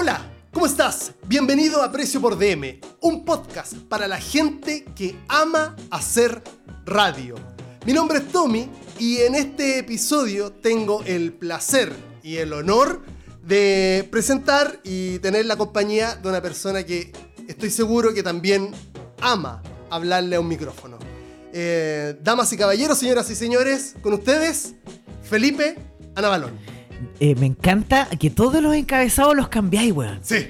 Hola, ¿cómo estás? Bienvenido a Precio por DM, un podcast para la gente que ama hacer radio. Mi nombre es Tommy y en este episodio tengo el placer y el honor de presentar y tener la compañía de una persona que estoy seguro que también ama hablarle a un micrófono. Eh, damas y caballeros, señoras y señores, con ustedes, Felipe Anabalón. Eh, me encanta que todos los encabezados los cambiáis, weón. Sí.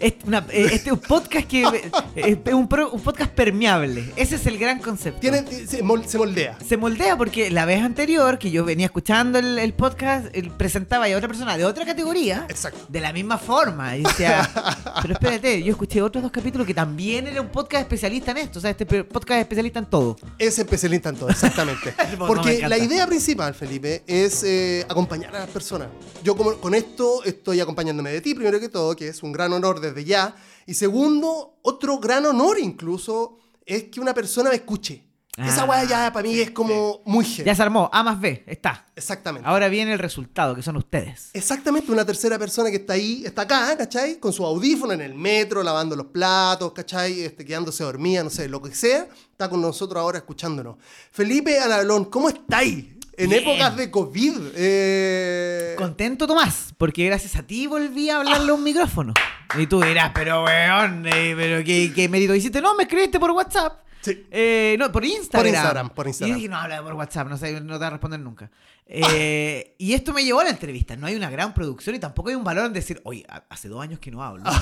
Es una- eh, este es un podcast que eh, es un, pro- un podcast permeable. Ese es el gran concepto. Tiene, se, mol- se moldea. Se moldea porque la vez anterior que yo venía escuchando el, el podcast, él presentaba a otra persona de otra categoría. Exacto. De la misma forma. Y decía, pero espérate, yo escuché otros dos capítulos que también era un podcast especialista en esto. O sea, este podcast es especialista en todo. Es especialista en todo, exactamente. No, Porque la idea principal, Felipe, es eh, acompañar a las personas. Yo como- con esto estoy acompañándome de ti, primero que todo, que es un gran honor desde ya. Y segundo, otro gran honor incluso, es que una persona me escuche. Esa Ah, weá ya para mí es como muy Ya genial. se armó. A más B. Está. Exactamente. Ahora viene el resultado, que son ustedes. Exactamente, una tercera persona que está ahí, está acá, ¿cachai? Con su audífono en el metro, lavando los platos, ¿cachai? Este, quedándose dormida, no sé, lo que sea, está con nosotros ahora escuchándonos. Felipe Analón, ¿cómo estáis? En Bien. épocas de COVID. Eh... Contento, Tomás, porque gracias a ti volví a hablarle a un micrófono. Y tú dirás, pero weón, eh, pero ¿qué, qué mérito hiciste? No, me escribiste por WhatsApp. Sí. Eh, no, por Instagram. Por Instagram, por Instagram. Y dije, no, habla por WhatsApp, no sé, no te va a responder nunca. Eh, y esto me llevó a la entrevista. No hay una gran producción y tampoco hay un valor en decir, oye, ha- hace dos años que no hablo.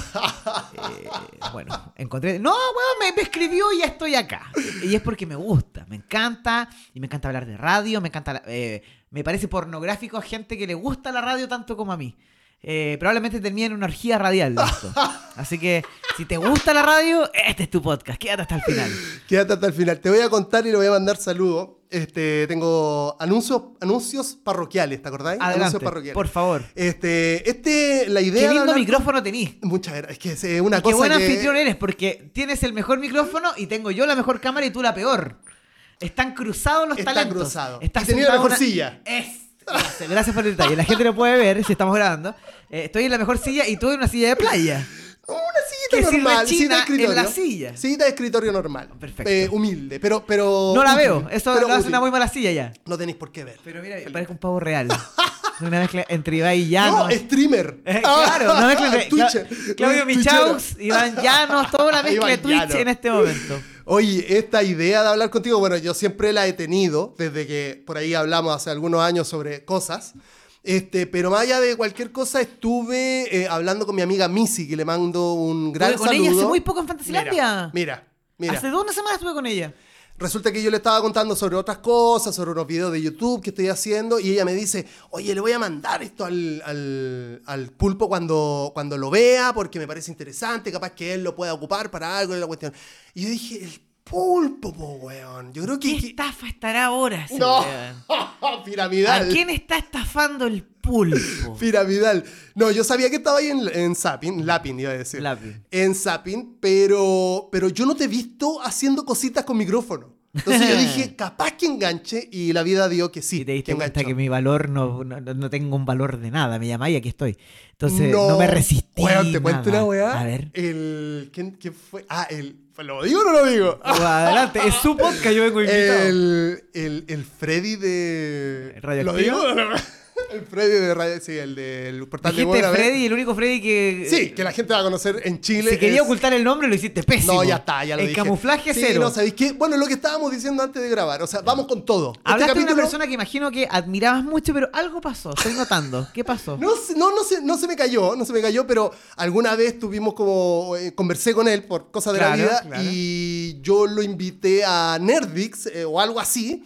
Eh, bueno, encontré. No, weón, me, me escribió y ya estoy acá. Y es porque me gusta, me encanta. Y me encanta hablar de radio, me encanta. eh, me parece pornográfico a gente que le gusta la radio tanto como a mí. Eh, probablemente termine en una orgía radial esto. Así que, si te gusta la radio, este es tu podcast. Quédate hasta el final. Quédate hasta el final. Te voy a contar y le voy a mandar saludos. Este, tengo anuncios, anuncios parroquiales, ¿te acordáis? Adelante, anuncios parroquiales. por favor. Este, este, la idea Qué de lindo hablar- micrófono tenís. Muchas gracias. Es que es eh, una Y qué cosa buen que... anfitrión eres, porque tienes el mejor micrófono y tengo yo la mejor cámara y tú la peor. Están cruzados los talentos. cruzado. Estás tenía sentado la mejor una- silla. Es. Gracias, por el detalle. La gente lo puede ver si estamos grabando. Eh, estoy en la mejor silla y tú en una silla de playa. Una Que sillita sirva normal, China sillita de escritorio. en la silla. Sillita de escritorio normal. Perfecto. Eh, humilde, pero, pero. No la útil, veo. Eso lo hace una muy mala silla ya. No tenéis por qué ver. Pero mira, parece un pavo real. Una mezcla entre Ibai y Llanos. no, streamer. Eh, claro, una mezcla entre Twitcher. Cla- Claudio. Michaux, Iván Llanos, toda una mezcla de Twitch en este momento. Oye, esta idea de hablar contigo, bueno, yo siempre la he tenido, desde que por ahí hablamos hace algunos años sobre cosas. Este, pero más allá de cualquier cosa, estuve eh, hablando con mi amiga Missy, que le mando un gran Estuve con saludo. ella hace muy poco en Fantasilandia. Mira, mira, mira. Hace dos semanas estuve con ella. Resulta que yo le estaba contando sobre otras cosas, sobre unos videos de YouTube que estoy haciendo, y ella me dice, oye, le voy a mandar esto al, al- al pulpo cuando, cuando lo vea, porque me parece interesante, capaz que él lo pueda ocupar para algo en la cuestión. Y yo dije, el pulpo, po, weón. Yo creo ¿Qué que... que- estafa estará ahora ese No, weón? piramidal. ¿A quién está estafando el pulpo? Piramidal. No, yo sabía que estaba ahí en, en Zapping, Lapin iba a decir. Lapin. En Zapping, pero, pero yo no te he visto haciendo cositas con micrófono. Entonces yo dije, capaz que enganche, y la vida dio que sí. y te diste que cuenta enganchó. que mi valor no, no, no tengo un valor de nada. Me llamáis y aquí estoy. Entonces no, me resistí. Weón, te cuento una weá. A ver. El. ¿quién, quién fue? Ah, el. ¿Lo digo o no lo digo? Adelante, es su podcast, yo vengo invitado. El, el, el Freddy de. ¿Radioactivo? ¿Lo digo? El Freddy de Radio. Sí, el del portal de Dijiste Buena Vez. Freddy, el único Freddy que. Sí, que la gente va a conocer en Chile. Si quería es- ocultar el nombre, lo hiciste pésimo. No, ya está, ya lo El dije. camuflaje sí, cero. no, ¿sabéis qué? Bueno, lo que estábamos diciendo antes de grabar. O sea, vamos con todo. Este Hablaste de una persona que imagino que admirabas mucho, pero algo pasó. Estoy notando. ¿Qué pasó? No, no, no, se, no se me cayó, no se me cayó, pero alguna vez tuvimos como. eh, conversé con él por cosas de Claro, la vida claro. y yo lo invité a Nerdix eh, o algo así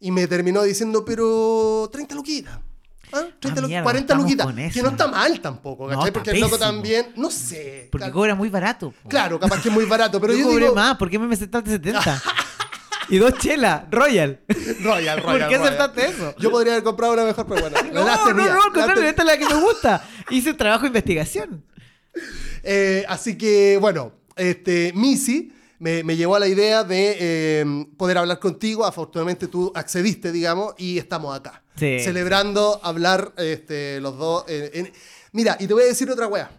y me terminó diciendo, pero 30 luquitas. ¿Ah? 30 lu- mierda, 40 estamos luquitas. con Que no está mal tampoco, No, Porque el loco también. No sé. Porque cal- cobra muy barato. po. Claro, capaz que es muy barato, pero yo, yo, cobré digo. más. ¿Por qué me aceptaste 70? y dos chelas, Royal. Royal, Royal. ¿Por qué aceptaste eso? Yo podría haber comprado una mejor, pero bueno. No, la no, no, tenía, al contrario, esta es la que me gusta. Hice un trabajo de investigación. Eh, así que, bueno, este, Missy me, me llevó a la idea de eh, poder hablar contigo. Afortunadamente tú accediste, digamos, y estamos acá. Sí. Celebrando hablar este, los dos. en- Mira, y te voy a decir otra wea.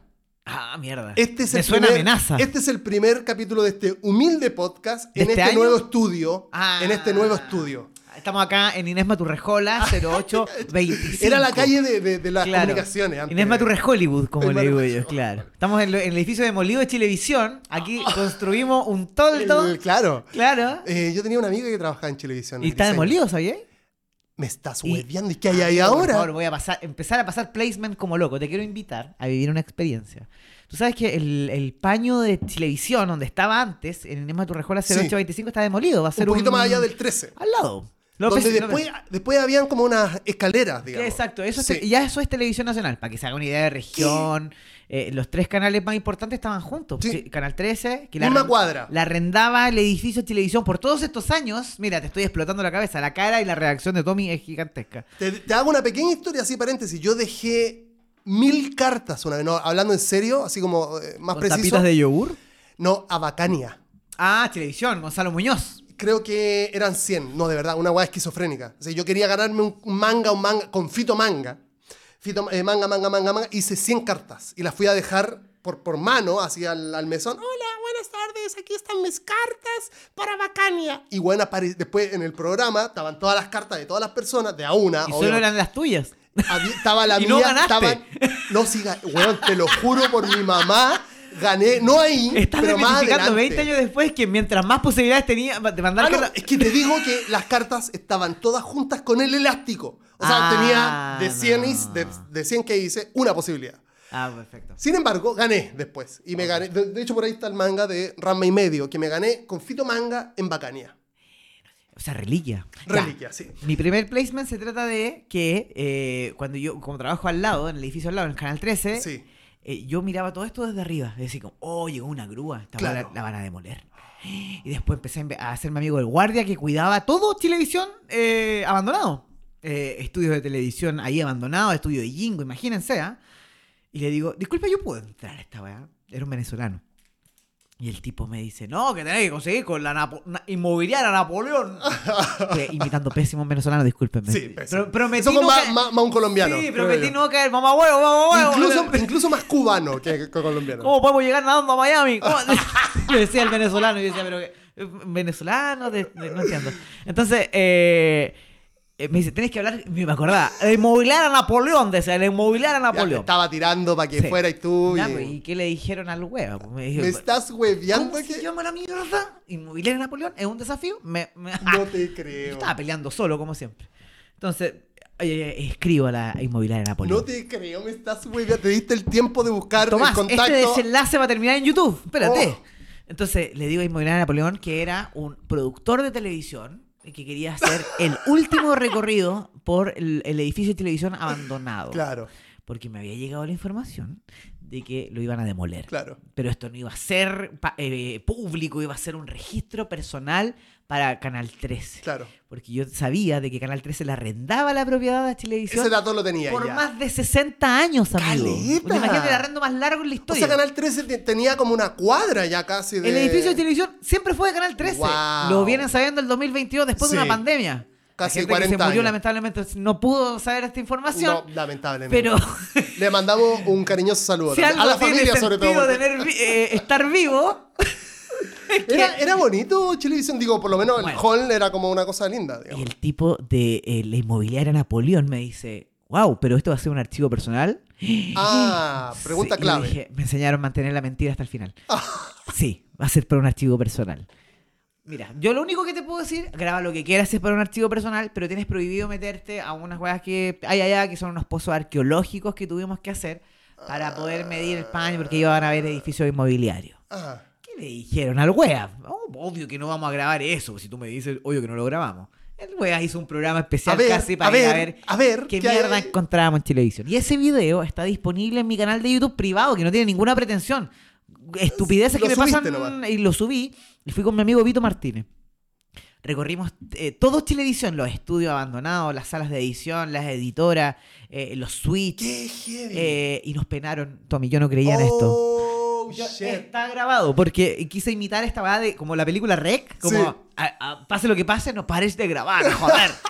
Ah, mierda. Este es Me el suena primer, amenaza. Este es el primer capítulo de este humilde podcast ¿De en este este, año? nuevo estudio. Ah. En este nuevo estudio. Estamos acá en Inés Maturrejola, 0825. Era la calle de, de- de las Claro. comunicaciones. antes. Inés Maturre Hollywood, como El le digo yo, claro. Estamos en, lo- en el edificio demolido de Chilevisión. Aquí construimos un toldo. El- claro. Claro. Eh, yo tenía una amiga que trabajaba en televisión. Y en está demolido, ¿sabías? Me estás hueveando. ¿Y qué hay ahí Por ahora? favor, voy a pasar, empezar a pasar placement como loco. Te quiero invitar a vivir una experiencia. Tú sabes que el, el paño de televisión donde estaba antes, en Inés Maturrejola 0825, está demolido. Va a un ser poquito más allá del 13. Al lado. Lo donde después, después habían como unas escaleras, digamos. Exacto, eso Sí. ya eso es televisión nacional, para que se haga una idea de región. Eh, los tres canales más importantes estaban juntos. Sí. Canal 13, que Misma arren- cuadra. la arrendaba el edificio de televisión por todos estos años. Mira, te estoy explotando la cabeza. La cara y la reacción de Tommy es gigantesca. Te, te hago una pequeña historia, así paréntesis. Yo dejé mil cartas una vez, no, hablando en serio, así como eh, más ¿Con preciso. tapitas de yogur? No, a Bacania. Ah, televisión, Gonzalo Muñoz. Creo que eran 100. No, de verdad, una weá esquizofrénica. O sea, yo quería ganarme un manga, un manga, con Fito Manga. Fito, eh, manga, manga, manga, manga. Hice 100 cartas y las fui a dejar por, por mano, así al, al mesón. Hola, buenas tardes, aquí están mis cartas para Bacania. Y bueno, después en el programa estaban todas las cartas de todas las personas, de a una. Y solo eran las tuyas. Había- estaba la Y mía, no ganaste. estaba- no, sí, ga- weón, te lo juro por mi mamá, gané, no ahí, Estás pero más adelante. 20 años después que mientras más posibilidades tenía de mandar Ah, no, es que te digo que las cartas estaban todas juntas con el elástico. O sea, Ah, tenía de 100, no. is- de, de 100 que hice, una posibilidad. Ah, perfecto. Sin embargo, gané después. Y me gané. De, de hecho, por ahí está el manga de Ranma y medio, que me gané con Fito Manga en Bacania. O sea, reliquia. Ya. Reliquia, sí. Mi primer placement se trata de que eh, cuando yo, como trabajo al lado, en el edificio al lado, en el canal 13, Sí. Eh, yo miraba todo esto desde arriba. Decir, como, oh, llegó una grúa, esta Claro. la, la van a demoler. Y después empecé a hacerme amigo del guardia que cuidaba todo televisión eh, abandonado. Eh, estudios de televisión ahí abandonados, estudio de Jingo, imagínense, ¿ah? Y le digo, disculpa, ¿yo puedo entrar a esta weá? Era un venezolano. Y el tipo me dice, no, que tenés que conseguir con la Napo- na- inmobiliaria Napoleón. Imitando pésimos venezolanos, discúlpenme. Sí, pésimo. Pero, prometí no más, caer- más- más un colombiano. Sí, prometí no caer, mamá huevo, mamá huevo. Incluso, incluso más cubano que, colombiano. ¿Cómo podemos llegar nadando a Miami? Le decía el venezolano y yo decía, pero que- eh, venezolano, de- no entiendo. Entonces, eh, eh, me dice, tenés que hablar, me acordaba, el inmobiliaria Napoleón, decía, Ya te Napoleón. estaba tirando para que Sí. fuera y tú. Ya, y- pues, ¿Y qué le dijeron al huevo? Pues me dijo, ¿Me estás hueveando ¿Cómo que.? se llama la mierda? Inmobiliaria Napoleón, es un desafío. Me, me- No te Yo creo. estaba peleando solo, como siempre. Entonces, eh, escribo a la inmobiliaria Napoleón. No te creo, me estás hueveando. Te diste el tiempo de buscar Tomás, el contacto. este desenlace va a terminar en YouTube. Espérate. Oh. Entonces le digo a Inmobiliaria Napoleón que era un productor de televisión que quería hacer el último recorrido por el, el edificio de televisión abandonado. Claro, Porque me había llegado la información de que lo iban a demoler. claro. Pero esto no iba a ser eh, público, iba a ser un registro personal para Canal 13. Claro. Porque yo sabía de que Canal 13 le arrendaba la propiedad a televisión Ese dato lo tenía por ya. más de 60 años, amigo. Caleta. Imagínate el arrendo más largo en la O historia. sea, Canal 13 te- tenía como una cuadra ya casi de. El edificio de televisión siempre fue de Canal 13. Wow. Lo vienen sabiendo el 2022 después de una pandemia. Casi La gente 40 que se murió años. lamentablemente no pudo saber esta información. No, lamentablemente. pero Le mandamos un cariñoso saludo si también. algo a la tiene familia, sobre todo. tener eh, estar vivo, Era, era bonito televisión, digo, por lo menos Bueno. el hall era como una cosa linda. y digamos. el tipo de eh, la inmobiliaria Napoleón me dice, wow, pero esto va a ser un archivo personal. Ah, pregunta Sí, clave. dije, me enseñaron a mantener la mentira hasta el final. Sí, va a ser para un archivo personal. Mira, yo lo único que te puedo decir, graba lo que quieras si es para un archivo personal, pero tienes prohibido meterte a unas weas que hay allá, que son unos pozos arqueológicos que tuvimos que hacer para poder medir el paño, porque iban a haber edificios inmobiliarios. ¿Qué le dijeron al wea? Oh, obvio que no vamos a grabar eso, si tú me dices, obvio que no lo grabamos. El wea hizo un programa especial ver, casi para a ir a ver, ver a ver, qué ¿qué hay mierda encontrábamos en televisión. Y ese video está disponible en mi canal de YouTube privado, que no tiene ninguna pretensión. Estupideces Lo que me pasan nomás. y lo subí. Y fui con mi amigo Vito Martínez. Recorrimos eh, todo Televisión, los estudios abandonados, las salas de edición, las editoras, eh, los heavy. eh, y nos penaron. Tommy, yo no creía en esto. Oh, shit. está grabado porque quise imitar esta weá de como la película Rec, como Sí. a- a- pase lo que pase, no pares de grabar, joder.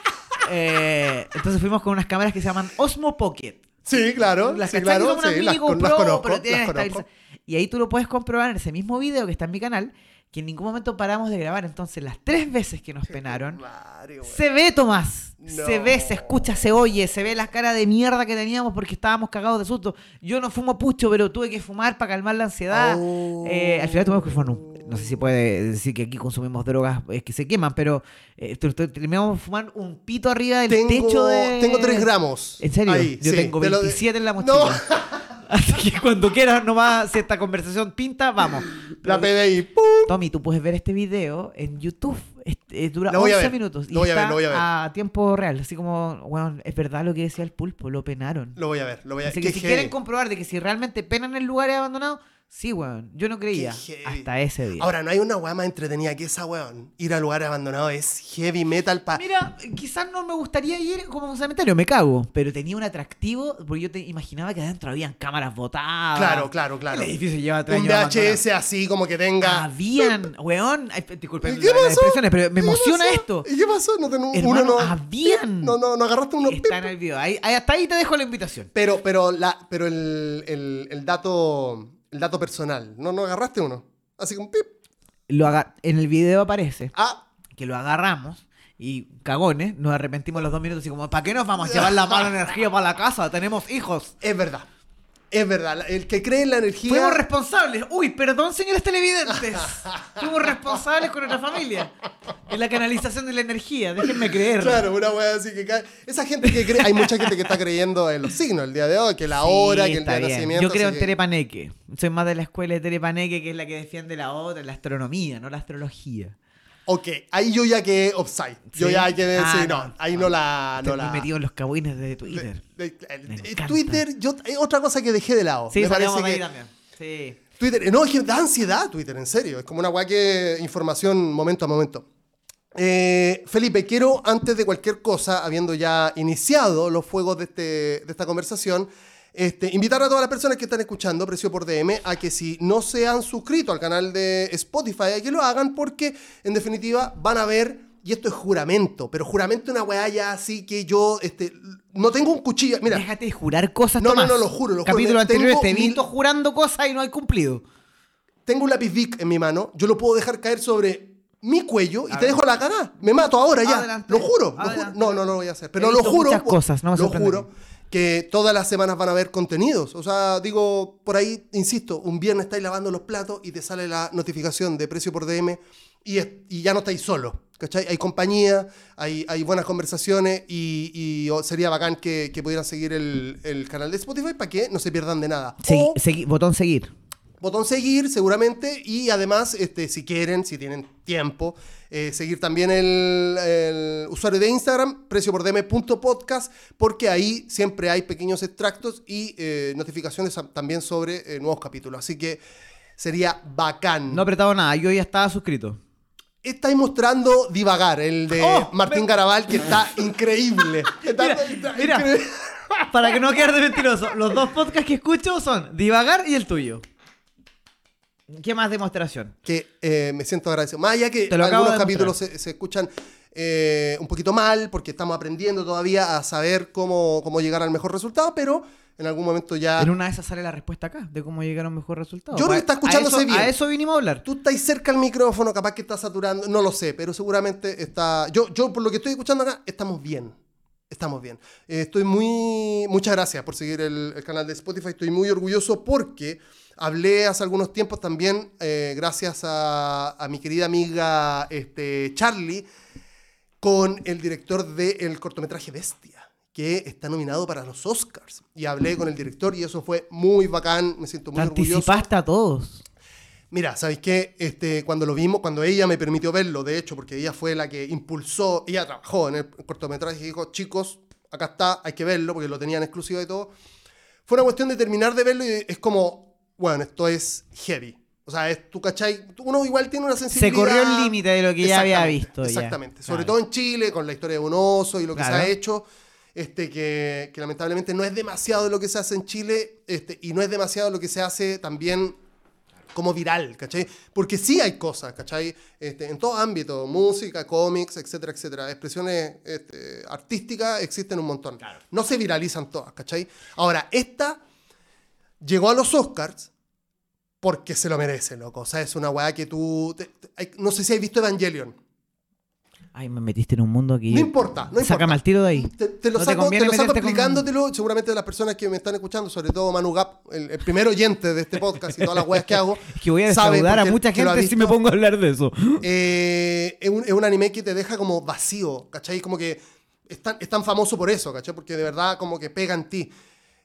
Eh, entonces fuimos con unas cámaras que se llaman Osmo Pocket. Sí, claro. Las sí, claro. sí, mini las, con- GoPro, las conozco. pero tienen las estabiliza- conozco. Y ahí tú lo puedes comprobar en ese mismo video que está en mi canal, que en ningún momento paramos de grabar. Entonces, las tres veces que nos penaron, Mario, se ve, Tomás. Se ve, se escucha, se oye, se ve la cara de mierda que teníamos porque estábamos cagados de susto. Yo no fumo pucho, pero tuve que fumar para calmar la ansiedad. Oh. Eh, al final tuvimos que fumar un- No sé si puede decir que aquí consumimos drogas que se queman, pero eh, terminamos de fumar un pito arriba del Tengo, techo de. tengo 3 gramos. ¿En serio? Ahí, Yo sí, tengo te lo de- 27 en la mochila. No, Así que cuando quieras nomás, si esta conversación pinta, vamos. la PDI. ¡pum! Tommy, tú puedes ver este video en YouTube. Este, eh, dura Lo voy a 11 ver, minutos. lo voy a está ver, lo voy a ver. a tiempo real. Así como, bueno, es verdad lo que decía el pulpo, lo penaron. Lo voy a ver, lo voy a ver. Así que si quieren comprobar de que si realmente penan en lugares abandonados, sí, weón. Yo no creía hasta ese día. Ahora, no hay una weá más entretenida que esa, weón. Ir a lugares abandonados es heavy metal pa... Mira, quizás no me gustaría ir como un cementerio, me cago. Pero tenía un atractivo, porque yo te imaginaba que adentro habían cámaras botadas. Claro, claro, claro. El edificio lleva tres Un años. VHS así como que tenga... Habían, weón. ay, Disculpen ¿Y qué la- las expresiones, pero me ¿Y qué emociona pasó? esto. ¿Y qué pasó? No tengo uno Hermano, no. habían. No, no, no agarraste uno. Está en el video. Ahí, ahí- hasta ahí te dejo la invitación. Pero, pero, la, pero el, el, el dato, el dato personal. No, no agarraste uno. Así como pip. Lo en el video aparece Ah, que lo agarramos y cagones, nos arrepentimos los dos minutos y como, ¿para qué nos vamos a llevar la mala energía para la casa? Tenemos hijos. es verdad. Es verdad. El que cree en la energía. Fuimos responsables. Uy, perdón, señores televidentes. Fuimos responsables con nuestra familia. En la canalización de la energía. Déjenme creer. Claro, una wea así que cae. Esa gente que cree. Hay mucha gente que está creyendo en los signos el día de hoy, que la Sí, hora, que el día de nacimiento. Yo creo en que- Terepaneque. Soy más de la escuela de Terepaneque, que es la que defiende la otra, la astronomía, no la astrología. Ok, ahí yo ya quedé offside. Yo ya quedé. Ah, sí, no, no. ahí no la. Estoy No la metido en los cabines de Twitter. de- de- el encanta. Twitter, yo, hay otra cosa que dejé de lado. Sí, Me parece de ahí que también. Sí. Twitter, no, es que da ansiedad Twitter, en serio. Es como una que información momento a momento. Eh, Felipe, quiero antes de cualquier cosa, habiendo ya iniciado los fuegos de, este, de esta conversación, este, invitar a todas las personas que están escuchando Precio por DM a que si no se han suscrito al canal de Spotify, a que lo hagan porque en definitiva van a ver, y esto es juramento, pero juramento una weá ya así que yo este, no tengo un cuchillo. Mira, Déjate de jurar cosas, No, no, Tomás. no, lo juro, lo juro. Capítulo Me- anterior te he mil- visto jurando cosas y no hay cumplido. tengo un lápiz Bic en mi mano, yo lo puedo dejar caer sobre mi cuello y A te ver. dejo la cagada. Me mato ahora ya. Adelante. Lo juro, lo juro. No, no, no lo voy a hacer. Pero He lo juro. muchas cosas, no me lo juro que todas las semanas van a haber contenidos. O sea, digo, por ahí, insisto, un viernes estáis lavando los platos y te sale la notificación de precio por DM y, es- y ya no estáis solo. ¿Cachai? Hay compañía, hay, hay buenas conversaciones y, y, oh, sería bacán que, que pudieran seguir el, el canal de Spotify para que no se pierdan de nada. O- segui- botón seguir. botón seguir seguramente y además este, si quieren, si tienen tiempo, eh, seguir también el, el usuario de Instagram, preciopordm.podcast, porque ahí siempre hay pequeños extractos y eh, notificaciones también sobre eh, nuevos capítulos. Así que sería bacán. No he apretado nada, yo ya estaba suscrito. Estáis mostrando Divagar, el de Oh, Martín me- Garabal, que está increíble. Está- Mira, está mira. increíble. Para que no quede de mentiroso, los dos podcasts que escucho son Divagar y el tuyo. ¿Qué más demostración? que eh, me siento agradecido. Más allá que algunos de capítulos se, se escuchan eh, un poquito mal porque estamos aprendiendo todavía a saber cómo, cómo llegar al mejor resultado, pero en algún momento ya... En una de esas sale la respuesta acá, de cómo llegar a un mejor resultado. Yo creo que está A- escuchándose a eso, bien. A eso vinimos a hablar. Tú estás cerca al micrófono, capaz que está saturando, no lo sé, pero seguramente está... Yo, yo por lo que estoy escuchando acá, estamos bien. Estamos bien. Eh, estoy muy... Muchas gracias por seguir el, el canal de Spotify. Estoy muy orgulloso porque hablé hace algunos tiempos también, eh, gracias a, a mi querida amiga este, Charlie, con el director del cortometraje Bestia, que está nominado para los Oscars. Y hablé con el director y eso fue muy bacán. Me siento Te muy orgulloso. anticipaste a todos. Mira, ¿sabéis qué? Este, cuando lo vimos, cuando ella me permitió verlo, de hecho, porque ella fue la que impulsó, ella trabajó en el cortometraje y dijo, chicos, acá está, hay que verlo, porque lo tenían exclusivo y todo. Fue una cuestión de terminar de verlo y es como, bueno, esto es heavy. O sea, es, tú, ¿cachai? Uno igual tiene una Se sensibilidad... corrió el límite de lo que ya había Exactamente, visto. ya. Exactamente. Sobre Claro. todo en Chile, con la historia de un oso y lo que se Claro. ha hecho, este, que, que lamentablemente no es demasiado lo que se hace en Chile este, y no es demasiado lo que se hace también como viral, ¿cachai? Porque sí hay cosas, ¿cachai? Este, en todo ámbito, música, cómics, etcétera, etcétera. Expresiones este, artísticas existen un montón. No se viralizan todas, ¿cachai? Ahora, esta llegó a los Oscars porque se lo merece, loco. O sea, es una weá que tú... te- te- hay- no sé si has visto Evangelion. Ay, me metiste en un mundo aquí. No importa, no importa. Sácame al tiro de ahí. Te, te lo No saco, te lo saco meterte con- explicándotelo, seguramente de las personas que me están escuchando, sobre todo Manu Gap, el, el primer oyente de este podcast y todas las weas que hago. Es que voy a defraudar a mucha gente si me pongo a hablar de eso. Eh, es, un, es un anime que te deja como vacío, ¿cachai? Como que es tan, es tan famoso por eso, ¿cachai? Porque de verdad como que pega en ti.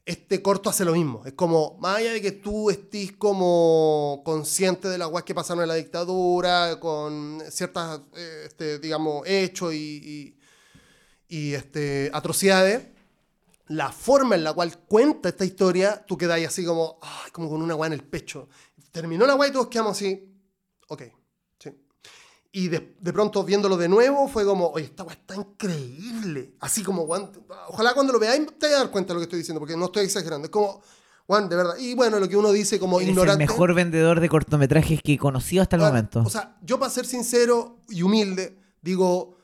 Este corto hace lo mismo. Es como, más allá de que tú estés como consciente de las weas que pasaron en la dictadura, con ciertas, eh, este, digamos, hechos y, y, y, este, atrocidades, la forma en la cual cuenta esta historia, tú ahí así como, ay, como con una wea en el pecho. Terminó la wea y todos quedamos así, ok. Y de, de pronto viéndolo de nuevo fue como, oye, esta weá está increíble. Así como, weón, ojalá cuando lo veáis te dar cuenta de lo que estoy diciendo, porque no estoy exagerando. Es como, weón, de verdad. Y bueno, lo que uno dice como Eres el ignorante. mejor vendedor de cortometrajes que he conocido hasta el momento. O sea, yo para ser sincero y humilde, digo,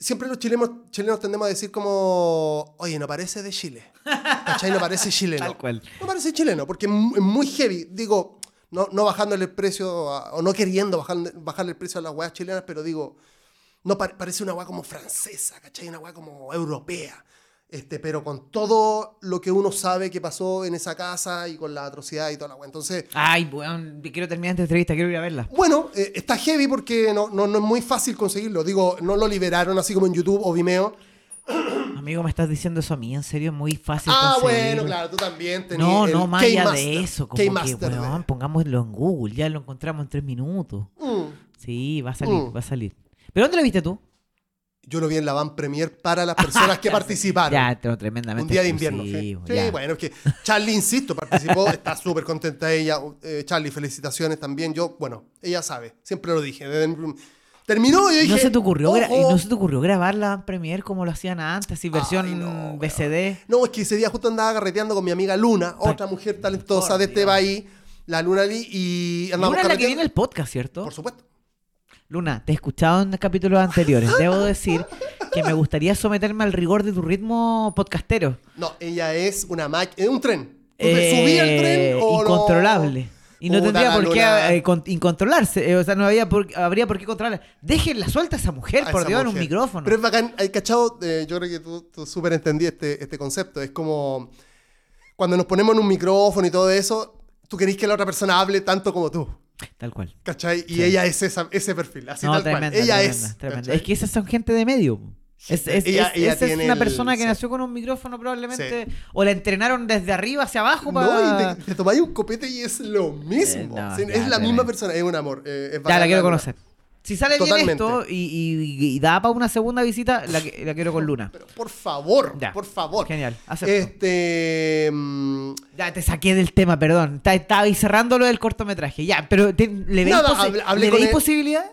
siempre los chilenos, chilenos tendemos a decir como, oye, no parece de Chile. ¿Cachai? No parece chileno. Tal cual. No parece chileno, porque es muy heavy. Digo, no, no bajándole el precio, a- o no queriendo bajar, bajarle el precio a las weas chilenas, pero digo, no pa- parece una wea como francesa, ¿cachai? Una wea como europea. Este, pero con todo lo que uno sabe que pasó en esa casa y con la atrocidad y toda la wea. Entonces, Ay, weón, quiero terminar esta entrevista, quiero ir a verla. bueno, eh, está heavy porque no, no, no es muy fácil conseguirlo. Digo, no lo liberaron así como en YouTube o Vimeo. Amigo, ¿me estás diciendo eso a mí? ¿En serio? Muy fácil Ah, bueno, claro, tú también tenías. No, no, más allá de eso. Como que, de- weón, pongámoslo en Google. Ya lo encontramos en tres minutos. Mm. Sí, va a salir, Mm. va a salir. ¿Pero dónde lo viste tú? Yo lo vi en la van premier para las personas que participaron. Ya, pero tremendamente. Un día de invierno. Sí, bueno, es que Charlie, insisto, participó, está súper contenta ella. Eh, Charlie, felicitaciones también. Yo, bueno, ella sabe, siempre lo dije. desde Terminó y yo ¿Y dije. ¿No se, te ocurrió gra- "Ojo". ¿No se te ocurrió grabar la Premiere como lo hacían antes? Así, versión Ay, no. BCD. No, es que ese día justo andaba carreteando con mi amiga Luna, otra mujer talentosa Por de este Dios. país, la Luna Lee, y andamos Luna es la que carreteando. viene el podcast, ¿cierto? Por supuesto. Luna, te he escuchado en capítulos anteriores. Debo decir que me gustaría someterme al rigor de tu ritmo podcastero. No, ella es una máquina, es un tren. ¿Tú te Eh, subí al tren o no? incontrolable. Y no tendría por qué eh, con- incontrolarse. eh, o sea, no había por- habría por qué controlarla. Déjenla suelta a esa mujer, a por esa Dios, en un micrófono. Pero es bacán, hay cachado, eh, yo creo que tú, tú súper entendí este, este concepto. Es como cuando nos ponemos en un micrófono y todo eso, tú querés que la otra persona hable tanto como tú. Tal cual. ¿Cachai? Y Sí. ella es esa, ese perfil, así No, tal tremenda, cual. Ella tremenda, es. tremenda. Es que esas son gente de medio. Es, es- Ella- es- ella una el- persona que sí. nació con un micrófono probablemente. O la entrenaron desde arriba hacia abajo No, para... y te, te tomáis un copete y es lo mismo. Eh, no, Sí, ya, es la misma persona, es un amor. eh, es Ya, la quiero conocer. Si sale bien esto y, y- y da para una segunda visita, la, quiero con Luna. Pero por favor, Ya. por favor. Genial, acepto. Este. mm, Ya te saqué del tema, perdón. Estaba cerrando lo del cortometraje. Ya, pero te- ¿le veis, Nada, posi- hablé- hablé ¿le con veis él. posibilidad?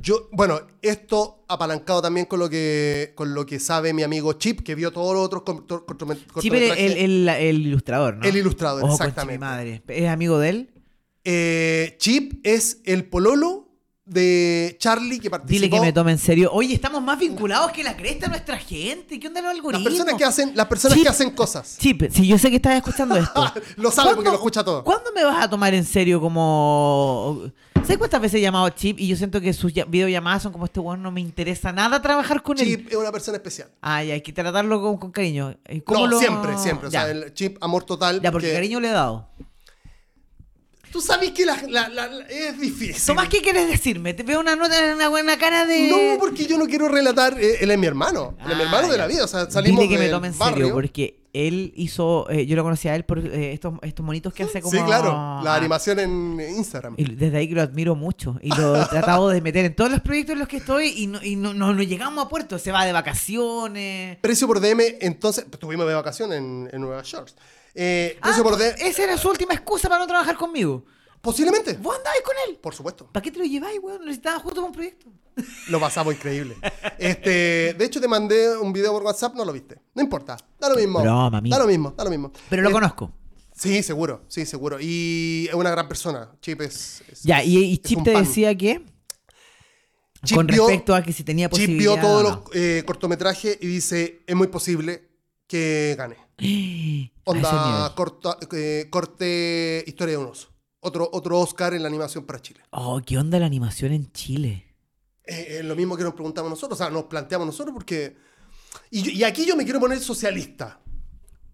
Yo, bueno, esto apalancado también con lo que con lo que sabe mi amigo Chip, que vio todos los otros pero el, el- el ilustrador, ¿no? El ilustrador, Ojo, exactamente. madre. ¿Es amigo de él? Eh, Chip es el pololo de Charlie que participó. Dile que me tome en serio. Oye, estamos más vinculados que la cresta de nuestra gente. ¿Qué onda los las algoritmos? personas que hacen, las personas Chip. que hacen cosas. Chip, si yo sé que estás escuchando esto. Lo sabe porque ¿cuándo- lo escucha todo. ¿Cuándo me vas a tomar en serio como... ¿Sabes cuántas veces he llamado a Chip y yo siento que sus videollamadas son como este weón no me interesa nada trabajar con él? Chip es una persona especial. Ay, hay que tratarlo con, con cariño. ¿cómo No, lo- siempre, siempre. O sea, el Chip, amor total. ya, porque cariño le he dado. Tú sabes que la- la- la- es difícil. Tomás, ¿qué quieres decirme? Te veo una nota, una buena cara de... No, porque yo no quiero relatar. eh, él es mi hermano. Él es mi Ah, hermano de ya. la vida. O sea, salimos Dile que me tome en barrio. serio, porque él hizo... eh, yo lo conocí a él por eh, estos, estos monitos que hace como... Sí, claro. La Ah, animación en Instagram. Y desde ahí que lo admiro mucho. Y lo he tratado de meter en todos los proyectos en los que estoy y no, y no, no- no llegamos a puerto. Se va de vacaciones. Precio por DM, entonces. Estuvimos de vacaciones en, en Nueva York. Eh, precio Ah, por esa era su última excusa para no trabajar conmigo. Posiblemente. ¿Vos andabas con él? Por supuesto. ¿Para qué te lo lleváis, weón? Necesitabas justo para un proyecto. Lo pasamos increíble. Este, de hecho, te mandé un video por WhatsApp, no lo viste. No importa. Da lo mismo. Broma, amigo. da lo mismo, da lo mismo. Pero lo Eh, conozco. Sí, seguro, sí, seguro. Y es una gran persona. Chip es. es- Ya, y, y es Chip un te pan. decía que. Chip con vio- respecto a que si tenía Chip posibilidad. vio todos los eh, cortometrajes y dice: es muy posible que gane. A Onda corta- eh, corte Historia de un oso. Otro, otro Oscar en la animación para Chile. Oh, ¿qué onda la animación en Chile? Eh, es lo mismo que nos preguntamos nosotros, o sea, nos planteamos nosotros porque... Y, aquí yo me quiero poner socialista.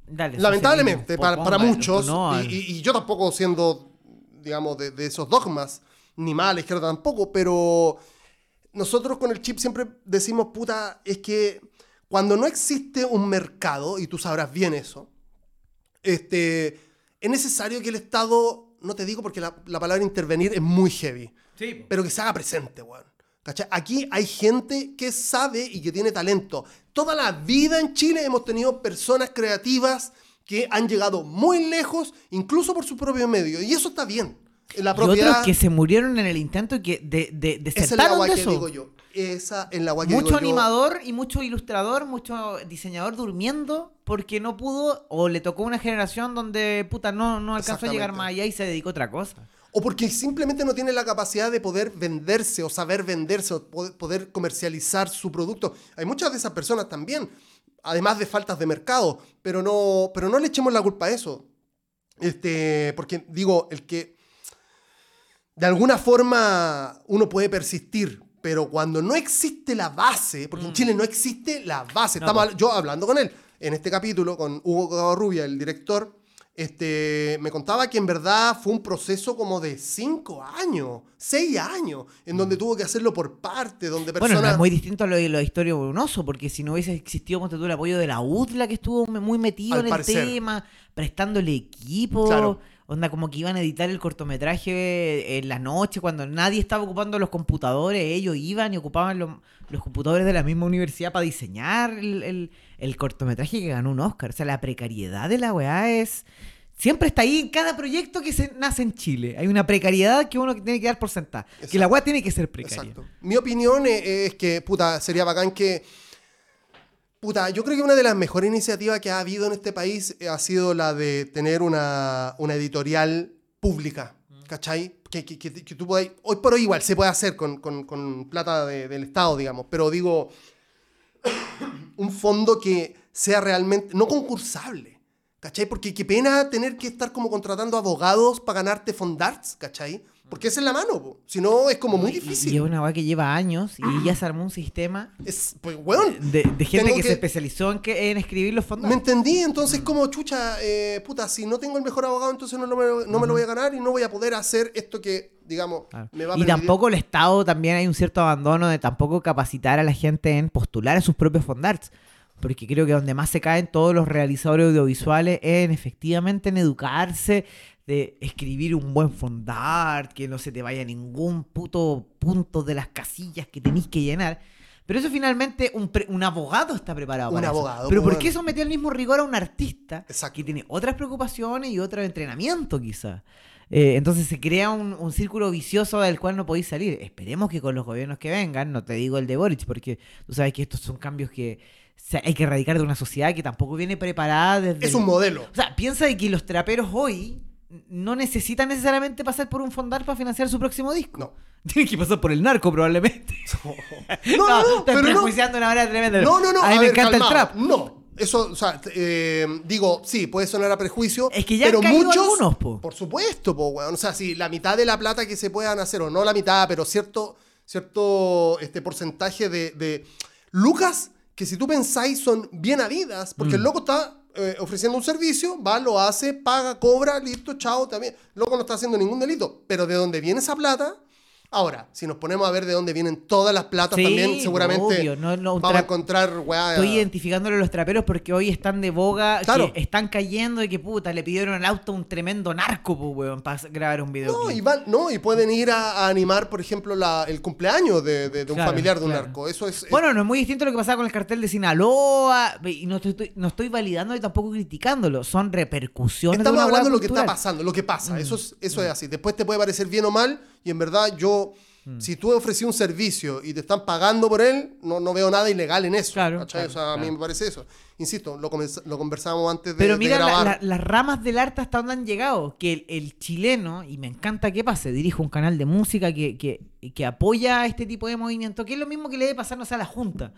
Dale, Lamentablemente, para, muchos, no, y, y- y yo tampoco siendo, digamos, de, de esos dogmas, ni mal, izquierda tampoco, pero nosotros con el chip siempre decimos, puta, es que cuando no existe un mercado, y tú sabrás bien eso, este, es necesario que el Estado, no te digo porque la, la palabra intervenir es muy heavy, Sí, pero que se haga presente, weón. ¿Cachai? Aquí hay gente que sabe y que tiene talento. Toda la vida en Chile hemos tenido personas creativas que han llegado muy lejos, incluso por su propio medio. Y eso está bien. La Y otros que se murieron en el intento y que de, de, esa es desertaron agua de que eso. digo yo. Esa es la agua que Mucho digo yo. animador y mucho ilustrador, mucho diseñador durmiendo porque no pudo o le tocó una generación donde puta no, no alcanzó a llegar más allá y se dedicó a otra cosa. O porque simplemente no tiene la capacidad de poder venderse o saber venderse o po- poder comercializar su producto. Hay muchas de esas personas también, además de faltas de mercado, pero no, pero no le echemos la culpa a eso. Este, porque digo, el que de alguna forma uno puede persistir, pero cuando no existe la base, porque en Chile no existe la base, Mm. No, estamos pues. yo hablando con él en este capítulo, con Hugo Cabarrubia, el director, este, me contaba que en verdad fue un proceso como de cinco años, seis años, en donde tuvo que hacerlo por parte, donde Mm. Bueno, personas... no es muy distinto a lo de la historia de un oso, porque si no hubiese existido ponte tú, el apoyo de la UTLA, que estuvo muy metido Al en el tema, prestándole equipo, Claro. Onda como que iban a editar el cortometraje en la noche, cuando nadie estaba ocupando los computadores, ellos iban y ocupaban los, los computadores de la misma universidad para diseñar el, el- el cortometraje que ganó un Oscar. O sea, la precariedad de la weá es... Siempre está ahí en cada proyecto que se nace en Chile. Hay una precariedad que uno tiene que dar por sentada. Que la weá tiene que ser precaria. Exacto. Mi opinión es, es que, puta, sería bacán que. Puta, yo creo que una de las mejores iniciativas que ha habido en este país eh, ha sido la de tener una, una editorial pública, ¿cachai? Que, que, que, que tú podáis- hoy por hoy igual se puede hacer con, con- con plata de- del Estado, digamos, pero digo, un fondo que sea realmente, no concursable, ¿cachai? Porque qué pena tener que estar como contratando abogados para ganarte fondarts, ¿cachai? Porque esa es la mano, po. si no es como muy Y- difícil. Y es una weá que lleva años y ya se armó un sistema Es, pues, weón, de, de gente que, que- se especializó en, que, en escribir los fondos. me entendí, entonces como chucha, eh, puta, si no tengo el mejor abogado, entonces no, lo me, no me lo voy a ganar y no voy a poder hacer esto que, digamos, Claro. me va a Y tampoco el Estado también hay un cierto abandono de tampoco capacitar a la gente en postular a sus propios fondarts. Porque creo que donde más se caen todos los realizadores audiovisuales es en efectivamente en educarse, de escribir un buen fondart, que no se te vaya ningún puto punto de las casillas que tenéis que llenar. Pero eso finalmente un, pre- un abogado está preparado Un para eso. abogado, Pero pues, ¿por qué bueno. someter al mismo rigor a un artista Exacto. que tiene otras preocupaciones y otro entrenamiento quizás? Eh, entonces se crea un, un círculo vicioso del cual no podéis salir. Esperemos que con los gobiernos que vengan, no te digo el de Boric, porque tú sabes que estos son cambios que hay que erradicar de una sociedad que tampoco viene preparada desde... Es el- un modelo. O sea, piensa de que los traperos hoy no necesitan necesariamente pasar por un fondar para financiar su próximo disco. No. Tienen que pasar por el narco probablemente. No, no, no, estoy prejuiciando una manera tremenda. No, no, no. A mí a me ver, encanta calmado. el trap. No. Eso, o sea, eh, digo, sí, puede sonar a prejuicio. Es que ya pero han caído muchos, algunos, po. Por supuesto, po, weón. O sea, si la mitad de la plata que se puedan hacer, o no la mitad, pero cierto, cierto este porcentaje de, de lucas que si tú pensáis son bien habidas, porque el Mm. loco está eh, ofreciendo un servicio, va, lo hace, paga, cobra, listo, chao, también. Loco no está haciendo ningún delito. Pero de dónde viene esa plata, ahora, si nos ponemos a ver de dónde vienen todas las platas, Sí, también seguramente obvio, no, no, vamos a encontrar, weá. Estoy identificándolo a los traperos porque hoy están de boga, Claro. que están cayendo y que puta, le pidieron al auto un tremendo narco, pues, weón, para grabar un video. No y, van, no, y pueden ir a, a animar, por ejemplo, la, el cumpleaños de, de- de un Claro, familiar de un claro. narco. Eso es. es- Bueno, no es muy distinto a lo que pasaba con el cartel de Sinaloa, y no estoy, no estoy validando y tampoco criticándolo, son repercusiones estamos de una hablando de lo que está pasando, lo que pasa. Mm. Eso, es, eso es así. Después te puede parecer bien o mal, y en verdad yo Mm. Si tú ofrecí un servicio y te están pagando por él, no, no veo nada ilegal en eso. Claro, ¿cachai? claro, o sea, a mí me parece eso. Insisto, lo, lo conversábamos antes de, Pero mira la- grabar. la- las ramas del arte hasta dónde han llegado. Que el, el chileno, y me encanta que pase, dirijo un canal de música que, que, que apoya este tipo de movimiento, que es lo mismo que le debe pasar, no sé, a la Junta.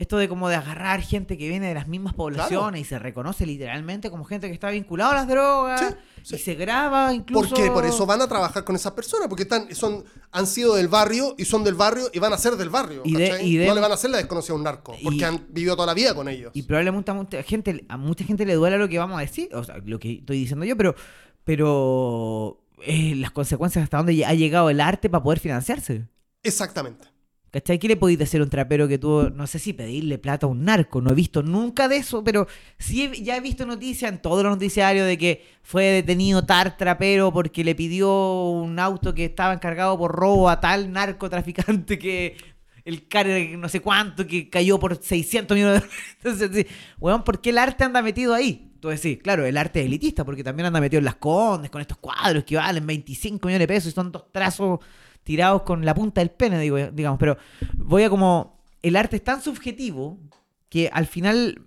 Esto de como de agarrar gente que viene de las mismas poblaciones y se reconoce literalmente como gente que está vinculada a las drogas Sí, sí. y se graba incluso. Porque por eso van a trabajar con esas personas, porque están, son, han sido del barrio y son del barrio y van a ser del barrio. Y de- ¿cachai? y de- no le van a hacer la desconocida a un narco, porque Y- han vivido toda la vida con ellos. Y probablemente a mucha gente, a mucha gente le duela lo que vamos a decir, o sea, lo que estoy diciendo yo, pero, pero eh, las consecuencias hasta dónde ha llegado el arte para poder financiarse. Exactamente. ¿Cachai? ¿Qué le podéis decir a un trapero que tuvo, no sé si pedirle plata a un narco? No he visto nunca de eso, pero sí ya he visto noticias en todos los noticiarios de que fue detenido tal trapero porque le pidió un auto que estaba encargado por robo a tal narcotraficante que el carro no sé cuánto que cayó por 600 millones de dólares. Entonces, ¿por qué el arte anda metido ahí? Entonces, sí, claro, el arte es elitista porque también anda metido en las condes con estos cuadros que valen 25 millones de pesos y son dos trazos tirados con la punta del pene, digo, digamos, pero voy a como el arte es tan subjetivo que al final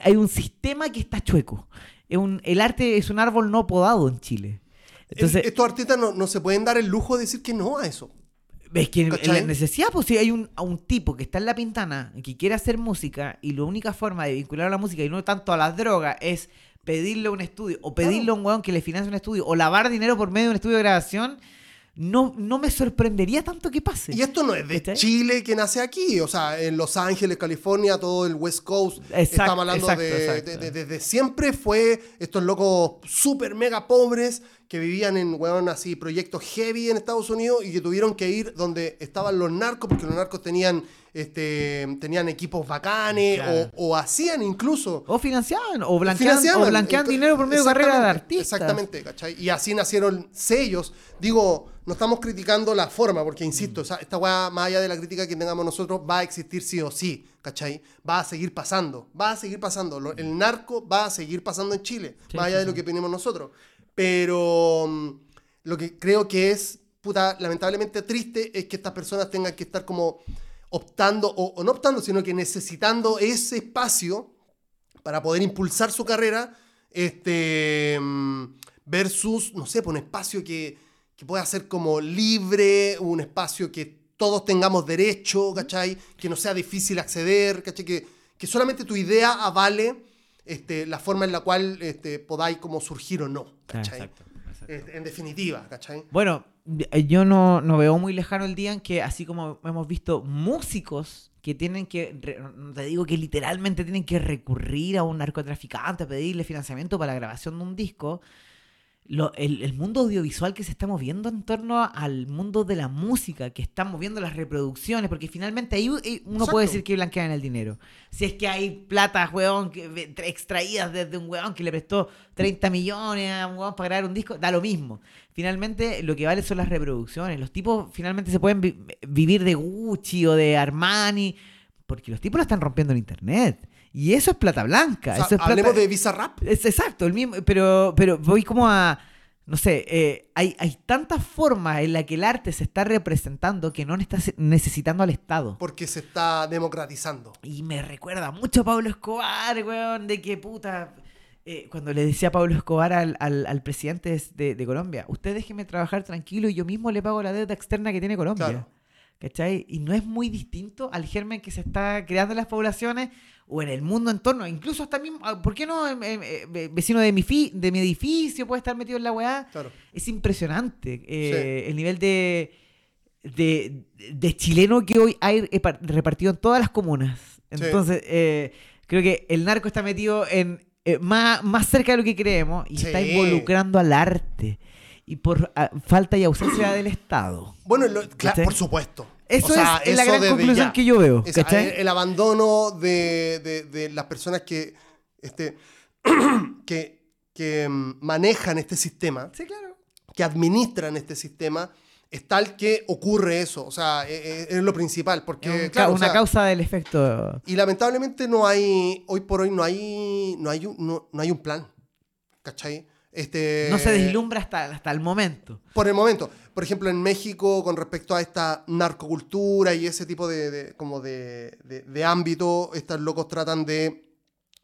hay un sistema que está chueco. Es un, el arte es un árbol no podado en Chile. Entonces, El- estos artistas no, no se pueden dar el lujo de decir que no a eso. es que ¿cachai? la necesidad, pues si hay un, a un tipo que está en la pintana que quiere hacer música y la única forma de vincular a la música y no tanto a las drogas es pedirle un estudio o pedirle a un weón que le financie un estudio o lavar dinero por medio de un estudio de grabación, no, no me sorprendería tanto que pase. Y esto no es de. Chile que nace aquí, o sea, en Los Ángeles, California, todo el West Coast. Exacto, estamos hablando exacto, de, exacto. de- de- Desde siempre fue estos locos súper mega pobres que vivían en, weón, así, proyectos heavy en Estados Unidos y que tuvieron que ir donde estaban los narcos, porque los narcos tenían, este, tenían equipos bacanes Claro. o, o hacían incluso O financiaban, o blanquean, financiaban. o blanquean Ento- dinero por medio de carrera de artistas. Exactamente, ¿cachai? Y así nacieron sellos. Digo, no estamos criticando la forma, porque insisto, Mm. o sea, esta weá, más allá de la crítica que tengamos nosotros, va a existir sí o sí, ¿cachai? Va a seguir pasando, va a seguir pasando. El narco va a seguir pasando en Chile, Sí, más allá sí, de lo que opinemos nosotros. Pero mm, lo que creo que es, puta, lamentablemente triste es que estas personas tengan que estar como optando, o, no optando, sino que necesitando ese espacio para poder impulsar su carrera, este, mm, versus, no sé, pues, un espacio que, que pueda ser como libre, un espacio que todos tengamos derecho, ¿cachai? Que no sea difícil acceder, ¿cachai? Que, que solamente tu idea avale este, la forma en la cual este, podáis como surgir o no, ¿cachai? Este, en definitiva, ¿cachai? Bueno, eh, yo no, no veo muy lejano el día en que, así como hemos visto músicos que tienen que, no te digo que literalmente tienen que recurrir a un narcotraficante a pedirle financiamiento para la grabación de un disco, lo- el, el mundo audiovisual que se está moviendo en torno al mundo de la música, que están moviendo las reproducciones, porque finalmente ahí eh, uno Exacto. puede decir que blanquean el dinero. Si es que hay plata, weón, que, extraídas desde un weón que le prestó 30 millones a un weón para grabar un disco, da lo mismo. Finalmente lo que vale son las reproducciones. Los tipos finalmente se pueden vi- vivir de Gucci o de Armani, porque los tipos lo están rompiendo en internet. Y eso es plata blanca. O sea, eso es plata- hablemos de Visa Rap. es exacto, el mismo, pero, pero voy como a, no sé, eh, hay, hay tantas formas en las que el arte se está representando que no está necesitando al Estado. Porque se está democratizando. Y me recuerda mucho a Pablo Escobar, weón, de que puta... eh, cuando le decía a Pablo Escobar al, al- al presidente de, de Colombia, usted déjeme trabajar tranquilo y yo mismo le pago la deuda externa que tiene Colombia. Claro. ¿Cachai? Y no es muy distinto al germen que se está creando en las poblaciones o en el mundo en torno. Incluso hasta mismo, ah, ¿por qué no? em, em, eh, vecino de mi, fi- de mi edificio puede estar metido en la weá. Claro. Es impresionante eh, el nivel de, de, de chileno que hoy hay repa- repartido en todas las comunas. Sí. Entonces, eh, creo que el narco está metido en eh, más, más cerca de lo que creemos y está Sí. involucrando al arte. Y por ah, falta y ausencia del Estado. Bueno, lo- cla- ¿Cachai? por supuesto. Eso O sea, es la gran conclusión ya. que yo veo. Es- ¿cachai? el, el abandono de, de- de las personas que, este, que, que mm, manejan este sistema, Sí, claro. que administran este sistema, es tal que ocurre eso. O sea, e- e- es, lo principal. Porque, un o una sea, causa del efecto. Y lamentablemente no hay, hoy por hoy no hay, no hay, un, no, no hay un plan. ¿Cachai? Este, No se deslumbra hasta, hasta el momento. Por el momento. Por ejemplo, en México, con respecto a esta narcocultura y ese tipo de, de- como de, de- de ámbito, estos locos tratan de,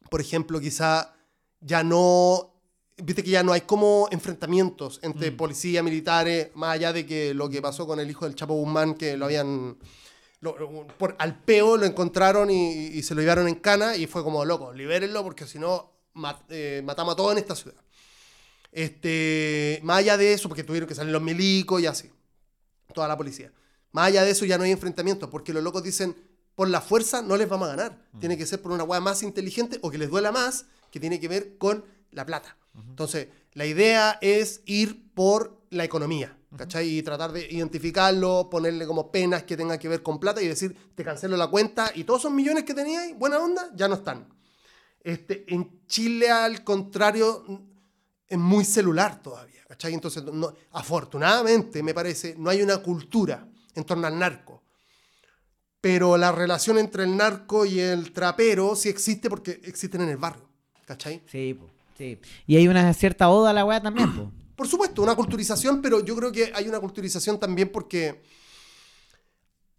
por ejemplo, quizá ya no, viste que ya no hay como enfrentamientos entre Mm. policía, militares, más allá de que lo que pasó con el hijo del Chapo Guzmán, que lo habían, lo- lo- por, al peo lo encontraron y, y se lo llevaron en cana y fue como, loco, libérenlo porque si no mat- eh, matamos a todos en esta ciudad. Este, más allá de eso, porque tuvieron que salir los milicos y así, toda la policía. Más allá de eso ya no hay enfrentamientos, porque los locos dicen, por la fuerza no les vamos a ganar. Tiene que ser por una hueá más inteligente o que les duela más, que tiene que ver con la plata. Entonces, la idea es ir por la economía, ¿cachai? Y tratar de identificarlo, ponerle como penas que tengan que ver con plata y decir, te cancelo la cuenta y todos esos millones que teníais, buena onda, ya no están. Este, en Chile, al contrario, es muy celular todavía, ¿cachai? Entonces, no- afortunadamente, me parece, no hay una cultura en torno al narco. Pero la relación entre el narco y el trapero sí existe porque existen en el barrio, ¿cachai? Sí, sí. Y hay una cierta oda a la weá también, po. Por supuesto, una culturización, pero yo creo que hay una culturización también porque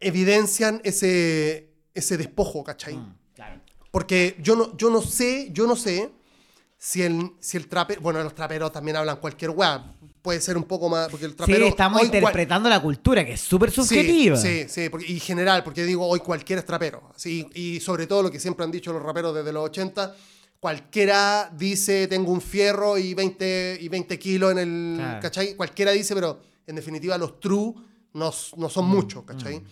evidencian ese, ese despojo, ¿cachai? claro. Porque yo no, yo no sé, yo no sé si el, si el trapero, bueno, los traperos también hablan cualquier weá, puede ser un poco más, porque el Sí, trapero... estamos hoy cual- interpretando la cultura, que es súper Sí, subjetiva. Sí, sí, porque- y general, porque digo, hoy cualquier es trapero. Sí, y sobre todo lo que siempre han dicho los raperos desde los 80, cualquiera dice, tengo un fierro y 20, y 20 kilos en el... Claro. ¿Cachai? Cualquiera dice, pero en definitiva los true no, no son Mm, muchos, ¿cachai?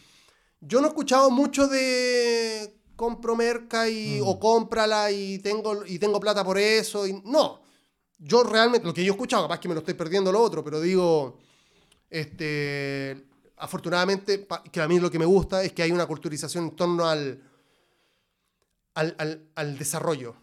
Yo no he escuchado mucho de compro merca y, Mm. o cómprala y tengo, y tengo plata por eso. Y, no. Yo realmente, lo que yo he escuchado, capaz que me lo estoy perdiendo lo otro, pero digo, este, afortunadamente, que a mí lo que me gusta es que hay una culturización en torno al, al, al- al desarrollo.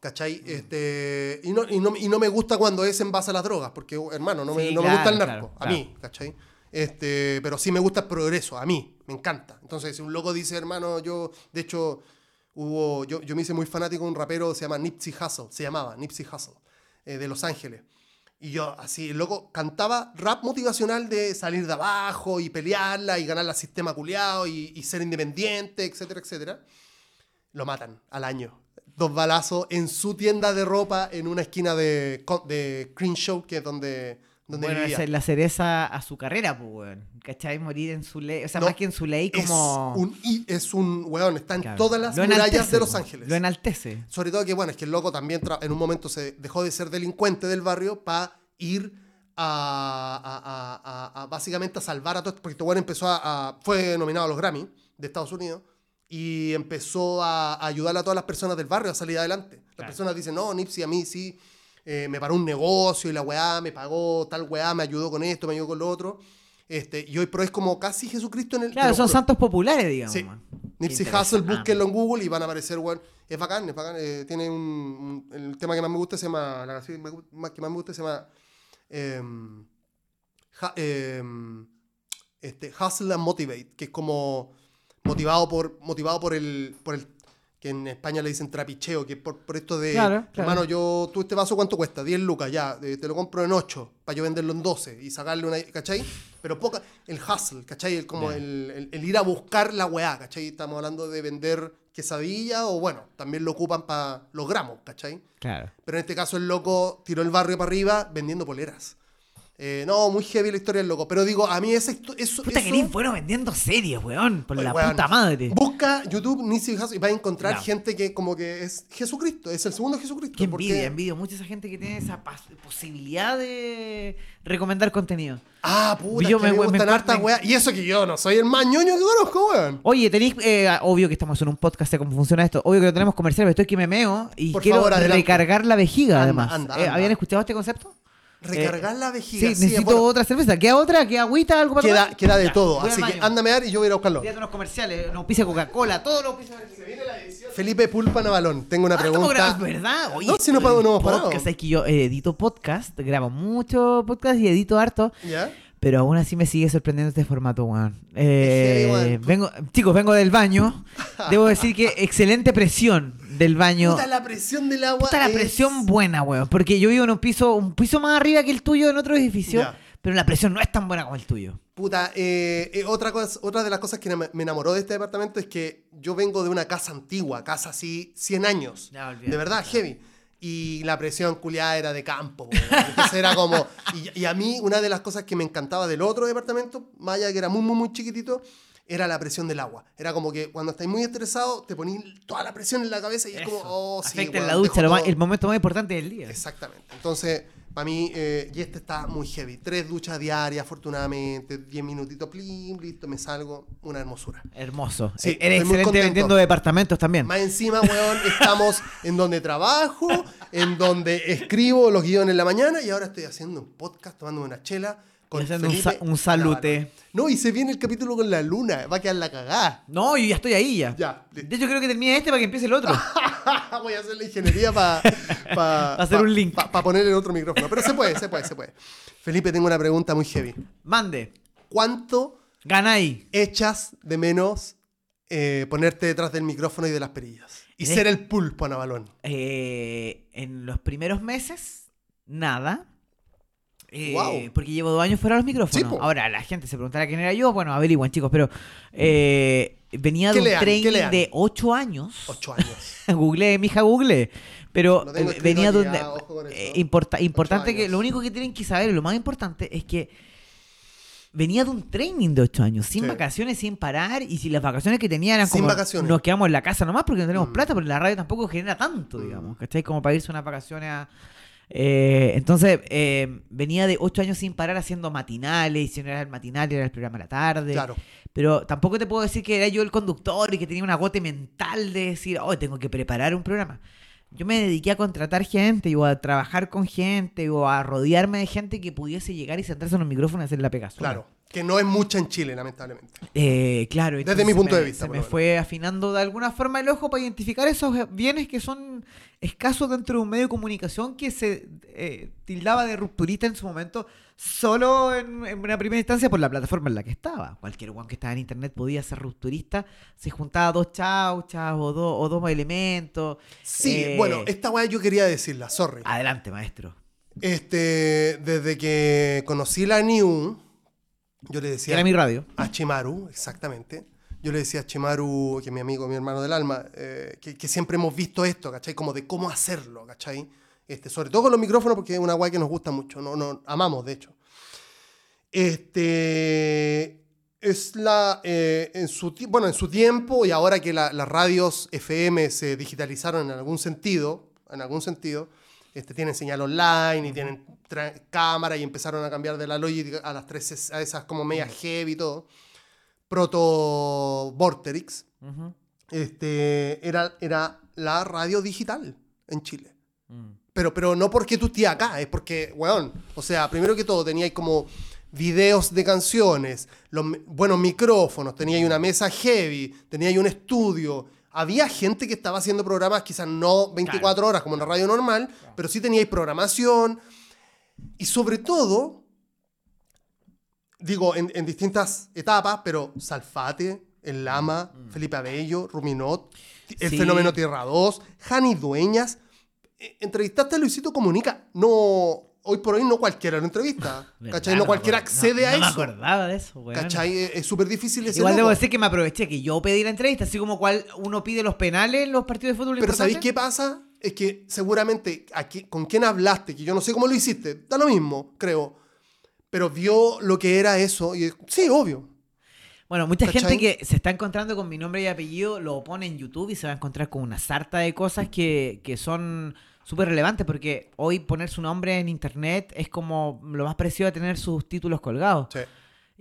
¿Cachai? Este, y, no, y, no, y no me gusta cuando es en base a las drogas, porque, hermano, no me, no me gusta el narco, claro, a mí, ¿cachai? Este, pero sí me gusta el progreso, a mí, encanta. Entonces, si un loco dice, hermano, yo, de hecho, hubo, yo, yo me hice muy fanático de un rapero, se llama Nipsey Hussle, se llamaba Nipsey Hussle, eh, de Los Ángeles. Y yo, así, el loco cantaba rap motivacional de salir de abajo y pelearla y ganar el sistema culiado y, ser independiente, etcétera, etcétera. Lo matan al año. Dos balazos en su tienda de ropa en una esquina de, de Crenshaw, que es donde, donde Bueno, vivía. esa es la cereza a su carrera, pues, weón. ¿Cachai? Morir en su ley. O sea, No, más que en su ley, como. Es un, es un weón, está en Claro. todas las Lo murallas enaltece, de Los. Ángeles. Lo enaltece. Sobre todo que, bueno, es que el loco también en un momento se dejó de ser delincuente del barrio para ir a, a- a- a- básicamente a salvar a todos. Porque este weón empezó a, fue nominado a los Grammy de Estados Unidos y empezó a, a ayudar a todas las personas del barrio a salir adelante. Las Claro. personas dicen, no, Nipsey a mí sí, eh, me paró un negocio y la weá me pagó tal weá, me ayudó con esto, me ayudó con lo otro. Este, y hoy, pero es como casi Jesucristo en el. Claro, son santos populares, digamos. Sí. Nipsey Hussle, búsquenlo en Google y van a aparecer, weón. Es bacán, es bacán. eh, tiene un, un- El tema que más me gusta se llama. La canción que más- me gusta se llama. em, ha- em, este, Hustle and Motivate, que es como. Motivado por, motivado por el. Por el que en España le dicen trapicheo, que es por, por esto de. Claro, claro. Hermano, yo. ¿Tú este vaso cuánto cuesta? 10 lucas, ya. eh, te lo compro en 8 para yo venderlo en 12 y sacarle una. ¿Cachai? Pero poca. El hustle, ¿cachai? El, como el, el- el ir a buscar la weá, ¿cachai? Estamos hablando de vender quesadilla o bueno, también lo ocupan para los gramos, ¿cachai? Claro. Pero en este caso el loco tiró el barrio para arriba vendiendo poleras. Eh, no, muy heavy la historia del loco. Pero digo, a mí histo- eso. Puta eso- que eres bueno vendiendo series, weón. Por Oye, la weón, puta madre. Busca YouTube Nipsey Hussle y vas a encontrar gente que como que es Jesucristo, es el segundo Jesucristo. Qué porque- envidia, envidio mucho a esa gente que tiene esa posibilidad de recomendar contenido. Ah, puta, Yo es que me- me, gustan me- hartas weas. Y eso que yo no soy el más ñoño que conozco, weón. Oye, tenéis, eh, obvio que estamos en un podcast de cómo funciona esto. Obvio que no tenemos comercial, pero estoy que me meo y Por quiero favor, recargar la vejiga, Anda, además. anda, Eh. ¿Habían escuchado este concepto? Recargar la Sí, vejiga. sí, necesito bueno, otra cerveza. ¿Queda otra? ¿Queda agüita? ¿Algo para queda, tomar? queda de Ya, todo. Así que ándame a ver y yo voy a ir a buscarlo. Olvídate unos comerciales, nos pisa Coca-Cola, todo lo pisa. Felipe Pulpa Navalón, tengo una Ah, pregunta. grabando, ¿verdad? Oye, No, si no pago, no hemos. Es que yo eh, edito podcast, grabo mucho podcast y edito harto. ¿Ya? Pero aún así me sigue sorprendiendo este formato, weón. Eh, vengo, chicos, vengo del baño. Debo decir que excelente presión del baño. Puta, la presión del agua. Puta la es- presión buena, weón. Porque yo vivo en un piso, un piso más arriba que el tuyo en otro edificio. Ya. pero la presión no es tan buena como el tuyo. Puta, eh, eh, otra, cosa, otra de las cosas que me enamoró de este departamento es que yo vengo de una casa antigua, casa así, 100 años. de verdad, heavy. Y la presión culiada era de campo. Entonces era como. Y, y, a mí, una de las cosas que me encantaba del otro departamento, Maya, que era muy, muy, muy chiquitito, era la presión del agua. Era como que cuando estáis muy estresado, te ponís toda la presión en la cabeza y es como, oh, sí. Afecta en la ducha, el momento más importante del día. Exactamente. Entonces, para mí, eh, y este está muy heavy. Tres duchas diarias, afortunadamente. Diez minutitos, plim, listo, me salgo. Una hermosura. Hermoso. Sí, Eres excelente vendiendo departamentos también. Más encima, weón, estamos en donde trabajo, en donde escribo los guiones en la mañana y ahora estoy haciendo un podcast, tomando una chela haciendo un, salute. No, y se viene el capítulo con la luna. Va a quedar la cagada. No, yo ya estoy ahí ya. ya de hecho, creo que termine este para que empiece el otro. Voy a hacer la ingeniería para hacer un link. Para poner el otro micrófono. Pero se puede, se puede, se puede. Felipe, tengo una pregunta muy heavy. Mande. ¿Cuánto ganáis? Echas de menos eh, ponerte detrás del micrófono y de las perillas? Y ser el pulpo, Ana Balón. Eh, en los primeros meses, nada. Eh, porque llevo dos años fuera de los micrófonos. Ahora, la gente se preguntará quién era yo. Bueno, averigüen, chicos, pero eh, venía de un training de ocho años. Ocho años. googleé, mija, googleé. Pero eh, venía de un... importante que lo único que tienen que saber, lo más importante, es que venía de un training de ocho años, sin vacaciones, sin parar, y si las vacaciones que tenía eran como nos quedamos en la casa nomás porque no tenemos mm. plata, porque la radio tampoco genera tanto, mm. digamos, ¿cachai? Como para irse unas vacaciones a, eh, entonces, eh, venía de ocho años sin parar haciendo matinales, y si no era el matinal, era el programa de la tarde. Claro. Pero tampoco te puedo decir que era yo el conductor y que tenía una gote mental de decir, oh, tengo que preparar un programa. Yo me dediqué a contratar gente, o a trabajar con gente, o a rodearme de gente que pudiese llegar y sentarse en un micrófono y hacer la pega Claro. Que no es mucha en Chile, lamentablemente. Eh, claro. Desde mi punto de vista. Se me fue afinando de alguna forma el ojo para identificar esos bienes que son escasos dentro de un medio de comunicación que se eh, tildaba de rupturista en su momento solo en, una primera instancia por la plataforma en la que estaba. Cualquier one que estaba en internet podía ser rupturista. Se juntaba dos chauchas o, o dos elementos. Sí, eh, bueno, esta weá yo quería decirla, sorry. Adelante, maestro. Este, desde que conocí la New yo le decía. Era mi radio. A Chimaru, exactamente. Yo le decía a Chimaru, que es mi amigo, mi hermano del alma, eh, que, siempre hemos visto esto, ¿cachai? Como de cómo hacerlo, ¿cachai? Este, sobre todo con los micrófonos, porque es una guay que nos gusta mucho, no, no, amamos, de hecho. Este. Es la. Eh, en su, bueno, en su tiempo, y ahora que las radios FM se digitalizaron en algún sentido, en algún sentido, este, tienen señal online y tienen cámara y empezaron a cambiar de la lógica a las tres, a esas como medias heavy y todo. Proto Vorterix. este, era, era la radio digital en Chile. Mm. Pero, pero no porque tú estés acá, es porque, weón, o sea, primero que todo teníais como videos de canciones, los buenos micrófonos, teníais una mesa heavy, teníais un estudio, había gente que estaba haciendo programas, quizás no 24 horas como en la radio normal, pero sí teníais programación. Y sobre todo, digo, en, distintas etapas, pero Salfate, El Lama, mm. Felipe Abello, Ruminot, El Fenómeno Tierra 2, Jani Dueñas. E, entrevistaste a Luisito Comunica. No, hoy por hoy no cualquiera lo entrevista. ¿Cachai? No cualquiera accede a eso. No me acordaba de eso, güey. ¿Cachai? Es súper difícil ese Igual debo decir que me aproveché que yo pedí la entrevista, así como cual uno pide los penales en los partidos de fútbol. Pero ¿sabéis qué pasa? Es que seguramente aquí, con quién hablaste, que yo no sé cómo lo hiciste, da lo mismo, creo. Pero vio lo que era eso y sí, obvio. Bueno, mucha gente que se está encontrando con mi nombre y apellido lo pone en YouTube y se va a encontrar con una sarta de cosas que, que son súper relevante porque hoy poner su nombre en internet es como lo más parecido a tener sus títulos colgados.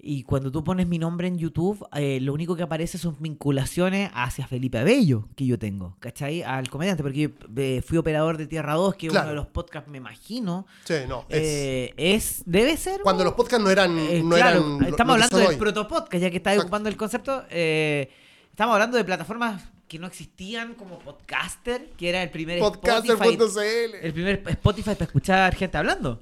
Y cuando tú pones mi nombre en YouTube, eh, lo único que aparece son vinculaciones hacia Felipe Abello que yo tengo, ¿cachai? Al comediante, porque eh, fui operador de Tierra 2, que es uno de los podcasts, me imagino. Sí, no. Eh, es, debe ser. Cuando los podcasts no eran. No eran estamos hablando del protopodcast, ya que está ocupando el concepto. estamos hablando de plataformas que no existían como podcaster, que era el primer Spotify, el primer Spotify para escuchar gente hablando.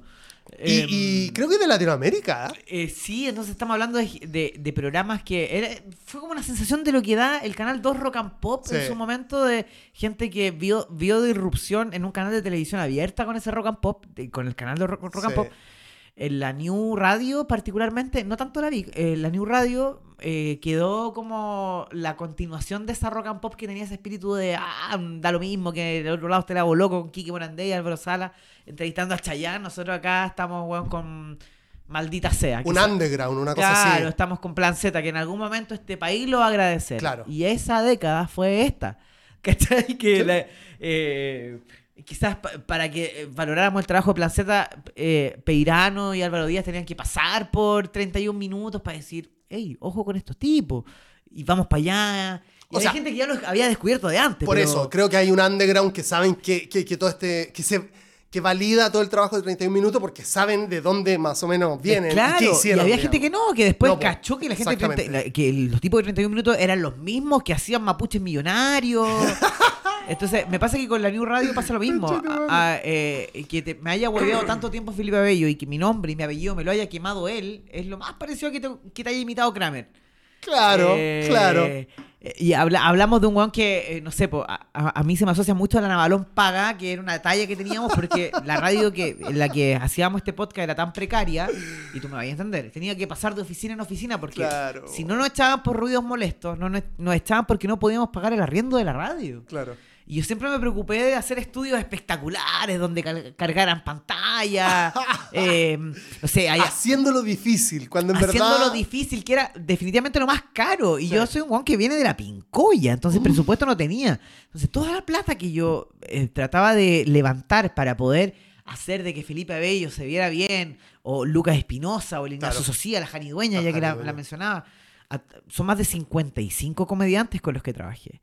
Y, em, creo que de Latinoamérica. Eh, sí, entonces estamos hablando de, programas que fue como una sensación de lo que da el canal 2 Rock and Pop en su momento de gente que vio, vio de irrupción en un canal de televisión abierta con ese Rock and Pop, con el canal de Rock, and Pop. en la New Radio particularmente, no tanto la Vic, eh, la New Radio eh, quedó como la continuación de esa rock and pop que tenía ese espíritu de, ah, da lo mismo que del otro lado usted la voló con Kiki Morandé y Álvaro Sala entrevistando a Chayanne, nosotros acá estamos, weón, con maldita sea. Un underground, una cosa Claro, así. estamos con Plan Z, que en algún momento este país lo va a agradecer. Claro. Y esa década fue esta. ¿Cachai? Que la- eh, quizás pa- para que eh, valoráramos el trabajo de Plan Z, eh, Peirano y Álvaro Díaz tenían que pasar por 31 minutos para decir, hey, ojo con estos tipos. Y vamos para allá. Y O hay sea, gente que ya los había descubierto de antes. Por pero- eso, creo que hay un underground que saben que, que, que todo este. que se. que valida todo el trabajo de 31 minutos porque saben de dónde más o menos vienen. Claro, y qué hicieron. había digamos. gente que no, que después No, po, cachó que la gente de 30 exactamente. la- que los tipos de 31 minutos eran los mismos que hacían mapuches millonarios. Entonces, me pasa que con la New Radio pasa lo mismo. A- a, eh, que te- me haya hueveado tanto tiempo Felipe Abello y que mi nombre y mi apellido me lo haya quemado él, es lo más parecido a que te, que te haya imitado Kramer. Claro, Eh, claro. eh, Y habla- hablamos de un weón que, eh, no sé, po, a, a- a mí se me asocia mucho a la Navalón Paga, que era una talla que teníamos porque la radio que, en la que hacíamos este podcast era tan precaria, y tú me vas a entender, tenía que pasar de oficina en oficina porque Claro. si no nos echaban por ruidos molestos, no nos, nos echaban porque no podíamos pagar el arriendo de la radio. Claro. Y yo siempre me preocupé de hacer estudios espectaculares donde cargaran pantalla, eh, no sé, hay, Haciéndolo difícil, cuando en haciéndolo verdad. difícil, que era definitivamente lo más caro. Y Sí. yo soy un guan que viene de la pincoya, entonces presupuesto no tenía. Entonces toda la plata que yo eh, trataba de levantar para poder hacer de que Felipe Abello se viera bien, o Lucas Espinosa, o el Ignacio Claro. Socia, la Janidueña, ya que la, mencionaba, son más de 55 comediantes con los que trabajé.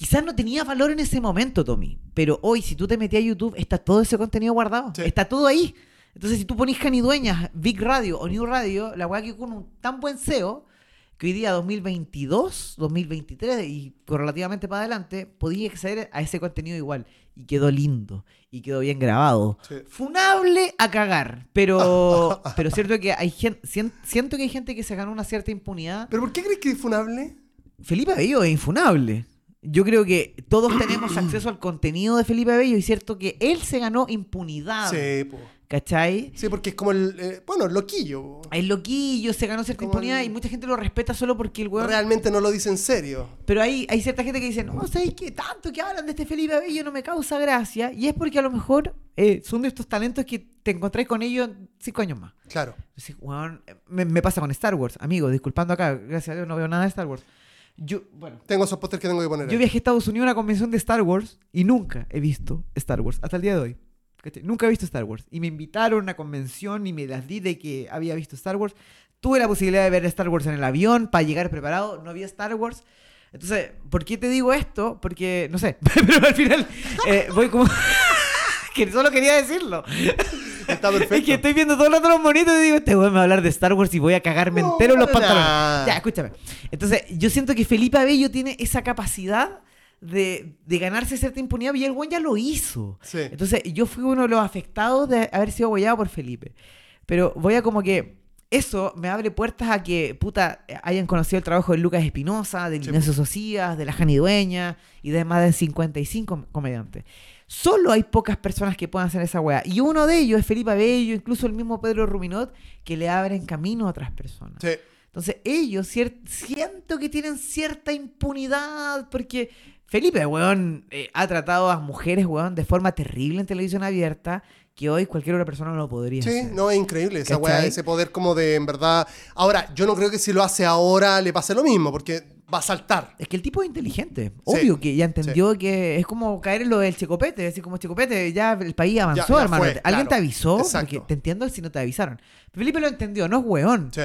Quizás no tenía valor en ese momento, Tommy, pero hoy si tú te metías a YouTube, está todo ese contenido guardado. Sí. Está todo ahí. Entonces, si tú ponís Canidueñas, Big Radio o New Radio, la weá que con un tan buen SEO, que hoy día 2022, 2023 y con relativamente para adelante, podía acceder a ese contenido igual. Y quedó lindo. Y quedó bien grabado. Sí. Funable a cagar. Pero, pero cierto que hay gente, siento que hay gente que se ganó una cierta impunidad ¿Pero por qué crees que es funable? Felipe Abello es infunable. Yo creo que todos tenemos acceso al contenido de Felipe Abello y cierto que él se ganó impunidad. Sí, po. ¿Cachai? Sí, porque es como el. eh, bueno, el loquillo. po. El loquillo se ganó cierta Como impunidad el- y mucha gente lo respeta solo porque el weón. Realmente no lo dice en serio. Pero hay, hay cierta gente que dice, no, ¿sabes qué? Tanto que hablan de este Felipe Abello no me causa gracia. Y es porque a lo mejor eh, son de estos talentos que te encontrás con ellos cinco años más. Claro. Weón, me, me pasa con Star Wars, amigo, disculpando acá, gracias a Dios no veo nada de Star Wars. Yo, bueno, Tengo esos pósters que tengo que poner. Yo ahí. viajé a Estados Unidos a una convención de Star Wars y nunca he visto Star Wars, hasta el día de hoy. Nunca he visto Star Wars. Y me invitaron a una convención y me las di de que había visto Star Wars. Tuve la posibilidad de ver Star Wars en el avión para llegar preparado. No había Star Wars. Entonces, ¿por qué te digo esto? Porque, no sé, pero al final eh, voy como... que solo quería decirlo. Está perfecto. Es que estoy viendo todo el rato los monitos y digo, este weón me va a hablar de Star Wars y voy a cagarme No, entero los para pantalones. Ya, escúchame. Entonces, yo siento que Felipe Abello tiene esa capacidad de, de ganarse cierta impunidad y el weón ya lo hizo. Sí. Entonces, yo fui uno de los afectados de haber sido abollado por Felipe. Pero voy a como que eso me abre puertas a que, puta, hayan conocido el trabajo de Lucas Espinosa, de Sí, Ignacio Socias, de la Jani Dueña y de más de 55 comediantes. Solo hay pocas personas que puedan hacer esa weá. Y uno de ellos es Felipe Abello, incluso el mismo Pedro Ruminot, que le abren camino a otras personas. Sí. Entonces, ellos siento que tienen cierta impunidad porque Felipe, weón, eh, ha tratado a mujeres, weón, de forma terrible en televisión abierta que hoy cualquier otra persona no lo podría Sí, hacer. no, es increíble esa weá, ese poder como de, en verdad... Ahora, yo no creo que si lo hace ahora le pase lo mismo, porque va a saltar. Es que el tipo es inteligente. Obvio que ya entendió que es como caer en lo del checopete. Es decir, como checopete, ya el país avanzó, Ya- ya hermano. fue, ¿Alguien claro. te avisó? Exacto. Porque te entiendo si no te avisaron. Felipe lo entendió, no es weón. Sí.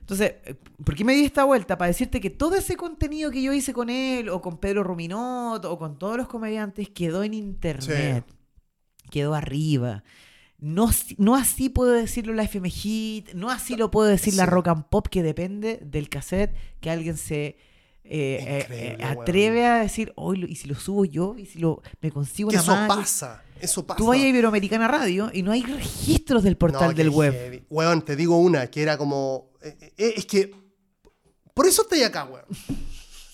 Entonces, eh, ¿por qué me di esta vuelta? Para decirte que todo ese contenido que yo hice con él, o con Pedro Ruminot, o con todos los comediantes, quedó en internet. Quedó arriba. No, no así puedo decirlo la FM Hit, no así lo puedo decir la. Rock and Pop, que depende del cassette que alguien se eh, eh, eh, atreve a decir, hoy y si lo subo yo, y si lo me consigo una eso máquina?". pasa, eso pasa. Tú vas a Iberoamericana Radio y no hay registros del portal No, del web. heavy. Weón, te digo una, que era como... eh, es que... Por eso estoy acá, weón.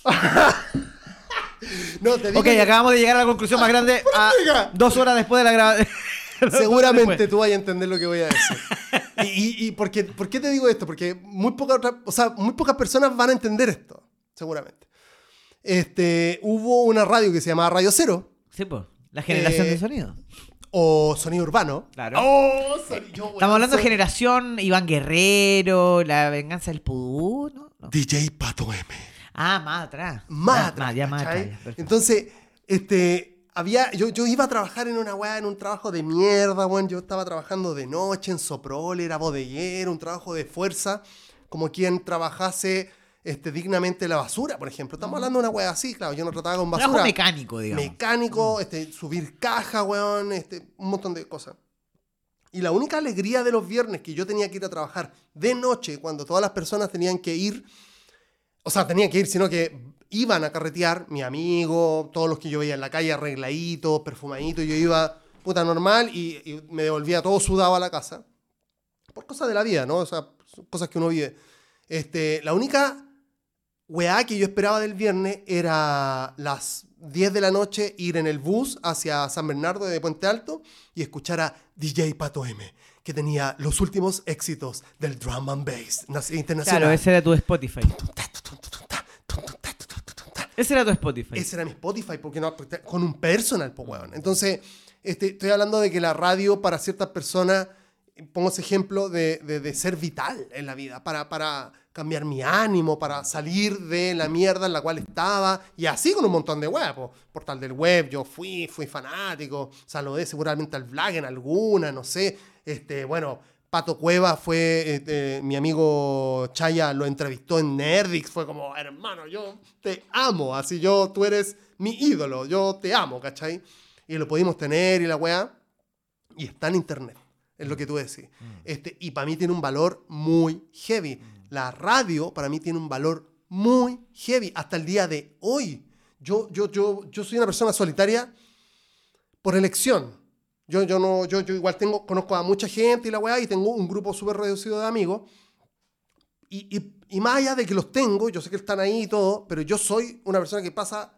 no, te digo Ok, que acabamos de llegar a la conclusión más grande a dos horas después de la grabación. seguramente tú vas a entender lo que voy a decir. Y, y, y por, qué, por qué te digo esto? Porque muy, poca otra- o sea, muy pocas personas van a entender esto, seguramente. Este, hubo una radio que se llamaba Radio Cero Sí, pues. La generación Eh, de sonido. o Sonido Urbano. Claro. Oh, soni- yo, weón, Estamos hablando de generación Iván Guerrero, La Venganza del Pudú, ¿no? No. DJ Pato M. Ah, más atrás. Más Ah, atrás, ya más atrás. Entonces, este, había, yo, yo iba a trabajar en una weá, en un trabajo de mierda, weón. Yo estaba trabajando de noche en Soprol, era bodeguero, un trabajo de fuerza, como quien trabajase este, dignamente la basura, por ejemplo. Estamos hablando de una weá así, claro, yo no trataba con basura. Trabajo mecánico, digamos. mecánico, este, subir caja, weón, este, un montón de cosas. Y la única alegría de los viernes que yo tenía que ir a trabajar de noche, cuando todas las personas tenían que ir, o sea, tenían que ir, sino que iban a carretear, mi amigo, todos los que yo veía en la calle arregladitos, perfumaditos, yo iba puta normal y, y me devolvía todo sudado a la casa. Por cosas de la vida, ¿no? O sea, cosas que uno vive. Este, la única weá que yo esperaba del viernes era las 10 de la noche ir en el bus hacia San Bernardo de Puente Alto y escuchar a DJ Pato M, que tenía los últimos éxitos del drum and bass internacional. Claro, ese era tu Spotify. Ese era tu Spotify. Ese era mi Spotify, porque no con un personal, pues, weón. Entonces, este, estoy hablando de que la radio para ciertas personas, pongo ese ejemplo de, de- de ser vital en la vida, para, para cambiar mi ánimo, para salir de la mierda en la cual estaba, y así con un montón de po. portal del web, yo fui, fui fanático, saludé seguramente al Vlag en alguna, no sé, este, bueno, Pato Cueva fue, este, mi amigo Chaya lo entrevistó en Nerdix, fue como, hermano, yo te amo, así yo, tú eres mi ídolo, yo te amo, ¿cachai? Y lo pudimos tener y la weá, y está en internet, es lo que tú decís. Este, y para mí tiene un valor muy heavy. La radio para mí tiene un valor muy heavy, hasta el día de hoy. Yo, yo, yo, yo soy una persona solitaria por elección. Yo, yo, no, yo, yo igual tengo, conozco a mucha gente y la weá, y tengo un grupo súper reducido de amigos. Y, y, y más allá de que los tengo, yo sé que están ahí y todo, pero yo soy una persona que pasa.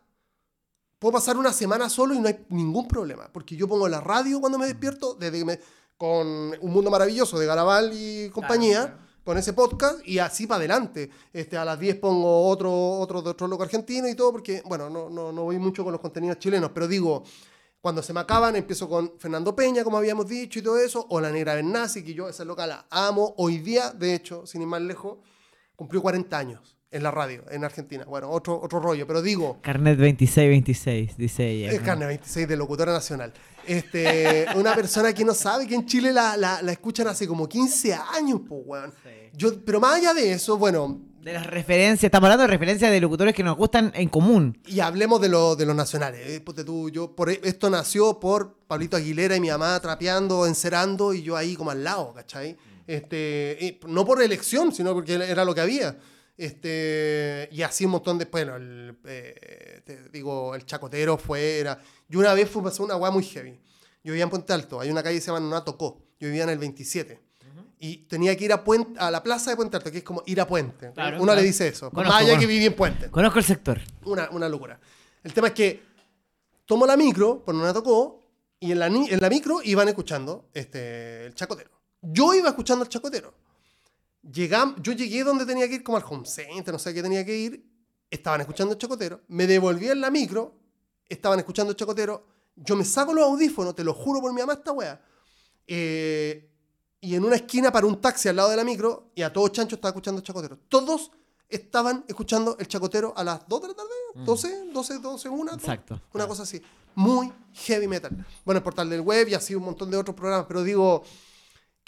Puedo pasar una semana solo y no hay ningún problema, porque yo pongo la radio cuando me despierto, desde que me- con Un Mundo Maravilloso de Garabal y compañía, claro. Con ese podcast, y así para adelante. Este, a las 10 pongo otro, otro de otro loco argentino y todo, porque, bueno, no, no, no voy mucho con los contenidos chilenos, pero digo, cuando se me acaban, empiezo con Fernando Peña, como habíamos dicho y todo eso, o la Negra Bernasi, que yo esa loca la amo. Hoy día, de hecho, sin ir más lejos, cumplió 40 años en la radio, en Argentina. Bueno, otro, otro rollo, pero digo, Carnet 2626, dice ella. es carne 26 de locutora nacional. Este, una persona que no sabe que en Chile la, la, la escuchan hace como 15 años, pues, weón. Yo, pero más allá de eso, bueno, De las referencias, estamos hablando de referencias de locutores que nos gustan en común. Y hablemos de, lo, de los nacionales. eh, tú, yo, por, esto nació por Pablito Aguilera y mi mamá trapeando, encerando y yo ahí como al lado, ¿cachai? Este, y no por elección, sino porque era lo que había. Este, y así un montón de. Bueno, el, eh, te digo, el chacotero fue. Era, yo una vez fue pasó una weá muy heavy. Yo vivía en Puente Alto, hay una calle que se llama Nonatocó. Yo vivía en el 27. Y tenía que ir a, Puente, a la plaza de Puente Alto, que es como ir a Puente. Claro, Uno claro. le dice eso. Conozco, allá que viví en Puente Conozco el sector. una, una locura. El tema es que tomo la micro, por una tocó, y en la, en la micro iban escuchando este, el chacotero. Yo iba escuchando el chacotero. Llegam, yo llegué donde tenía que ir, como al home center, no sé qué tenía que ir. Estaban escuchando el chacotero. Me devolví en la micro, estaban escuchando el chacotero. Yo me saco los audífonos, te lo juro por mi mamá esta wea. Eh, y en una esquina para un taxi al lado de la micro, y a todo chancho estaba escuchando el chacotero. Todos estaban escuchando el chacotero a las 2 de la tarde, 12, 12, 12, 1. Exacto. Una cosa así. Muy heavy metal. Bueno, el portal del web y así un montón de otros programas, pero digo,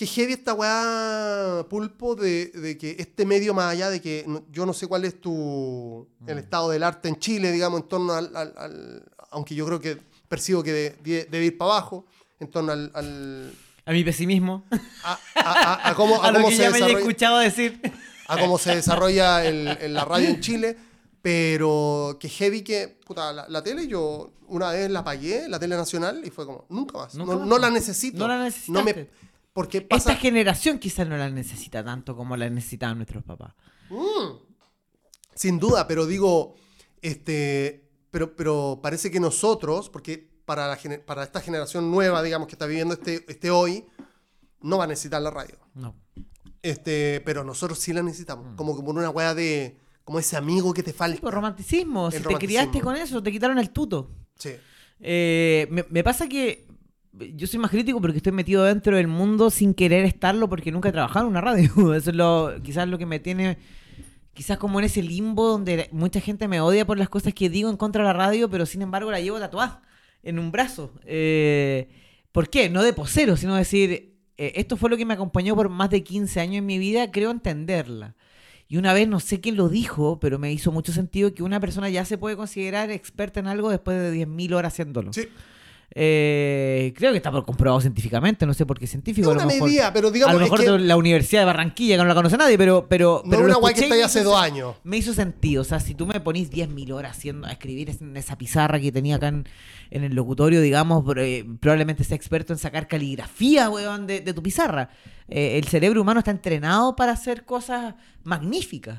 que heavy esta weá pulpo de, de que este medio, más allá de que no- yo no sé cuál es tu el estado del arte en Chile, digamos, en torno al, al- al- aunque yo creo que percibo que de- de- debe ir para abajo, en torno al, al- A mi pesimismo. a, a- a- a cómo, lo que se ya me he desarrolla escuchado decir. a cómo se desarrolla el, el- la radio en Chile, pero que heavy que, puta, la, la tele yo una vez la pagué, la tele nacional, y fue como, nunca más, Nunca no, más. no la necesito. No la No me, porque pasa... Esta generación quizás no la necesita tanto como la necesitaban nuestros papás. Mm, sin duda, pero digo, este, pero, pero parece que nosotros, porque para, la, para esta generación nueva, digamos, que está viviendo este, este hoy, no va a necesitar la radio. No. Este, pero nosotros sí la necesitamos. Mm. Como por una weá de. Como ese amigo que te falta. Por romanticismo. El si te romanticismo. criaste con eso, te quitaron el tuto. Sí. Eh, me, me pasa que yo soy más crítico porque estoy metido dentro del mundo sin querer estarlo porque nunca he trabajado en una radio. Eso es lo, quizás lo que me tiene, quizás como en ese limbo donde mucha gente me odia por las cosas que digo en contra de la radio, pero sin embargo la llevo tatuada en un brazo. Eh, ¿Por qué? No de posero, sino decir, eh, esto fue lo que me acompañó por más de 15 años en mi vida, creo entenderla. Y una vez, no sé quién lo dijo, pero me hizo mucho sentido que una persona ya se puede considerar experta en algo después de 10.000 horas haciéndolo. Sí. Eh, creo que está por comprobado científicamente, no sé por qué Es científico. a lo una mejor, medida, pero a digamos lo mejor es que de la Universidad de Barranquilla, que no la conoce nadie, pero. pero, no pero una weá que está ahí hace dos años. Me hizo sentido. O sea, si tú me ponís 10.000 horas haciendo, a escribir en esa pizarra que tenía acá en, en el locutorio, digamos, eh, probablemente sea experto en sacar caligrafía, weón, de, de tu pizarra. Eh, el cerebro humano está entrenado para hacer cosas magníficas.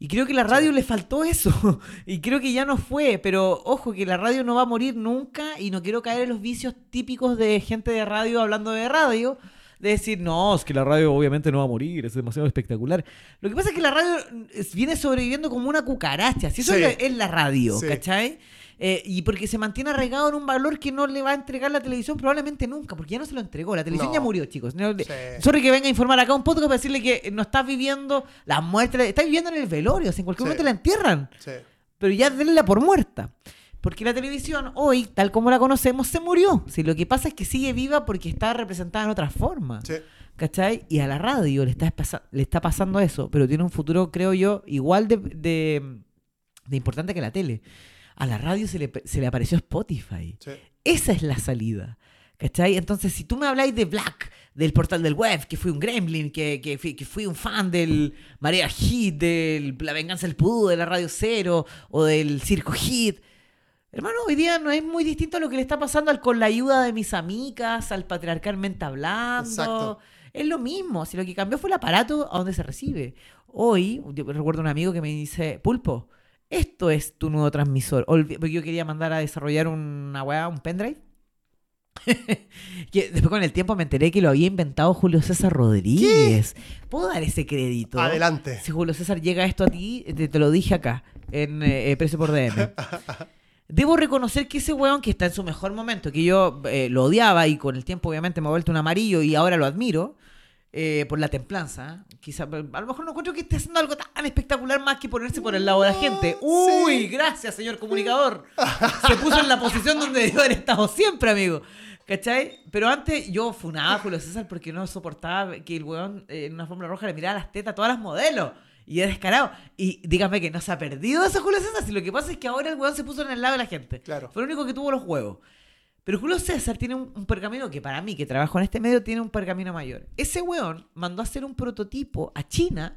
Y creo que la radio le faltó eso. Y creo que ya no fue. Pero ojo, que la radio no va a morir nunca. Y no quiero caer en los vicios típicos de gente de radio hablando de radio. De decir, no, es que la radio obviamente no va a morir, es demasiado espectacular. Lo que pasa es que la radio es- viene sobreviviendo como una cucaracha. Si eso Sí. es la radio, Sí. ¿cachai? Eh, y porque se mantiene arraigado en un valor que no le va a entregar la televisión probablemente nunca, porque ya no se lo entregó. La televisión No. ya murió, chicos. No- Sí. Sorry que venga a informar acá un podcast para decirle que no estás viviendo la muerte, estás viviendo en el velorio, o sea, en cualquier Sí. momento la entierran, Sí. pero ya denla por muerta. Porque la televisión hoy, tal como la conocemos, se murió. Si lo que pasa es que sigue viva porque está representada en otra forma. Sí. ¿Cachai? Y a la radio le está, le está pasando eso, pero tiene un futuro, creo yo, igual de, de- de importante que la tele. A la radio se le, se le apareció Spotify. Sí. Esa es la salida. ¿Cachai? Entonces, si tú me habláis de Black, del portal del web, que fui un gremlin, que, que, fui, que fui un fan del Marea Hit, de La Venganza del Pudú, de la Radio Cero, o del Circo Hit, hermano, hoy día no es muy distinto a lo que le está pasando al con la ayuda de mis amigas, al patriarcalmente hablando. Exacto. Es lo mismo, si lo que cambió fue el aparato a donde se recibe. Hoy, yo recuerdo un amigo que me dice, Pulpo, esto es tu nuevo transmisor. Olvi- Porque yo quería mandar a desarrollar una weá, un pendrive. que después con el tiempo me enteré que lo había inventado Julio César Rodríguez. ¿Puedo dar ese crédito? Adelante. Si Julio César llega esto a ti, te, te lo dije acá, en eh, Precio por DM. Debo reconocer que ese weón que está en su mejor momento, que yo eh, lo odiaba y con el tiempo obviamente me ha vuelto un amarillo y ahora lo admiro, eh, por la templanza. Quizá, a lo mejor no encuentro que esté haciendo algo tan espectacular más que ponerse por el lado de la gente. Uy, sí. gracias, señor comunicador. Se puso en la posición donde debió haber estado siempre, amigo. ¿Cachai? Pero antes yo funaba a Julio César porque no soportaba que el weón eh, en una fórmula roja le mirara las tetas a todas las modelos. Y era descarado. Y dígame que no se ha perdido eso Julio César. Si lo que pasa es que ahora el weón se puso en el lado de la gente. Claro. Fue el único que tuvo los huevos. Pero Julio César tiene un, un pergamino que para mí, que trabajo en este medio, tiene un pergamino mayor. Ese weón mandó a hacer un prototipo a China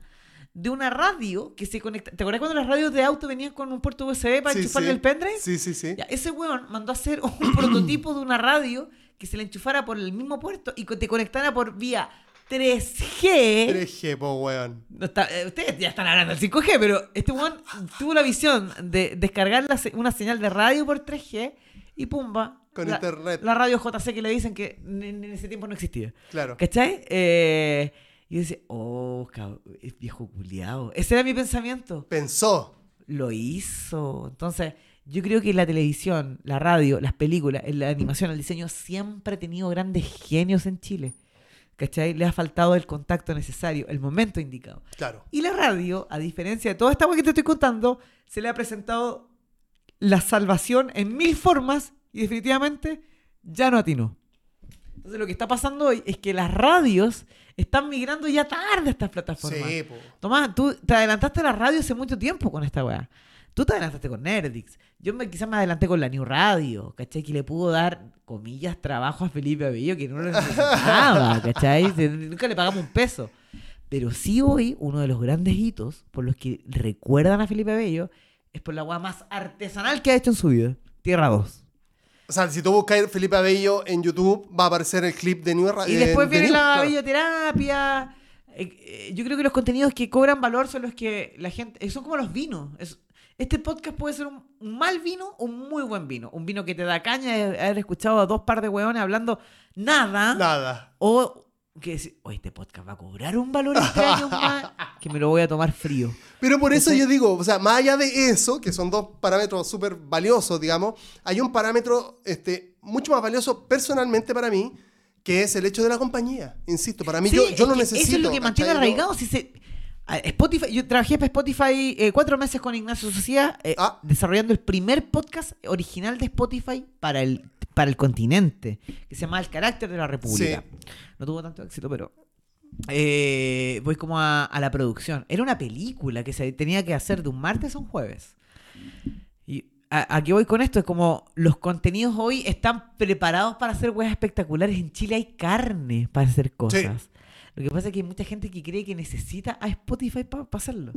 de una radio que se conecta. ¿Te acuerdas cuando las radios de auto venían con un puerto USB para Sí, enchufarle sí. el pendrive? Sí, sí, sí. Ya, ese weón mandó a hacer un prototipo de una radio que se le enchufara por el mismo puerto y que te conectara por vía 3G. 3G, po, weón. No está- eh, ustedes ya están hablando del 5G, pero este weón tuvo la visión de descargar la una señal de radio por 3G y pumba. Con la, internet. La radio JC que le dicen que en, en ese tiempo no existía. Claro. ¿Cachai? Eh, y yo decía, oh, cab- es viejo culiado. Ese era mi pensamiento. Pensó. Lo hizo. Entonces, yo creo que la televisión, la radio, las películas, la animación, el diseño siempre ha tenido grandes genios en Chile. ¿Cachai? Le ha faltado el contacto necesario, el momento indicado. Claro. Y la radio, a diferencia de toda esta cosa que te estoy contando, se le ha presentado la salvación en mil formas y definitivamente ya no atinó. Entonces lo que está pasando hoy es que las radios están migrando ya tarde a estas plataformas. Sí, po. Tomás, tú te adelantaste a la radio hace mucho tiempo con esta weá. Tú te adelantaste con Nerdix. Yo me, quizás me adelanté con la New Radio, ¿cachai? Que le pudo dar, comillas, trabajo a Felipe Abello que no lo necesitaba, ¿cachai? Nunca le pagamos un peso. Pero sí hoy, uno de los grandes hitos por los que recuerdan a Felipe Abello es por la weá más artesanal que ha hecho en su vida. Tierra 2. O sea, si tú buscas Felipe Abello en YouTube, va a aparecer el clip de New Ra- Y de- después de viene New, la belloterapia. Eh, eh, yo creo que los contenidos que cobran valor son los que la gente. eh, Son como los vinos. Es- este podcast puede ser un, mal vino o un muy buen vino. Un vino que te da caña de haber escuchado a dos par de hueones hablando nada. Nada. O que decir, oye, este podcast va a cobrar un valor este año más, que me lo voy a tomar frío. Pero por eso yo digo, o sea, más allá de eso, que son dos parámetros súper valiosos, digamos, hay un parámetro este, mucho más valioso personalmente para mí, que es el hecho de la compañía. Insisto, para mí Sí, yo, yo no necesito. Eso es lo que mantiene arraigado. Si se, a- Spotify, yo trabajé para Spotify eh, cuatro meses con Ignacio Sociedad, eh, Ah. desarrollando el primer podcast original de Spotify para el, para el continente, que se llama El Carácter de la República. No tuvo tanto éxito, pero eh, voy como a, a la producción. Era una película que se tenía que hacer de un martes a un jueves. Y a, a qué voy con esto? Es como los contenidos hoy están preparados para hacer weas espectaculares. En Chile hay carne para hacer cosas. Lo que pasa es que hay mucha gente que cree que necesita a Spotify para hacerlo.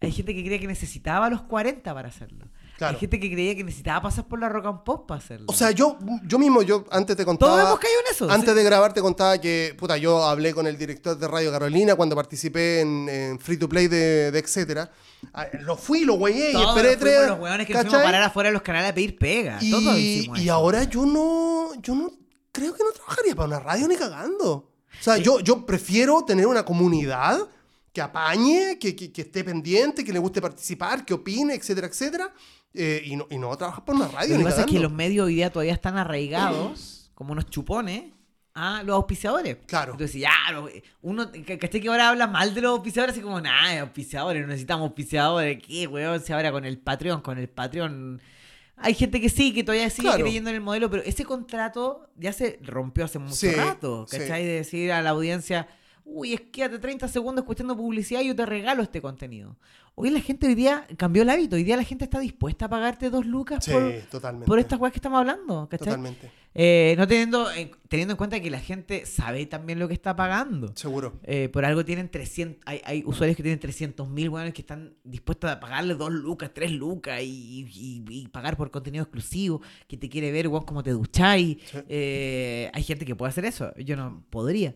Hay gente que cree que necesitaba a los 40 para hacerlo. Claro. Hay gente que creía que necesitaba pasar por la rock and pop para hacerlo. O sea, yo, yo mismo, yo antes te contaba. todos hemos caído en eso. Antes sí. de grabar te contaba que, puta, yo hablé con el director de Radio Carolina cuando participé en, en Free to Play de, de etcétera. Ah, Lo fui, lo güeyé y esperé tres. los hueones que nos fuimos a parar afuera de los canales a pedir pega. Todos Y, hicimos y eso. ahora yo no, yo no, creo que no trabajaría para una radio ni cagando. O sea, Sí. yo, yo prefiero tener una comunidad que apañe, que, que, que esté pendiente, que le guste participar, que opine, etcétera, etcétera. eh, y, no, y no trabajar para una radio Lo que pasa es que los medios hoy día todavía están arraigados, como unos chupones, a los auspiciadores. Claro. Entonces, ya, uno, ¿cachai que ahora habla mal de los auspiciadores? Así como, nada, auspiciadores, no necesitamos auspiciadores. ¿Qué, weón? Si ahora con el Patreon, con el Patreon. Hay gente que sí, que todavía sigue Claro. creyendo en el modelo, pero ese contrato ya se rompió hace mucho Sí, rato, sí. ¿cachai? De decir a la audiencia, uy, es quédate 30 segundos escuchando publicidad y yo te regalo este contenido. Hoy la gente hoy día cambió el hábito, hoy día la gente está dispuesta a pagarte dos lucas Sí, por, totalmente. por estas weas que estamos hablando, ¿cachai? Totalmente. Eh, no teniendo, en- teniendo en cuenta que la gente sabe también lo que está pagando. Seguro. Eh, por algo tienen 300, hay, hay usuarios que tienen 300 mil weones que están dispuestos a pagarle 2 lucas, 3 lucas y, y- y pagar por contenido exclusivo, que te quiere ver, weón, cómo te ducháis. Sí. Eh, hay gente que puede hacer eso, yo no podría.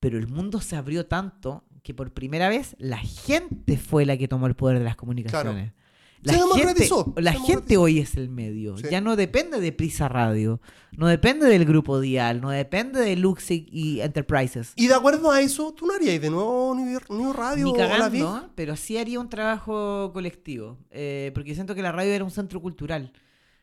Pero el mundo se abrió tanto que por primera vez la gente fue la que tomó el poder de las comunicaciones. La Se gente, la se gente hoy es el medio. Sí. Ya no depende de Prisa Radio, no depende del Grupo Dial, no depende de Luxic y Enterprises. Y de acuerdo a eso, tú no harías de nuevo ni radio Ni o la cagando, pero sí haría un trabajo colectivo. eh, porque siento que la radio era un centro cultural.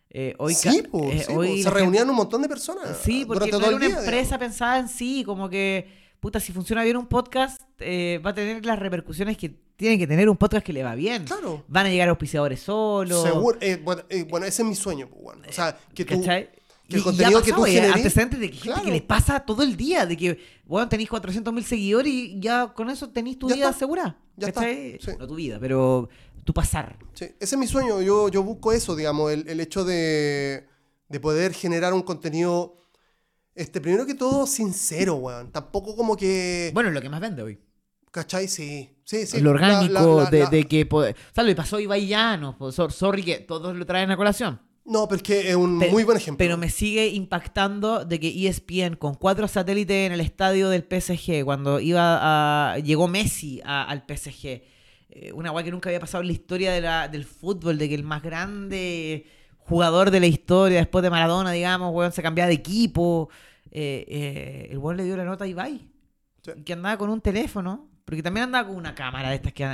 Eh, hoy sí, po, eh, sí, po. hoy se reunían un montón de personas. Sí, porque no era una día, empresa digamos. pensada en sí, como que, puta, si funciona bien un podcast, eh, va a tener las repercusiones que tiene que tener un podcast que le va bien. Claro. Van a llegar auspiciadores solos. Seguro. eh, bueno, eh, bueno, ese es mi sueño, pues, bueno. O sea, que tú. ¿Cachai? que el Y- contenido ya que tú pasó, eh, generes- antecedentes de que gente Claro. que les pasa todo el día, de que, bueno, tenéis 400 mil seguidores y ya con eso tenéis tu Ya vida está. asegurada. Ya está, sí. No tu vida, pero tu pasar. Sí, ese es mi sueño. Yo, yo busco eso, digamos, el, el hecho de, de poder generar un contenido, este, primero que todo, sincero, weón. Tampoco como que. Bueno, lo que más vende hoy. ¿Cachai? Sí. Sí, sí. lo orgánico, la- la- de, la- de que... po- O sea, le pasó a Ibai Llanos, po, sor- sorry que todos lo traen a colación. No, pero es que es un muy buen ejemplo. Pero me sigue impactando de que ESPN con cuatro satélites en el estadio del PSG, cuando iba a, llegó Messi a- al PSG, eh, una guay que nunca había pasado en la historia de la- del fútbol, de que el más grande jugador de la historia, después de Maradona, digamos, weón, se cambiaba de equipo. eh, eh, el weón le dio la nota a Ibai, Sí. que andaba con un teléfono, porque también andaba con una cámara de estas que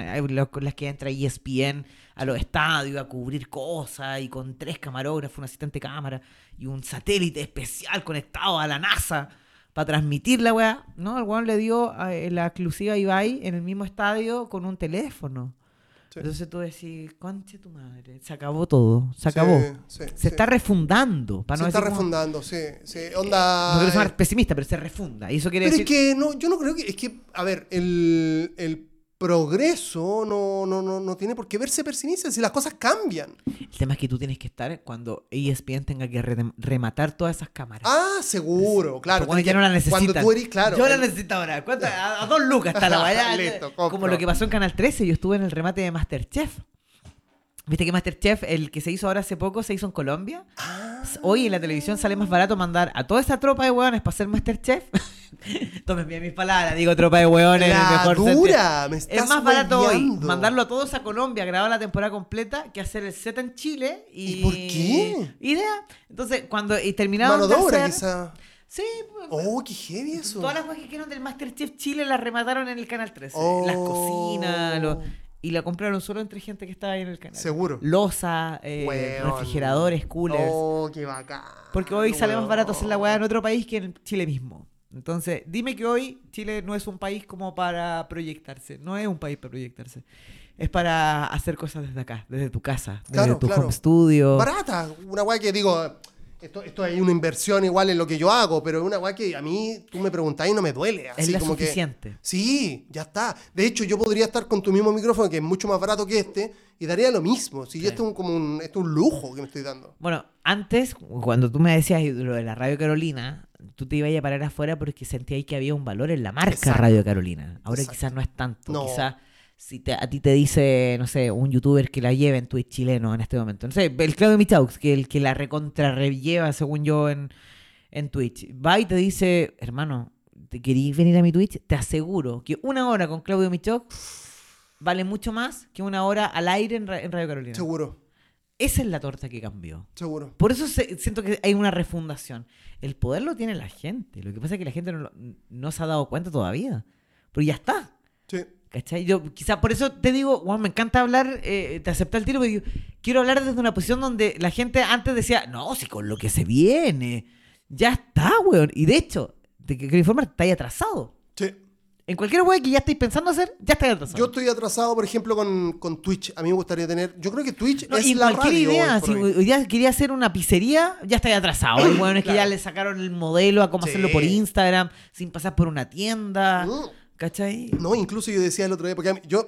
con las que entra ESPN a los estadios a cubrir cosas y con tres camarógrafos, un asistente de cámara y un satélite especial conectado a la NASA para transmitir la weá. No, el weón le dio eh, la exclusiva a Ibai en el mismo estadio con un teléfono. Sí. Entonces tú decís, conche tu madre, se acabó todo, se acabó. Sí, sí, se está refundando. Para Se no está decir como- refundando, sí. sí. Onda. No quiero eh, ser pesimista, pero se refunda. Y eso quiere Pero decir. es que no, yo no creo que. Es que, a ver, el, el progreso no, no, no, no tiene por qué verse pesimista si las cosas cambian. El tema es que tú tienes que estar cuando ESPN tenga que re- rematar todas esas cámaras. Ah, seguro, claro. Buenos ya no la que- Cuando necesitan. tú eres, claro. Yo la necesito ahora. A, a dos lucas está la. Listo, Como lo que pasó en Canal 13. Yo estuve en el remate de Masterchef. ¿Viste que Masterchef, el que se hizo ahora hace poco, se hizo en Colombia? Ah, Hoy en la televisión sale más barato mandar a toda esa tropa de hueones para hacer Masterchef. Tomen bien mis palabras, digo tropa de hueones la mejor dura, me estás Es más barato hoy mandarlo a todos a Colombia, grabar la temporada completa, que hacer el set en Chile. ¿Y, ¿Y por qué? Idea. Entonces, cuando y terminaron Mano de obra, hacer- quizá. Sí, Oh, qué heavy eso. todas las cosas que quedaron del Masterchef Chile las remataron en el Canal 13. Oh. Las cocinas, lo- y la compraron solo entre gente que estaba ahí en el canal. Seguro. Loza, eh, refrigeradores, coolers. Oh, qué bacán. Porque hoy sale más barato hacer la weá en otro país que en Chile mismo. Entonces, dime que hoy Chile no es un país como para proyectarse. No es un país para proyectarse. Es para hacer cosas desde acá, desde tu casa, desde Claro, tu claro. home studio. Barata. Una weá que digo, esto, esto hay una inversión igual en lo que yo hago, pero es una weá que a mí tú me preguntás y no me duele. Es Así la como que. suficiente. Sí, ya está. De hecho, yo podría estar con tu mismo micrófono, que es mucho más barato que este, y daría lo mismo. Si Sí. esto es un, como un, esto es un lujo que me estoy dando. Bueno, antes, cuando tú me decías lo de la Radio Carolina, tú te ibas a parar afuera porque sentías que había un valor en la marca Exacto. Radio Carolina. Ahora Exacto. quizás no es tanto. No. Quizás si te- a ti te dice, no sé, un youtuber que la lleve en Twitch chileno en este momento. No sé, el Claudio Michaux, que el que la recontra lleva, según yo, en, en Twitch. Va y te dice, hermano, ¿te querís venir a mi Twitch? Te aseguro que una hora con Claudio Michaux vale mucho más que una hora al aire en Radio Carolina. Seguro, Esa es la torta que cambió. seguro. Por eso se- siento que hay una refundación. El poder lo tiene la gente. Lo que pasa es que la gente no, lo- no se ha dado cuenta todavía. Pero ya está. Sí. ¿Cachai? Yo quizá por eso te digo, Juan, me encanta hablar, eh, te acepta el tiro, porque yo quiero hablar desde una posición donde la gente antes decía, no, si con lo que se viene, ya está, weón. Y de hecho, te quiero informar, estáis atrasado. Sí. En cualquier weón que ya estáis pensando hacer, ya estáis atrasado. Yo estoy atrasado, por ejemplo, con, con Twitch. A mí me gustaría tener. Yo creo que Twitch No, es y la cualquier radio. idea, hoy si hoy. día quería hacer una pizzería, ya está atrasado. Bueno es que ya Claro. le sacaron el modelo a cómo Sí. hacerlo por Instagram, sin pasar por una tienda. Mm. ¿Cachai? No, incluso yo decía el otro día, porque a mí- yo,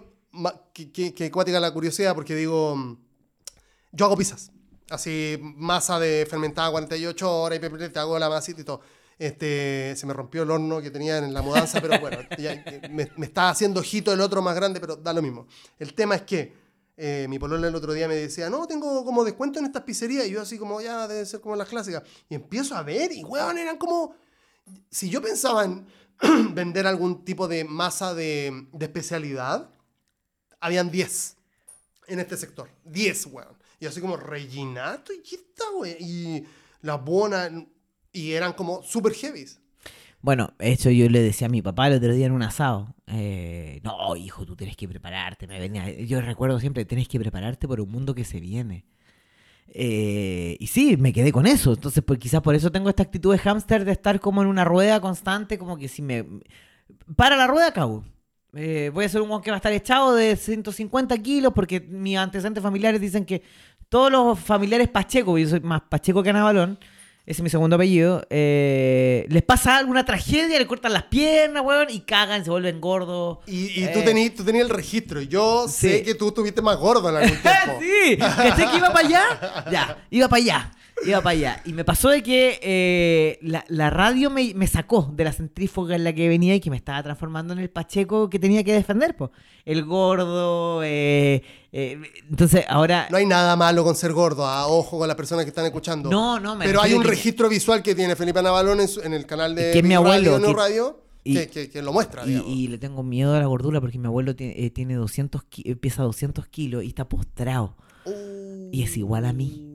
que, que, que cuática la curiosidad, porque digo, yo hago pizzas. Así, masa de fermentada 48 horas y te hago la masita y todo. Este, se me rompió el horno que tenía en la mudanza, pero bueno, ya, me, me está haciendo ojito el otro más grande, pero da lo mismo. El tema es que eh, mi polola el otro día me decía, no, tengo como descuento en estas pizzerías. Y yo así como, ya, debe ser como las clásicas. Y empiezo a ver y, weón, eran como... Si yo pensaba en vender algún tipo de masa de, de especialidad, habían 10 en este sector. 10, weón. Y así como rellenato y está, weón. Y las bonas, y eran como super heavies. Bueno, eso yo le decía a mi papá el otro día en un asado. eh, no, hijo, tú tienes que prepararte. Me venía, yo recuerdo siempre, tienes que prepararte por un mundo que se viene. Eh, y sí, me quedé con eso. Entonces, pues quizás por eso tengo esta actitud de hámster de estar como en una rueda constante, como que si me... Para la rueda, acabo. Eh, voy a ser un guan que va a estar echado de 150 kilos porque mis antecedentes familiares dicen que todos los familiares Pacheco, yo soy más Pacheco que Ana Balón, ese es mi segundo apellido, eh, les pasa alguna tragedia, le cortan las piernas, weón, y cagan, se vuelven gordos. Y, y tú Eh. tenías tú tenías el registro. Yo sé Sí. que tú estuviste más gordo en algún tiempo. sí, ¿cachai que iba para allá? Ya, iba para allá. Iba para allá. Y me pasó de que eh, la, la radio me, me sacó de la centrífuga en la que venía y que me estaba transformando en el Pacheco que tenía que defender, po. El gordo. eh, eh, entonces, ahora. No hay nada malo con ser gordo, a ojo con las personas que están escuchando. No, no, me Pero hay un que- registro visual que tiene Felipe Navalón en, su- en el canal de Que es mi abuelo, Radio, que- Radio, y- que, que- que lo muestra, Y, y le tengo miedo a la gordura porque mi abuelo tiene, eh, tiene 200 ki- pesa 200 kilos y está postrado. y es igual a mí.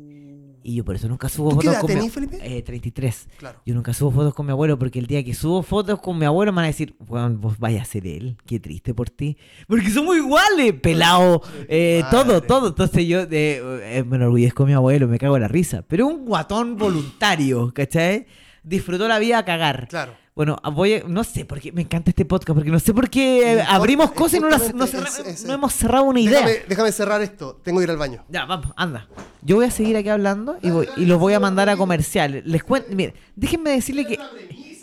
Y yo por eso nunca subo ¿Tú qué fotos edad con mi- Felipe? Eh, 33. Claro. Yo nunca subo fotos con mi abuelo porque el día que subo fotos con mi abuelo me van a decir, "Weón, vos vaya a ser él, qué triste por ti. Porque somos iguales, pelado, eh, todo, todo. Entonces yo eh, eh, me enorgullezco de mi abuelo, me cago en la risa. Pero un guatón voluntario, ¿cachai? Disfrutó la vida a cagar. Claro. Bueno, voy a- no sé por qué me encanta este podcast, porque no sé por qué eh, abrimos cosas y no, las- no justamente cerra- es- es- no hemos cerrado una idea. Déjame, déjame cerrar esto. Tengo que ir al baño. Ya, vamos, anda. Yo voy a seguir aquí hablando y, voy, y los voy a mandar a comercial. Les cuento, mire, déjenme decirle que...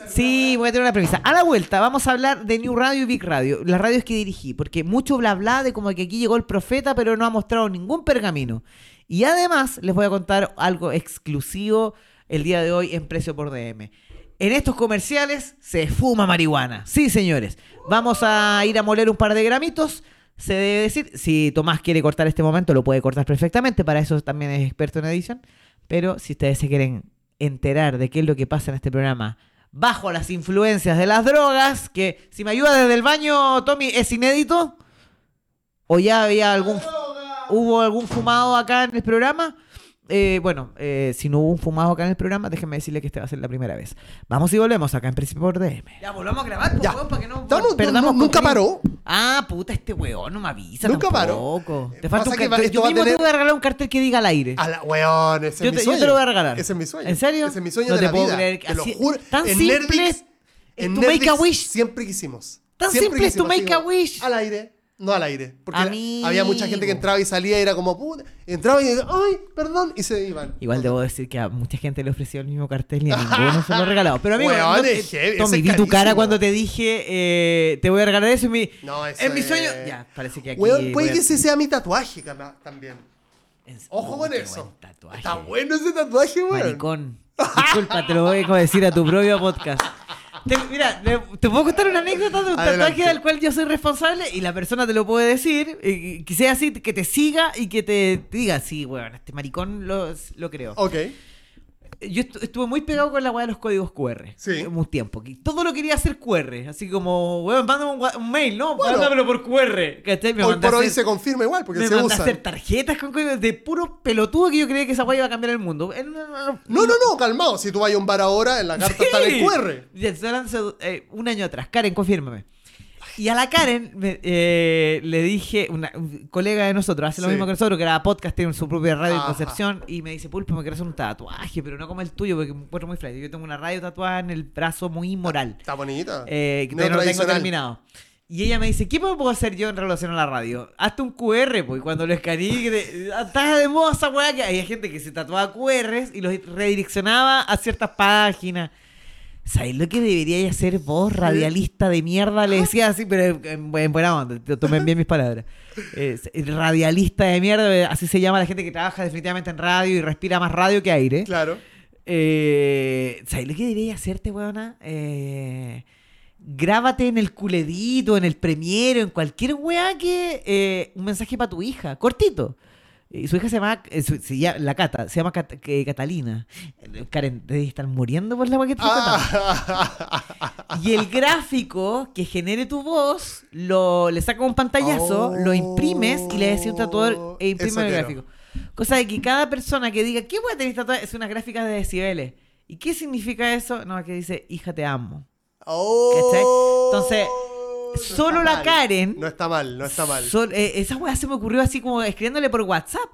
Sí, voy a tener una premisa. A la vuelta vamos a hablar de New Radio y Big Radio, las radios que dirigí, porque mucho bla bla de como que aquí llegó el profeta, pero no ha mostrado ningún pergamino. Y además les voy a contar algo exclusivo el día de hoy en Precio por DM. En estos comerciales se fuma marihuana. Sí, señores. Vamos a ir a moler un par de gramitos. Se debe decir, si Tomás quiere cortar este momento, lo puede cortar perfectamente. Para eso también es experto en edición. Pero si ustedes se quieren enterar de qué es lo que pasa en este programa bajo las influencias de las drogas, que si me ayuda desde el baño, Tommy, es inédito. ¿O ya había algún... ¿Hubo algún fumado acá en el programa? Eh, bueno, eh, si no hubo un fumado acá en el programa, déjenme decirle que esta va a ser la primera vez. Vamos y volvemos acá en Principio por DM. Ya, volvamos a grabar, Ya. para que no Estamos- perdamos no- nunca paró. Ah, puta, este weón no me avisa Nunca tampoco. paró. Te falta un que cartel. Yo mismo tener- te voy a regalar un cartel que diga al aire. A la, weón, ese Yo es mi te- yo sueño. te lo voy a regalar. Ese es mi sueño. ¿En serio? Ese es mi sueño No de te la puedo vida. creer Te lo juro. tan en simple Netflix, es en tu make a wish. Siempre quisimos. Tan Siempre simple es tu make a wish. Al aire. No al aire. Porque Amigo. había mucha gente que entraba y salía y era como, puta. Entraba y ay, perdón. Y se iban. Igual debo decir que a mucha gente le ofreció el mismo cartel y a ninguno se lo he regalado. Pero amigo, Weón, no te- es heavy, Tommy, vi tu cara cuando te dije eh, te voy a regalar eso y mi, No, eso en mi es- sueño. Ya, parece que aquí. Weón, puede a- que ese sea mi tatuaje también. Ojo con eso. Está bueno ese tatuaje, weón. Maricón. Disculpa, te lo voy a decir a tu propio podcast. Te- mira, te puedo contar una anécdota de un Adelante. tatuaje del cual yo soy responsable y la persona te lo puede decir. y que sea así, que te siga y que te, te diga, sí, weón, este maricón lo, lo creo. Ok. Yo estu- estuve muy pegado con la weá de los códigos QR. Sí. Un tiempo. Todo lo quería hacer QR. Así como, weón, mándame un, mail, ¿no? Bueno. Mándamelo por QR. ¿Cachai? Me Hoy mandé a por hoy hacer- se confirma igual, porque me se usa. hacer tarjetas con códigos de puro pelotudo que yo creía que esa weá iba a cambiar el mundo. No, no, no. Calmado. Si tú vas a un bar ahora, en la carta está el QR. Ya, hace, eh, un año atrás. Karen, confírmame. Y a la Karen me- eh, le dije, una un colega de nosotros, hace lo Sí. mismo que nosotros, que era podcast, tiene su propia radio en Ajá. Concepción, y me dice, Pulpo, me quiero hacer un tatuaje, pero no como el tuyo, porque me encuentro muy frágil. Yo tengo una radio tatuada en el brazo muy inmoral, Está bonita. eh, que no lo tengo terminado. Y ella me dice, ¿qué puedo hacer yo en relación a la radio? Hazte un QR, pues, cuando lo escaneé, te- estás de moda esa weá, que había gente que se tatuaba QRs y los redireccionaba a ciertas páginas. ¿Sabes lo que deberíais hacer vos, radialista de mierda? Le decía así, pero en, en buena onda, tomen bien mis palabras. Es- radialista de mierda, así se llama la gente que trabaja definitivamente en radio y respira más radio que aire. Claro. Eh, ¿Sabes lo que deberías hacerte, weona? Eh, grábate en el culedito, en el premiero, en cualquier weá que eh, un mensaje para tu hija, cortito. Y su hija se llama, eh, su- se llama- la Cata, se llama Cat- que- Catalina. Eh, Karen, debe estar muriendo por la weá que te estoy contando. Ah, Y el gráfico que genere tu voz, lo, le saca un pantallazo, Oh, lo imprimes y le decís a un tatuador e imprime eso el quiero. gráfico. Cosa de que cada persona que diga, ¿qué voy a tener tatuada? Es una gráfica de decibeles. ¿Y qué significa eso? No, que dice, hija, te amo. oh. Entonces, No solo la mal. Karen- No está mal, no está mal. Sol- eh, esa weá se me ocurrió así como escribiéndole por WhatsApp.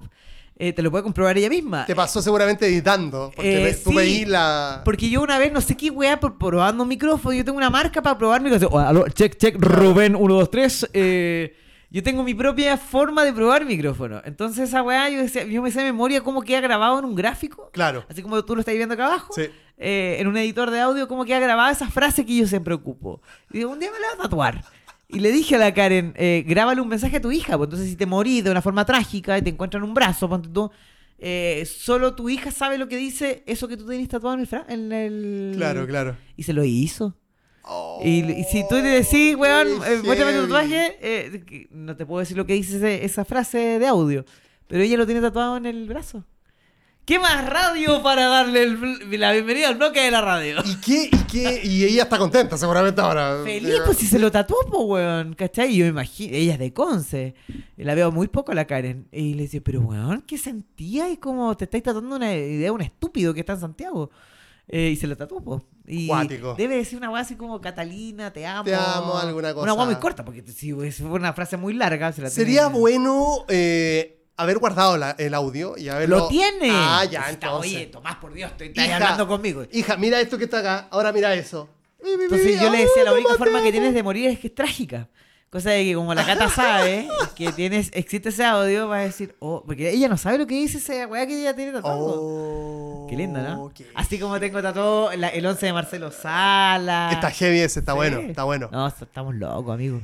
Eh, te lo puede comprobar ella misma. Te pasó seguramente editando. Porque Eh, tú sí. veís la. Porque yo una vez, no sé qué weá, probando un micrófono, yo tengo una marca para probar micrófono. Check, check, Rubén 123. Eh, yo tengo mi propia forma de probar micrófono. Entonces esa weá, yo, decía, yo me sé de memoria cómo queda grabado en un gráfico. Claro. Así como tú lo estás viendo acá abajo. Sí. eh, en un editor de audio, cómo queda grabada esa frase que yo siempre ocupo. Y digo, un día me la voy a tatuar. Y le dije a la Karen, eh, grábale un mensaje a tu hija. Pues entonces si te morís de una forma trágica y te encuentran un brazo, ponte tú, eh, solo tu hija sabe lo que dice eso que tú tenés tatuado en el... fra- en el... Claro, claro. Y se lo hizo. Oh, Y, y si tú le decís, weón, qué eh, muéstrame tu tatuaje, eh, no te puedo decir lo que dice ese- esa frase de audio. Pero ella lo tiene tatuado en el brazo. ¿Qué más radio para darle el la bienvenida al bloque de la radio? ¿Y qué? ¿Y qué? Y ella está contenta, seguramente ahora. Feliz, pues si se lo tatuó, pues, weón, ¿cachai? Y yo me imagino, ella es de Conce, y la veo muy poco a la Karen. Y le decía, pero weón, ¿qué sentía? Y como te estáis tratando una idea de un estúpido que está en Santiago. Eh, y se lo tatuó, pues. Y Cuático. debe decir una weá así como Catalina, te amo. Te amo, alguna cosa. Una weá muy corta, porque si fuese una frase muy larga, se la Sería tiene- bueno eh, haber guardado la- el audio y haberlo. lo tiene. Ah, ya, Está, entonces. Oye, Tomás, por Dios, estoy Hija, hablando conmigo. Hija, mira esto que está acá. Ahora mira eso. Entonces yo le decía, la única forma que tienes de morir es que es trágica. Cosa de que como la Cata sabe que tienes, existe ese audio, va a decir, oh, porque ella no sabe lo que dice esa weá que ella tiene tatuado. Oh, Qué lindo, ¿no? Así como tengo tatuado la- el 11 de Marcelo Sala. Está heavy ese, está Sí. bueno, está bueno. No, est- estamos locos, amigo.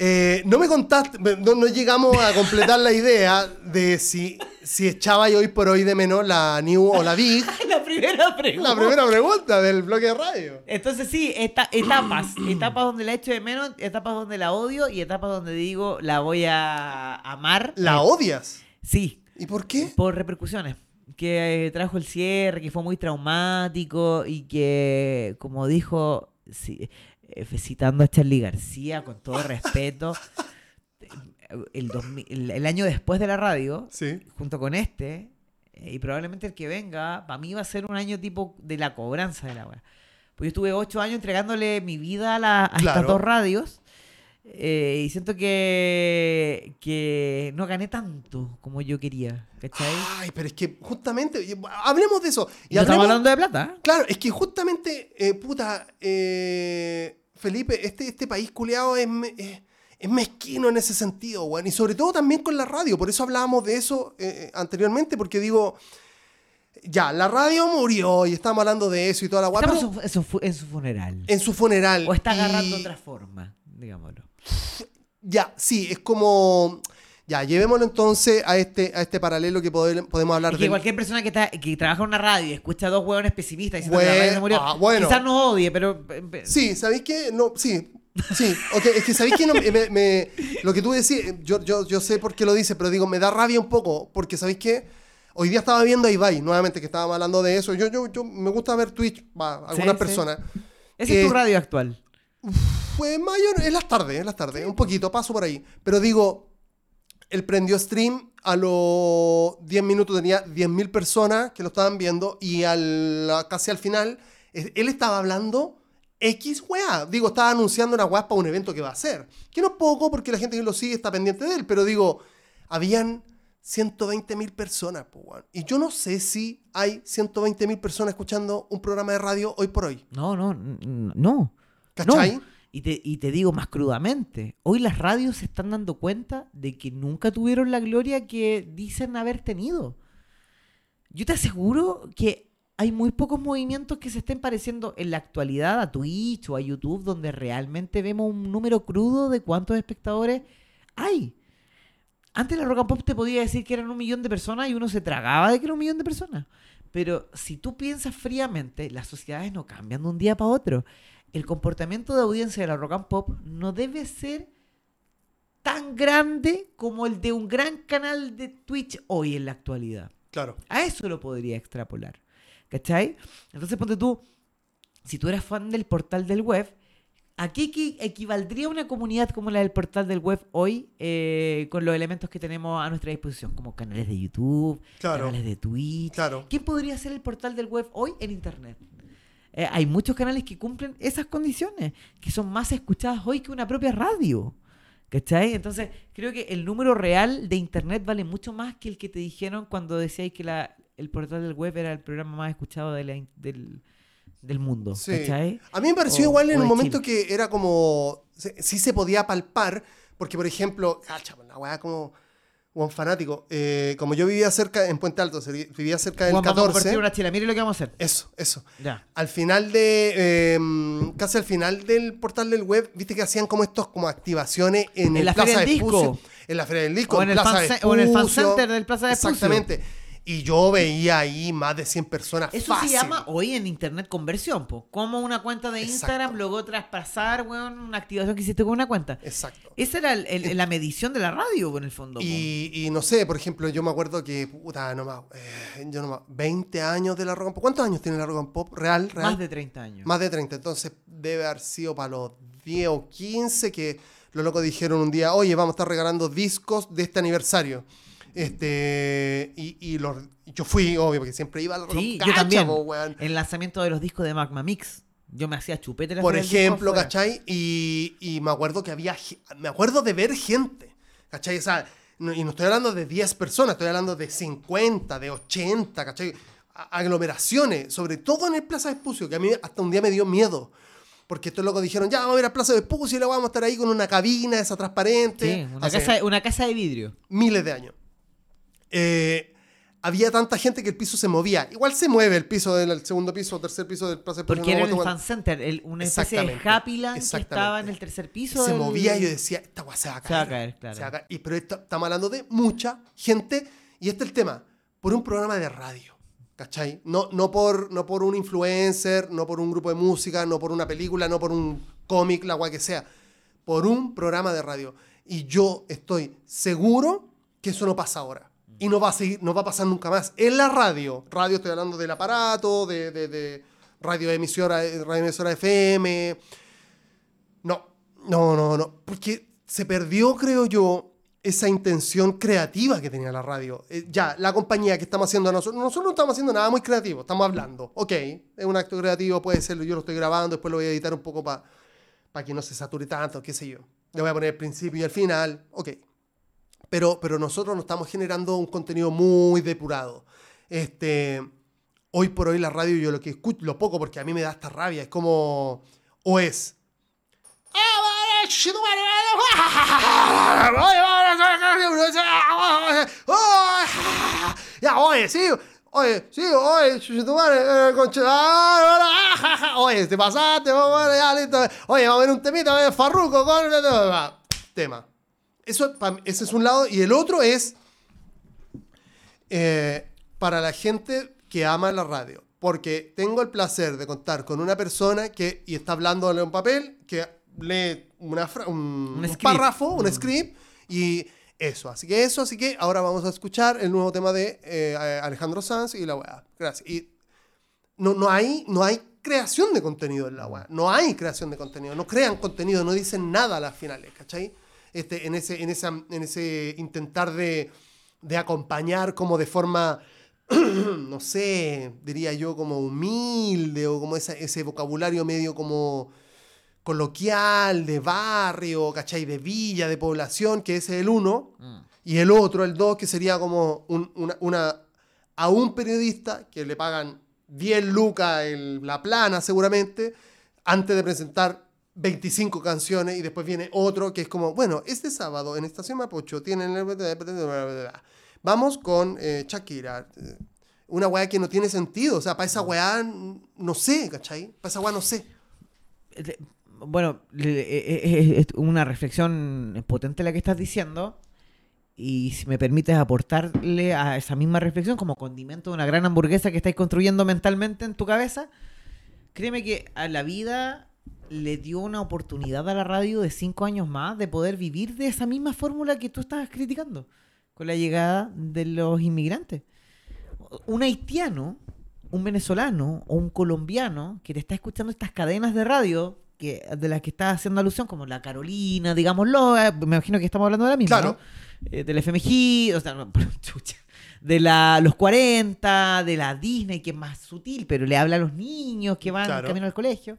Eh, no me contaste, no, no llegamos a completar la idea de si, si echaba yo hoy por hoy de menos la New o la Big. la primera pregunta. La primera pregunta del bloque de radio. Entonces sí, eta- etapas. etapas donde la echo de menos, etapas donde la odio y etapas donde digo la voy a amar. ¿La Eh, odias? Sí, ¿Y por qué? por repercusiones. Que eh, trajo el cierre, que fue muy traumático y que, como dijo, sí, citando a Charlie García, con todo respeto, el, 2000 el- año después de la radio, Sí. junto con este, eh, y probablemente el que venga, para mí va a ser un año tipo de la cobranza de la weá. Pues yo estuve ocho años entregándole mi vida a, la, a estas dos radios. Eh, y siento que, que no gané tanto como yo quería. ¿Cachai? Ay, pero es que justamente, hablemos de eso. Y no estamos hablando de plata. ¿eh? Claro, es que justamente, eh, puta, eh, Felipe, este, este país culeado es, me- es, es mezquino en ese sentido, weón. Y sobre todo también con la radio. Por eso hablábamos de eso anteriormente, porque digo, ya, la radio murió y estamos hablando de eso y toda la guapa. Estamos en su, en su funeral. en su funeral. o está y- agarrando otra forma, digámoslo. Ya, sí, es como. Ya, llevémoslo entonces a este, a este paralelo que pode- podemos hablar Es que de. cualquier persona que, está, que trabaja en una radio y escucha a dos hueones pesimistas diciendo Bueno, que la radio se murió, ah, bueno. quizás nos odie, pero... eh, Sí, ¿sabéis qué? No, sí. Sí, ok, es que sabéis que no, me, me- lo que tú decís, yo, yo, yo sé por qué lo dices, pero digo, me da rabia un poco, porque sabéis que hoy día estaba viendo a Ibai, nuevamente, que estábamos hablando de eso. Yo, yo, yo me gusta ver Twitch, va, algunas sí. personas. Esa es tu Eh, radio actual. Fue mayor, en las tardes, en las tardes, un poquito, paso por ahí. Pero digo, él prendió stream, a los 10 minutos tenía 10.000 personas que lo estaban viendo y al, casi al final, él estaba hablando X weá. Digo, estaba anunciando una weá para un evento que va a hacer. Que no es poco porque la gente que lo sigue está pendiente de él, pero digo, habían 120.000 personas, weón. Y yo no sé si hay 120.000 personas escuchando un programa de radio hoy por hoy. No, no, no. ¿Cachai? No. Y te, y te digo más crudamente, hoy las radios se están dando cuenta de que nunca tuvieron la gloria que dicen haber tenido. Yo te aseguro que hay muy pocos movimientos que se estén pareciendo en la actualidad a Twitch o a YouTube donde realmente vemos un número crudo de cuántos espectadores hay. Antes la Rock and Pop te podía decir que eran un millón de personas y uno se tragaba de que era un millón de personas. Pero si tú piensas fríamente, las sociedades no cambian de un día para otro. El comportamiento de audiencia de la Rock and Pop no debe ser tan grande como el de un gran canal de Twitch hoy en la actualidad. Claro. A eso lo podría extrapolar. ¿Cachai? Entonces ponte tú, si tú eras fan del portal del web, ¿a qué equi- equivaldría una comunidad como la del portal del web hoy eh, con los elementos que tenemos a nuestra disposición? Como canales de YouTube, Claro. canales de Twitch. Claro. ¿Quién podría ser el portal del web hoy en Internet? Eh, hay muchos canales que cumplen esas condiciones, que son más escuchadas hoy que una propia radio. ¿Cachai? Entonces, creo que el número real de Internet vale mucho más que el que te dijeron cuando decíais que la, el portal del web era el programa más escuchado de la del, del mundo. Sí. ¿Cachai? A mí me pareció O- igual en un momento que era como. Sí se podía palpar, porque por ejemplo, cacha, una weá como. Un fanático. eh, como yo vivía cerca, en Puente Alto, vivía cerca del Juan, vamos a 14. una chela. Mire lo que vamos a hacer. Eso, eso. Ya. Al final de. eh, casi al final del portal del web, viste que hacían como estos como activaciones en, En el la Plaza Feria del Disco. En la Feria del Disco. O en el Plaza fan ce- o en el fan center del Plaza Vespucio. Exactamente. Y yo veía ahí más de 100 personas. Eso fácil. se llama hoy en Internet conversión, po. Como una cuenta de Exacto. Instagram, luego traspasar, weón, una activación que hiciste con una cuenta. Exacto. Esa era el- el- la medición de la radio, en el fondo. Y, y no sé, por ejemplo, yo me acuerdo que, puta, no más, eh, yo no más, 20 años de la Rock and Pop. ¿Cuántos años tiene la Rock and Pop? ¿Real? ¿Real? Más de 30 años. Más de 30. Entonces debe haber sido para los 10 o 15 que los locos dijeron un día, oye, vamos a estar regalando discos de este aniversario. Este, y, y los, yo fui, obvio, porque siempre iba a la Rock Sí, yo también. El lanzamiento de los discos de Magma Mix. Yo me hacía chupete. en la Por Disco ejemplo, afuera. ¿cachai? Y, y me acuerdo que había, me acuerdo de ver gente, ¿cachai? O sea, no- y no estoy hablando de 10 personas, estoy hablando de 50, de 80, ¿cachai? A- aglomeraciones, sobre todo en el Plaza Vespucio, que a mí hasta un día me dio miedo. Porque estos locos dijeron, ya vamos a ir a Plaza Vespucio y luego vamos a estar ahí con una cabina, esa transparente. Sí, una Hace casa, una casa de vidrio. miles de años. Eh, había tanta gente que el piso se movía. Igual se mueve el piso del segundo piso o tercer piso del Plaza. Porque era el fan center, el- una especie de Happyland que estaba en el tercer piso. se del- movía y yo decía, esta weá se va a caer. Se va a caer, claro. Se va a caer. Y, pero estamos hablando de mucha gente. Y este es el tema. Por un programa de radio. ¿Cachai? No, no, por, no por un influencer, no por un grupo de música, no por una película, no por un cómic, la weá que sea. Por un programa de radio. Y yo estoy seguro que eso no pasa ahora. Y no va a seguir, no va a pasar nunca más. En la radio. Radio estoy hablando del aparato, de, de, de radio emisora, radio emisora FM. No, no, no, no. Porque se perdió, creo yo, esa intención creativa que tenía la radio. Eh, ya, la compañía que estamos haciendo nosotros, nosotros no estamos haciendo nada muy creativo, estamos hablando. Ok, es un acto creativo, puede ser, yo lo estoy grabando, después lo voy a editar un poco para que no se sature tanto, qué sé yo. Le voy a poner el principio y el final, ok. Pero, pero nosotros no estamos generando un contenido muy depurado. Este, hoy por hoy la radio, yo lo que escucho, lo poco, porque a mí me da esta rabia, es como, o es... Ya, oye, sí, oye, sí, oye, oye, te pasaste, ya, listo. Oye, vamos a ver un temita, farruco con tema. Eso, ese es un lado. Y el otro es eh, para la gente que ama la radio. Porque tengo el placer de contar con una persona que, y está hablando en un papel, que lee una un, un, párrafo, un mm. script, y eso. Así que eso, así que ahora vamos a escuchar el nuevo tema de eh, Alejandro Sanz y la weá. Gracias. Y no, no, hay, no hay creación de contenido en la weá. No hay creación de contenido. No crean contenido, no dicen nada a las finales, ¿cachai? Este, en, ese, en, esa, en ese intentar de, de acompañar como de forma no sé, diría yo como humilde o como ese vocabulario medio como coloquial, de barrio, ¿cachai? De villa, de población, que ese es el uno, mm. y el otro, el dos, que sería como una, a un periodista que le pagan 10 lucas en la plana seguramente, antes de presentar 25 canciones y después viene otro que es como, bueno, este sábado en Estación Mapocho tienen... Vamos con eh, Shakira. Una weá que no tiene sentido. O sea, para esa weá no sé, ¿cachai? Para esa weá no sé bueno, es una reflexión potente la que estás diciendo. Y si me permites aportarle a esa misma reflexión como condimento de una gran hamburguesa que estáis construyendo mentalmente en tu cabeza, créeme que a la vida le dio una oportunidad a la radio de cinco años más de poder vivir de esa misma fórmula que tú estabas criticando con la llegada de los inmigrantes. Un haitiano, un venezolano o un colombiano que te está escuchando estas cadenas de radio que, de las que está haciendo alusión, como la Carolina, digámoslo, eh, me imagino que estamos hablando de la misma, claro. Eh, del FMG, o sea, de la, los 40, de la Disney, que es más sutil, pero le habla a los niños que van camino al colegio.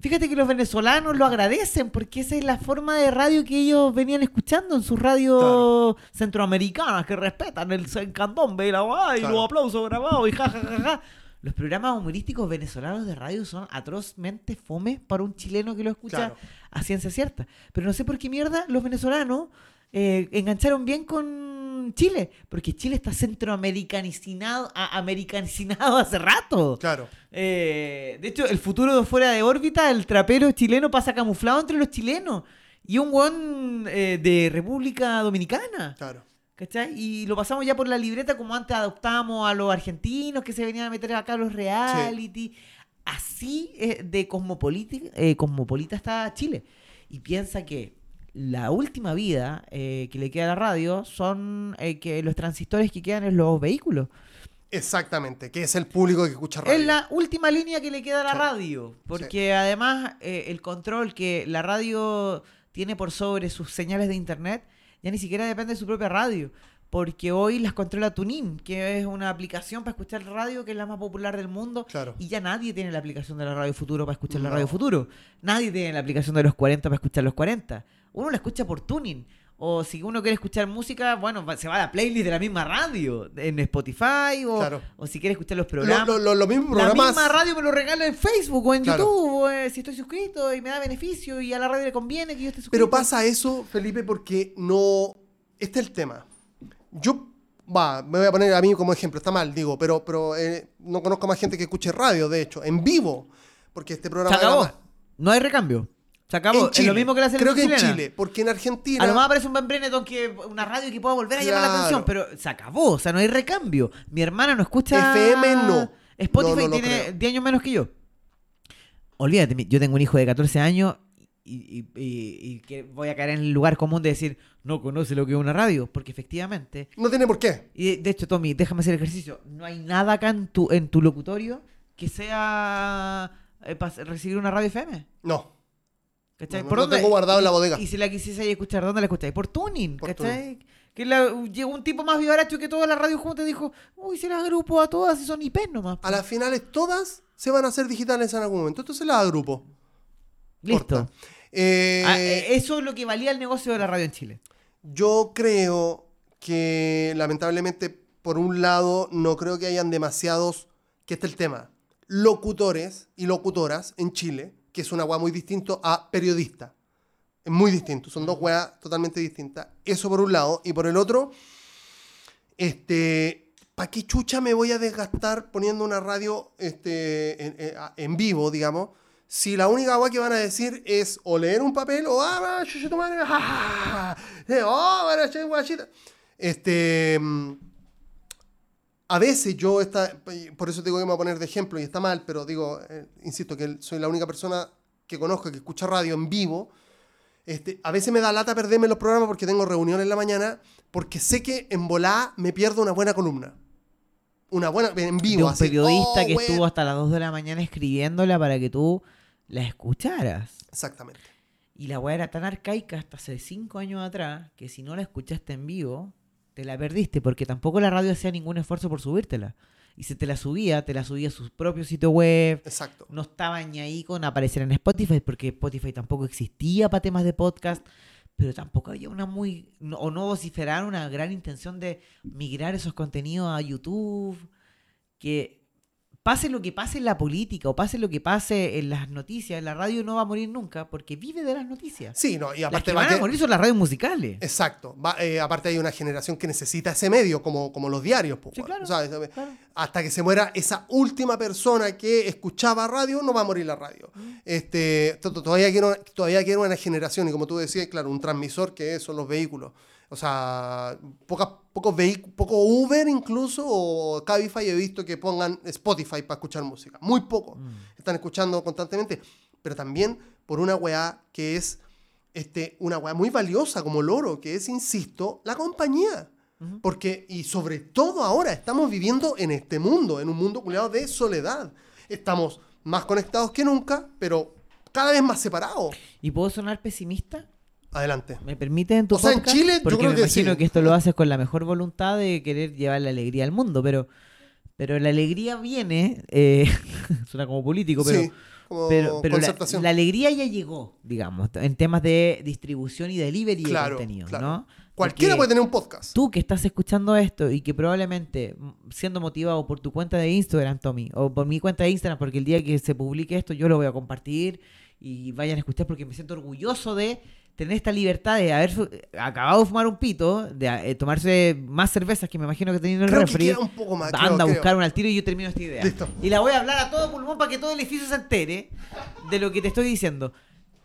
Fíjate que los venezolanos lo agradecen porque esa es la forma de radio que ellos venían escuchando en sus radios centroamericanas que respetan el candombe y la y los aplausos grabados y jajajaja. Los programas humorísticos venezolanos de radio son atrozmente fome para un chileno que lo escucha a ciencia cierta. Pero no sé por qué mierda los venezolanos eh, engancharon bien con Chile, porque Chile está centroamericanizado americanizado hace rato. Claro. Eh, de hecho, el futuro de fuera de órbita, el trapero chileno pasa camuflado entre los chilenos. Y un buen eh, de República Dominicana. Claro. ¿Cachai? Y lo pasamos ya por la libreta como antes adoptábamos a los argentinos que se venían a meter acá a los reality. Así eh, de cosmopolita, eh, cosmopolita está Chile. Y piensa que la última vida eh, que le queda a la radio son que los transistores que quedan en los vehículos. Exactamente, que es el público que escucha radio. Es la última línea que le queda a la radio, porque además el control que la radio tiene por sobre sus señales de internet ya ni siquiera depende de su propia radio. Porque hoy las controla Tunin, que es una aplicación para escuchar radio que es la más popular del mundo. Claro. Y ya nadie tiene la aplicación de la Radio Futuro para escuchar la Radio Futuro. Nadie tiene la aplicación de los 40 para escuchar los 40. Uno la escucha por Tuning. O si uno quiere escuchar música, bueno, se va a la playlist de la misma radio, en Spotify, o, o si quiere escuchar los programas. Lo, lo, La misma radio me lo regala en Facebook o en YouTube, eh, si estoy suscrito y me da beneficio y a la radio le conviene que yo esté suscrito. Pero pasa eso, Felipe, porque no... Este es el tema. Yo, va, me voy a poner a mí como ejemplo, está mal, digo, pero, pero eh, no conozco más gente que escuche radio, de hecho, en vivo, porque este programa... Se acabó. No hay recambio. Se acabó. Es lo mismo que la selección Creo que en Chile, porque en Argentina. A lo más aparece un Ben Breneton que una radio que pueda volver a llamar la atención, pero se acabó, o sea, no hay recambio. Mi hermana no escucha. FM no. Spotify tiene 10 años menos que yo. Olvídate, yo tengo un hijo de 14 años y, que voy a caer en el lugar común de decir, no conoce lo que es una radio, porque efectivamente. No tiene por qué. Y de hecho, Tommy, déjame hacer el ejercicio. No hay nada acá en tu, en tu locutorio que sea eh, para recibir una radio FM. No. ¿Cachai? No, ¿Por lo dónde? tengo guardado en la bodega. Y si la quisiese escuchar, ¿dónde la escucháis? Por tuning, Por ¿cachai? Que la- llegó un tipo más vivaracho que toda la radio junta y dijo, uy, se las agrupo a todas y son IP nomás. A las finales todas se van a hacer digitales en algún momento. Entonces las agrupo. Listo. Eh, Ah, eh, eso es lo que valía el negocio de la radio en Chile. Yo creo que lamentablemente, por un lado, no creo que hayan demasiados, que este es el tema, locutores y locutoras en Chile, que es una weá muy distinto a periodista. Es muy distinto, son dos weas totalmente distintas. Eso por un lado. Y por el otro, este, ¿para qué chucha me voy a desgastar poniendo una radio este, en, vivo, digamos? Si la única agua que van a decir es o leer un papel o ah, chucha tu madre, ah, eh, oh, bueno, che, guachita. Este, mm, a veces yo está, por eso digo que me voy a poner de ejemplo y está mal, pero digo, eh, insisto que soy la única persona que conozco que escucha radio en vivo. Este, a veces me da lata perderme los programas porque tengo reuniones en la mañana, porque sé que en volá me pierdo una buena columna. Una buena, en vivo. de un así, periodista oh, que estuvo hasta las 2 de la mañana escribiéndola para que tú la escucharas. Exactamente. Y la weá era tan arcaica hasta hace 5 años atrás que si no la escuchaste en vivo, te la perdiste porque tampoco la radio hacía ningún esfuerzo por subírtela. Y si te la subía, te la subía a su propio sitio web. Exacto. No estaba ni ahí con aparecer en Spotify porque Spotify tampoco existía para temas de podcast. Pero tampoco había una muy. no- o no vociferaron una gran intención de migrar esos contenidos a YouTube. Que pase lo que pase en la política o pase lo que pase en las noticias, la radio no va a morir nunca porque vive de las noticias. Sí, no, y Las aparte que va van que- a morir son las radios musicales. Exacto. Va- eh, aparte hay una generación que necesita ese medio, como, como los diarios. po, Sí, claro. Hasta que se muera esa última persona que escuchaba radio, no va a morir la radio. Este, to- to- todavía, quiero, todavía quiero una generación, y como tú decías, claro, un transmisor que son los vehículos. O sea, pocas, pocos poco Uber incluso, o Cabify he visto que pongan Spotify para escuchar música. Muy poco. Mm. Están escuchando constantemente. Pero también por una weá que es este, una weá muy valiosa como loro, que es, insisto, la compañía. Porque, y sobre todo ahora, estamos viviendo en este mundo, en un mundo culiado de soledad. Estamos más conectados que nunca, pero cada vez más separados. ¿Y puedo sonar pesimista? Adelante. ¿Me permite en tu O sea, en podcast? Chile yo Porque creo me que imagino sí. que esto lo haces con la mejor voluntad de querer llevar la alegría al mundo, pero, pero la alegría viene, eh, suena como político, pero, sí, como pero, pero la, alegría ya llegó, digamos, en temas de distribución y delivery Claro, de contenido, claro. ¿no? Cualquiera Porque puede tener un podcast. Tú que estás escuchando esto y que probablemente siendo motivado por tu cuenta de Instagram, Tommy, o por mi cuenta de Instagram, porque el día que se publique esto yo lo voy a compartir y vayan a escuchar porque me siento orgulloso de tener esta libertad de haber acabado de fumar un pito, de eh, tomarse más cervezas que me imagino que teniendo el Creo que refri. queda un poco más. Anda creo, a creo. buscar un al tiro y yo termino esta idea. Listo. Y la voy a hablar a todo pulmón para que todo el edificio se entere de lo que te estoy diciendo.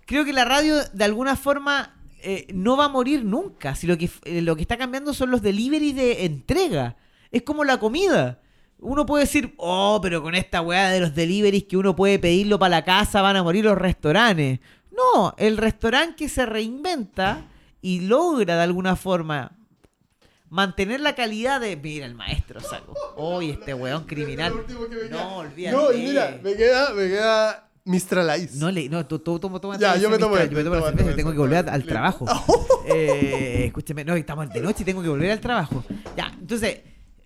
Creo que la radio, de alguna forma, eh, no va a morir nunca. Si lo que, eh, lo que está cambiando son los delivery de entrega. Es como la comida. Uno puede decir, oh, pero con esta weá de los deliveries que uno puede pedirlo para la casa van a morir los restaurantes. No, el restaurante que se reinventa y logra de alguna forma mantener la calidad de. Mira, el maestro saco. Oye, este weón criminal. No, olvídate. No, y mira, me queda, me queda Mistral Ice. No, le, no, tú, tú, tú, tú- Ya, yo me tomo Mistral, este, yo me tomo la cerveza, tengo que volver al trabajo. Eh, escúcheme, no, estamos de noche y tengo que volver al trabajo. Ya, entonces,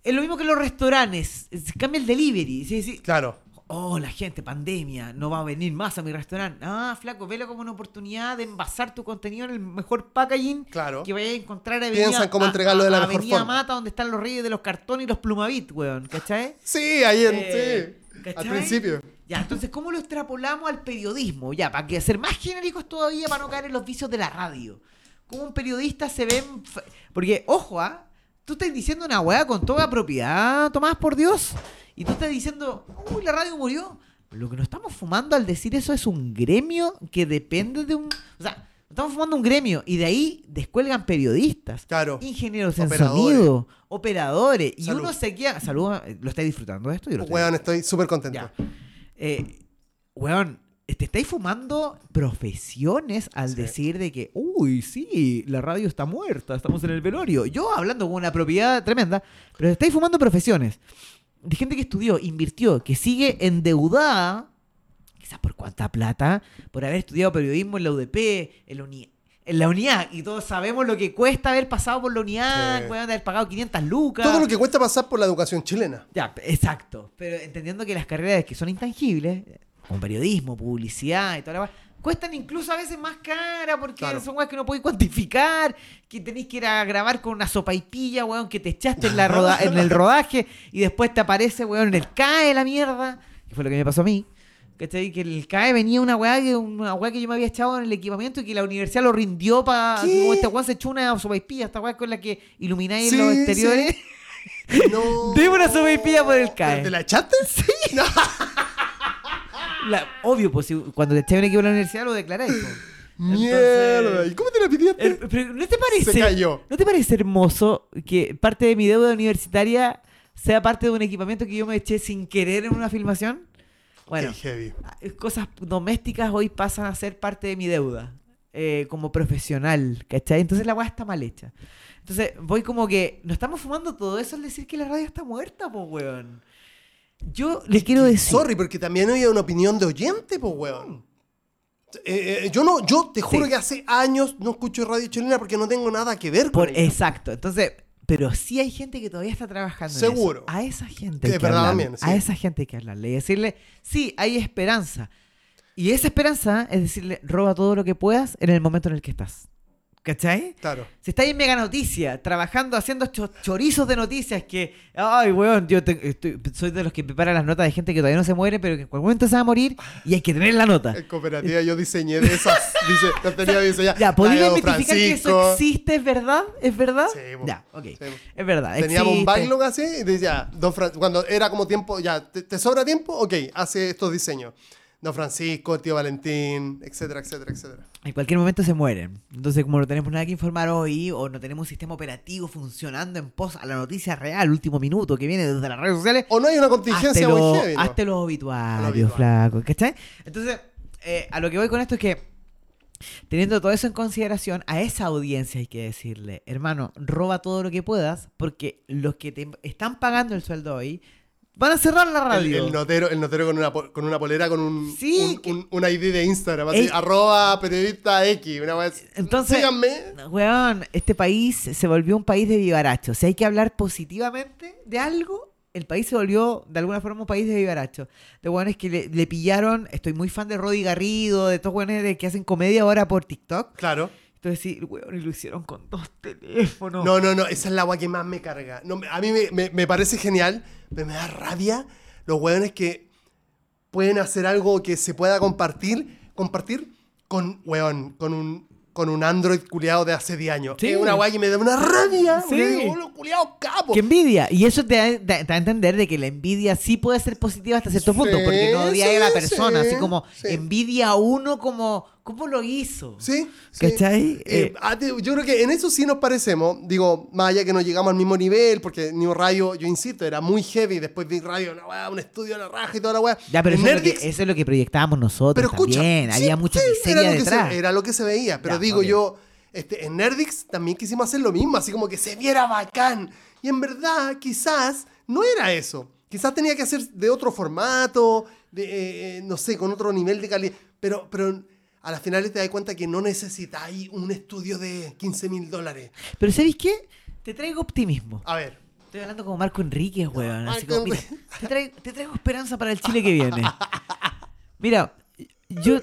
es lo mismo que los restaurantes. Se cambia el delivery. Sí, sí. Claro. Oh, la gente, pandemia, no va a venir más a mi restaurante. Ah, flaco, velo como una oportunidad de envasar tu contenido en el mejor packaging Claro. que vayas a encontrar a Piensan cómo entregarlo de la mejor Avenida forma. Mata, donde están los reyes de los cartones y los plumavit, weón, ¿cachai? Sí, ahí en, Eh, sí. ¿cachai? Al principio. Ya, entonces, ¿cómo lo extrapolamos al periodismo? Ya, para que ser más genéricos todavía, para no caer en los vicios de la radio. ¿Cómo un periodista se ve... en Porque, ojo, ¿ah? Tú estás diciendo una weá con toda propiedad, Tomás, por Dios. Y tú estás diciendo, uy, la radio murió. Lo que nos estamos fumando al decir eso es un gremio que depende de un... O sea, estamos fumando un gremio y de ahí descuelgan periodistas. Claro. Ingenieros en Operadores. sonido, operadores. Y Salud. uno se queda... Salud, ¿lo estáis disfrutando de esto? Yo lo estoy Weón, estoy súper contento. Eh, weón, te estáis fumando profesiones al Sí. decir de que, uy, sí, la radio está muerta, estamos en el velorio. Yo hablando con una propiedad tremenda, pero estáis fumando profesiones de gente que estudió, invirtió, que sigue endeudada, quizás por cuánta plata, por haber estudiado periodismo en la UDP, en la UNI en la unidad y todos sabemos lo que cuesta haber pasado por la unidad, Sí. haber pagado 500 lucas. Todo lo que cuesta pasar por la educación chilena. Ya, exacto. Pero entendiendo que las carreras que son intangibles, como periodismo, publicidad y toda la cuestan incluso a veces más cara porque Claro. son weas que no podéis cuantificar, que tenéis que ir a grabar con una sopaipilla, weón, que te echaste en, la roda- en el rodaje y después te aparece, weón, en el CAE la mierda, que fue lo que me pasó a mí. ¿Cachai? Que el CAE venía una weá que, una weá que yo me había echado en el equipamiento y que la universidad lo rindió para. Como este weón se echó una sopaipilla, esta weá con la que ilumináis Sí, los sí. exteriores. No. Dime una sopaipilla por el CAE. ¿Te la echaste? Sí. La- obvio, pues si- cuando te echáis un equipo en la universidad lo declaráis. po. Mierda. ¿Y cómo te la pidiste? El- pero ¿no te parece? Se cayó. ¿No te parece hermoso que parte de mi deuda universitaria sea parte de un equipamiento que yo me eché sin querer en una filmación? Bueno, heavy. cosas domésticas hoy pasan a ser parte de mi deuda eh, como profesional, ¿cachai? Entonces la weá está mal hecha. Entonces voy como que nos estamos fumando todo eso al decir que la radio está muerta, pues weón. Yo le quiero decir... Sorry, porque también había una opinión de oyente, pues, weón. Eh, eh, yo no, yo te juro Sí. que hace años no escucho radio chilena porque no tengo nada que ver Por, con ella. exacto. Entonces, pero sí hay gente que todavía está trabajando. en Seguro. eso. A esa gente. Que que hablarle. también, sí. A esa gente hay que hablarle y decirle, sí, hay esperanza. Y esa esperanza es decirle, roba todo lo que puedas en el momento en el que estás. ¿Cachai? Claro. Si estáis en Mega Noticia, trabajando, haciendo cho- chorizos de noticias que, ay, weón, yo te- estoy- soy de los que prepara las notas de gente que todavía no se muere, pero que en cualquier momento se va a morir y hay que tener la nota. En cooperativa yo diseñé de esas. Dice, las tenía diseñadas. Ya, ¿podría identificar que eso existe? ¿Es verdad? ¿Es verdad? Sí, po. ya, ok. Sí, po. Es verdad. Teníamos un existe. backlog así y decía, Don Fran- cuando era como tiempo, ya, ¿te, te sobra tiempo? Ok, hace estos diseños. Don Francisco, el tío Valentín, etcétera, etcétera, etcétera. En cualquier momento se mueren. Entonces, como no tenemos nada que informar hoy, o no tenemos un sistema operativo funcionando en pos a la noticia real, último minuto, que viene desde las redes sociales, O no hay una contingencia muy lo- heavy, ¿no? hazte los obituarios, obituario. flaco. ¿Cachai? Entonces, eh, a lo que voy con esto es que, teniendo todo eso en consideración, a esa audiencia hay que decirle, hermano, roba todo lo que puedas, porque los que te están pagando el sueldo hoy van a cerrar la radio. el notero, el notero con una, con una polera con un, Sí, un, que- un- un ID de Instagram, así, Ey. arroba periodista X, una vez. Entonces, Síganme. Weón, este país se volvió un país de vivarachos. Si hay que hablar positivamente de algo, el país se volvió de alguna forma un país de vivarachos. De weones que le, le pillaron, estoy muy fan de Roddy Garrido, de estos weones de- que hacen comedia ahora por TikTok. Claro. Entonces sí, weón, y lo hicieron con dos teléfonos. No, no, no, esa es la agua que más me carga. No, a mí me, me- me parece genial, pero me da rabia los hueones que pueden hacer algo que se pueda compartir, compartir con, weón, con un, con un Android culiado de hace 10 años. Sí. Es una weá que me da una rabia. Sí. digo, "Oh, los culiados capos. ¡Qué envidia! Y eso te da, te da a entender de que la envidia sí puede ser positiva hasta cierto Sí, punto, porque no odia a la persona, sí, así como envidia a uno como, ¿cómo lo hizo? Sí, sí. ¿Cachai? Eh, Eh, a ti- yo creo que en eso sí nos parecemos. Digo, más allá que no llegamos al mismo nivel, porque New Radio, yo insisto, era muy heavy. Después Big Radio, una weá, un estudio a la raja y toda la weá. Ya, pero eso es, lo que, eso es lo que proyectábamos nosotros Pero escucha, también. sí, Había mucha sí, miseria era lo que detrás. se- era lo que se veía. Pero Ya, digo yo, este, en Nerdix también quisimos hacer lo mismo, así como que se viera bacán. Y en verdad, quizás no era eso. Quizás tenía que ser de otro formato, de, eh, eh, no sé, con otro nivel de calidad. Pero, pero a las finales te das cuenta que no necesitáis un estudio de 15 mil dólares. Pero ¿sabéis qué? Te traigo optimismo. A ver. Estoy hablando como Marco Enríquez, weón. Así Marco como, mira, te traigo, te traigo esperanza para el Chile que viene. Mira, yo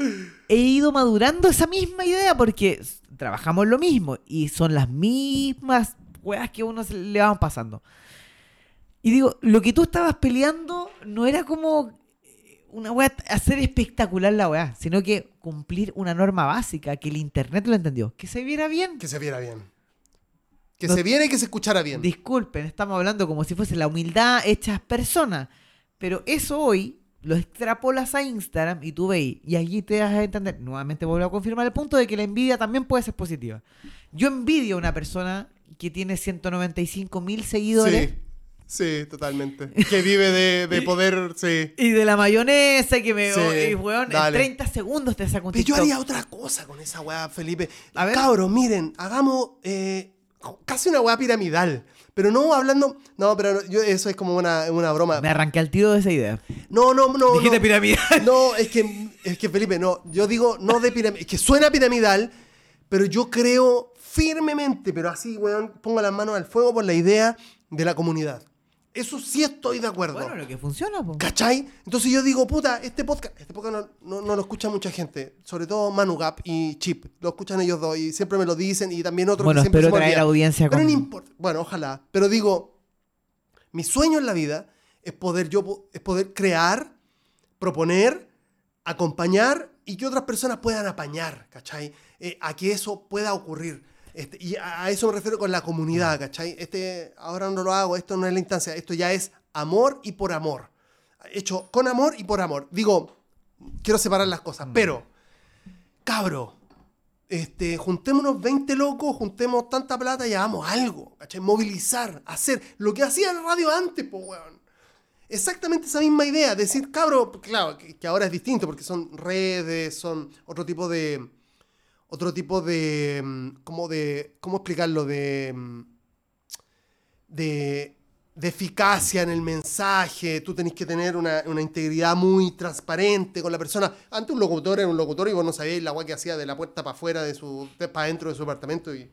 he ido madurando esa misma idea porque trabajamos lo mismo y son las mismas weas que a uno se le van pasando. Y digo, lo que tú estabas peleando no era como una wea hacer espectacular la wea, sino que cumplir una norma básica que el internet lo entendió, que se viera bien. Que se viera bien. Que se viera y que se escuchara bien. Disculpen, estamos hablando como si fuese la humildad hecha persona. Pero eso hoy lo extrapolas a Instagram y tú veis. Y allí te das a entender. Nuevamente vuelvo a confirmar el punto de que la envidia también puede ser positiva. Yo envidio a una persona que tiene 195 mil seguidores. Sí, sí, totalmente. Que vive de, de poder, sí. Y de la mayonesa que me... Sí, y, weón, en dale. 30 segundos te saca un Pero yo haría otra cosa con esa weá, Felipe. A ver. Cabros, miren, hagamos eh, casi una weá piramidal. Pero no hablando. No, pero no, yo, eso es como una, una broma. Me arranqué al tiro de esa idea. No, no, no. Dijiste no. piramidal. No, es que es que Felipe, no, yo digo no de piramidal, es que suena piramidal, pero yo creo firmemente, pero así, weón, pongo las manos al fuego por la idea de la comunidad. Eso sí estoy de acuerdo. Bueno, lo que funciona, po. ¿Cachai? Entonces yo digo, puta, este podcast, este podcast no, no- no lo escucha mucha gente, sobre todo Manu Gap y Chip, lo escuchan ellos dos y siempre me lo dicen y también otros Bueno, que siempre espero traer audiencia Pero con... no importa, bueno, ojalá, pero digo, mi sueño en la vida es poder yo es poder crear, proponer, acompañar y que otras personas puedan apañar, ¿cachai? Eh, a que eso pueda ocurrir. Este, y a eso me refiero con la comunidad, ¿cachai? Este, ahora no lo hago, esto no es la instancia, esto ya es amor y por amor. Hecho con amor y por amor. Digo, quiero separar las cosas, pero, cabro, este, juntémonos 20 locos, juntemos tanta plata y hagamos algo, ¿cachai? Movilizar, hacer lo que hacía la radio antes, pues, weón. Exactamente esa misma idea, decir, cabro, claro, que, que ahora es distinto porque son redes, son otro tipo de, otro tipo de, mm, ¿cómo de, cómo explicarlo? De, mm, de, de eficacia en el mensaje, tú tenés que tener una, una integridad muy transparente con la persona. Antes un locutor era un locutor y vos no sabíais la guay que hacía de la puerta para afuera, de su, de para adentro de su apartamento y...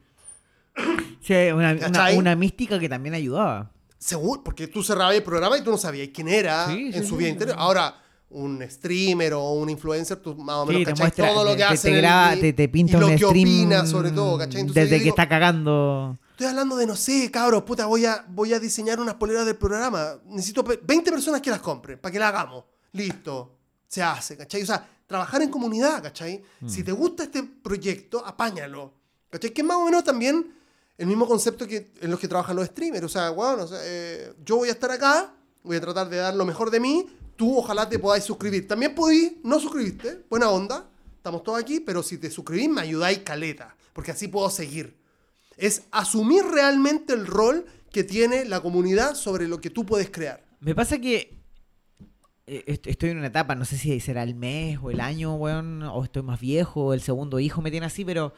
Sí, una, una, mística que también ayudaba. Seguro, porque tú cerrabas el programa y tú no sabías quién era Sí, en sí, su vida sí. interior. Ahora, un streamer o un influencer, tú más o menos Sí, te cachai muestra, todo lo que te, hace. te el graba, día te, te pinta y lo un que stream opina, sobre todo, ¿cachai? Entonces desde yo que digo, está cagando. Estoy hablando de, no sé, cabros, puta, voy a, voy a diseñar unas poleras del programa. Necesito pe- 20 personas que las compren para que las hagamos. Listo. Se hace, ¿cachai? O sea, trabajar en comunidad, ¿cachai? Mm. Si te gusta este proyecto, apáñalo. ¿Cachai? Que es más o menos también el mismo concepto que en los que trabajan los streamers. O sea, bueno, o sea, eh, yo voy a estar acá, voy a tratar de dar lo mejor de mí. Tú ojalá te podáis suscribir. También podéis no suscribirte, buena onda. Estamos todos aquí, pero si te suscribís me ayudáis caleta, porque así puedo seguir es asumir realmente el rol que tiene la comunidad sobre lo que tú puedes crear. Me pasa que eh, est- estoy en una etapa, no sé si será el mes o el año, weón, o estoy más viejo, el segundo hijo me tiene así, pero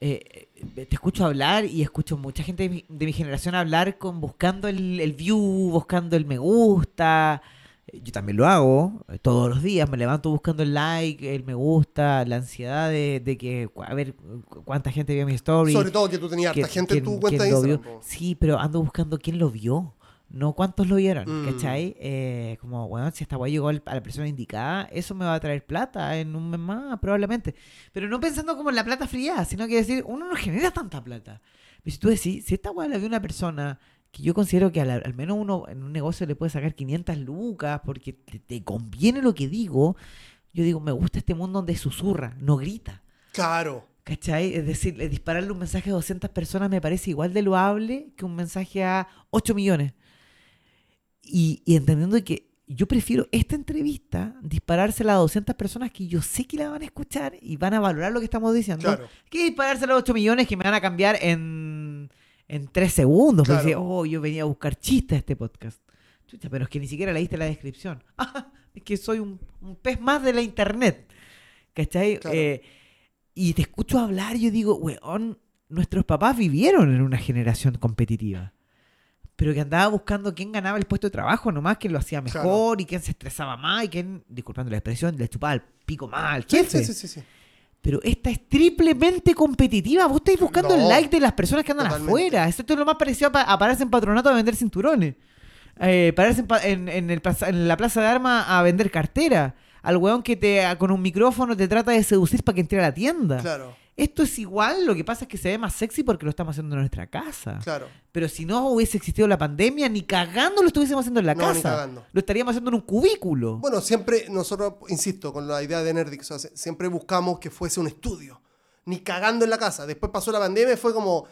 eh, eh, te escucho hablar y escucho mucha gente de mi, de mi generación hablar con buscando el, el view, buscando el me gusta. Eh, Yo también lo hago eh, todos los días, me levanto buscando el like, el me gusta, la ansiedad de, de que, a ver cu- cuánta gente vio mi story. Sobre todo que tú tenías harta gente en tu cuenta de Instagram. Sí, pero ando buscando quién lo vio. No cuántos lo vieron, Mm. ¿cachai? Eh, como, bueno, si esta guay llegó a la persona indicada, eso me va a traer plata en un mes más, probablemente. Pero no pensando como en la plata fría, sino que decir, uno no genera tanta plata. Pero si tú decís, si esta guay la vio una persona que yo considero que al menos uno en un negocio le puede sacar 500 lucas porque te, te conviene lo que digo, yo digo, me gusta este mundo donde susurra, no grita. Claro. ¿Cachai? Es decir, dispararle un mensaje a 200 personas me parece igual de loable que un mensaje a 8 millones. Y, y entendiendo que yo prefiero esta entrevista disparársela a 200 personas que yo sé que la van a escuchar y van a valorar lo que estamos diciendo, Claro. que disparársela a 8 millones que me van a cambiar en, en 3 segundos. Porque Claro. decir, oh, yo venía a buscar chistes a este podcast. Chucha, pero es que ni siquiera leíste la descripción. es que soy un, un pez más de la internet. ¿Cachai? Claro. Eh, y te escucho hablar y yo digo, weón, nuestros papás vivieron en una generación competitiva. Pero que andaba buscando quién ganaba el puesto de trabajo nomás, quién lo hacía mejor Claro. y quién se estresaba más y quién, disculpando la expresión, le chupaba el pico más al Sí, jefe. sí, sí, sí. Pero esta es triplemente competitiva. Vos estáis buscando No, el like de las personas que andan totalmente. afuera. Esto es lo más parecido a, a pararse en patronato a vender cinturones. Eh, pararse en, pa- en- en el plaza- en la plaza de armas a vender cartera. Al weón que te con un micrófono te trata de seducir para que entre a la tienda. Claro, Esto es igual, lo que pasa es que se ve más sexy porque lo estamos haciendo en nuestra casa. claro. Pero si no hubiese existido la pandemia, ni cagando lo estuviésemos haciendo en la No, ni casa. cagando. Lo estaríamos haciendo en un cubículo. Bueno, siempre nosotros, insisto, con la idea de Nerdix, o sea, se- siempre buscamos que fuese un estudio. Ni cagando en la casa. Después pasó la pandemia y fue como.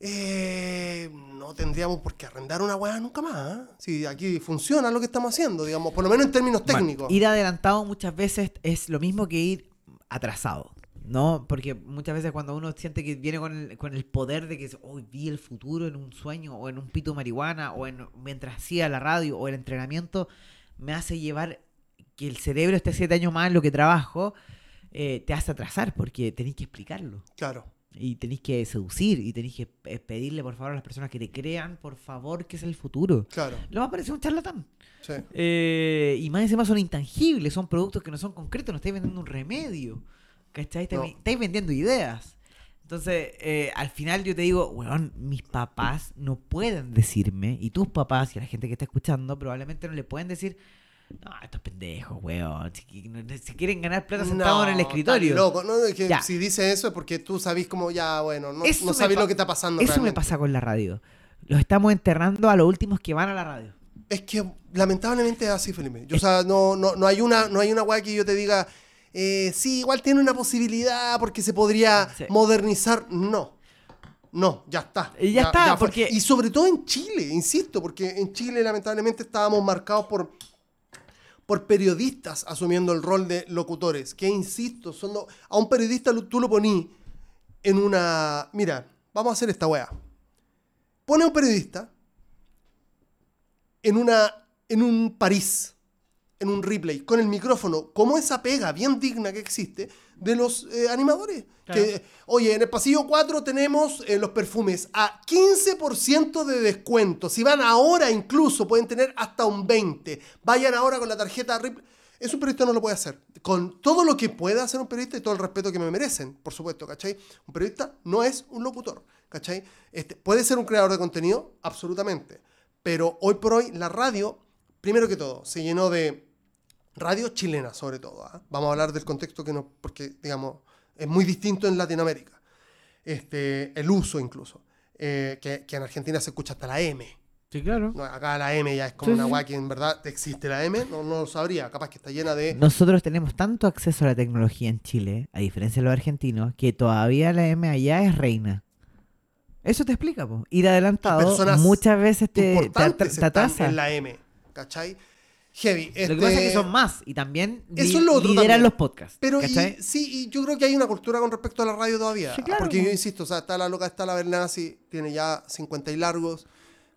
eh, no tendríamos por qué arrendar una weá nunca más. ¿eh? Si aquí funciona lo que estamos haciendo, digamos, por lo menos en términos Bueno, técnicos. ir adelantado muchas veces es lo mismo que ir atrasado. ¿No? Porque muchas veces cuando uno siente que viene con el, con el poder de que hoy vi el futuro en un sueño o en un pito de marihuana o en, mientras hacía la radio o el entrenamiento, me hace llevar que el cerebro esté siete años más en lo que trabajo, eh, te hace atrasar porque tenés que explicarlo. Claro. y tenéis que seducir y tenéis que eh, pedirle por favor a las personas que te crean, por favor, que es el futuro. Claro. Lo más parece un charlatán. Sí. Eh, y más encima son intangibles, son productos que no son concretos, no estáis vendiendo un remedio. ¿Cachai? Estáis, No. estáis vendiendo ideas. Entonces, eh, al final yo te digo, weón, mis papás no pueden decirme, y tus papás y la gente que está escuchando probablemente no le pueden decir, no, estos pendejos, weón, si, qui- no- si quieren ganar plata sentados en el No, escritorio. loco. No, es que si dice eso es porque tú sabís como ya, bueno, no, no sabés lo que está pasando Eso me pasa con la radio. Los estamos enterrando a los últimos que van a la radio. Es que lamentablemente es así, Felipe. Yo, o sea, no, no, no hay una, no hay una weá que yo te diga, eh, sí, igual tiene una posibilidad porque se podría Sí. modernizar. No. No, ya está. Y ya está, porque- Y sobre todo en Chile, insisto, porque en Chile lamentablemente estábamos marcados por, por periodistas asumiendo el rol de locutores. Que insisto, son lo- a un periodista tú lo poní en una. Mira, vamos a hacer esta weá. Pone a un periodista en, una, en un París, en un replay, con el micrófono, como esa pega bien digna que existe de los eh, animadores. Claro. Que, oye, en el pasillo 4 tenemos eh, los perfumes a 15% de descuento. Si van ahora incluso pueden tener hasta un 20%. Vayan ahora con la tarjeta replay. Eso un periodista no lo puede hacer. Con todo lo que pueda hacer un periodista y todo el respeto que me merecen, por supuesto, ¿cachai? Un periodista no es un locutor, ¿cachai? Este, ¿Puede ser un creador de contenido? Absolutamente. Pero hoy por hoy la radio, primero que todo, se llenó de radio chilena sobre todo. ¿ah? Vamos a hablar del contexto que no, porque digamos, es muy distinto en Latinoamérica. Este, el uso incluso. Eh, que, que en Argentina se escucha hasta la M. Sí, claro. No, acá la M ya es como Sí, una sí. guay que en verdad existe la M, no, no lo sabría, capaz que está llena de... Nosotros tenemos tanto acceso a la tecnología en Chile, a diferencia de los argentinos, que todavía la M allá es reina. Eso te explica, po. Ir adelantado Personas muchas veces te, te, te están atrasa. en la M, ¿cachai? Heavy. Lo que este- pasa es que son más y también Eso es lo otro lideran también. los podcasts. Pero y- sí, y yo creo que hay una cultura con respecto a la radio todavía. Sí, claro, Porque po. yo insisto, o sea, está la loca, está la Bernasi, tiene ya 50 y largos,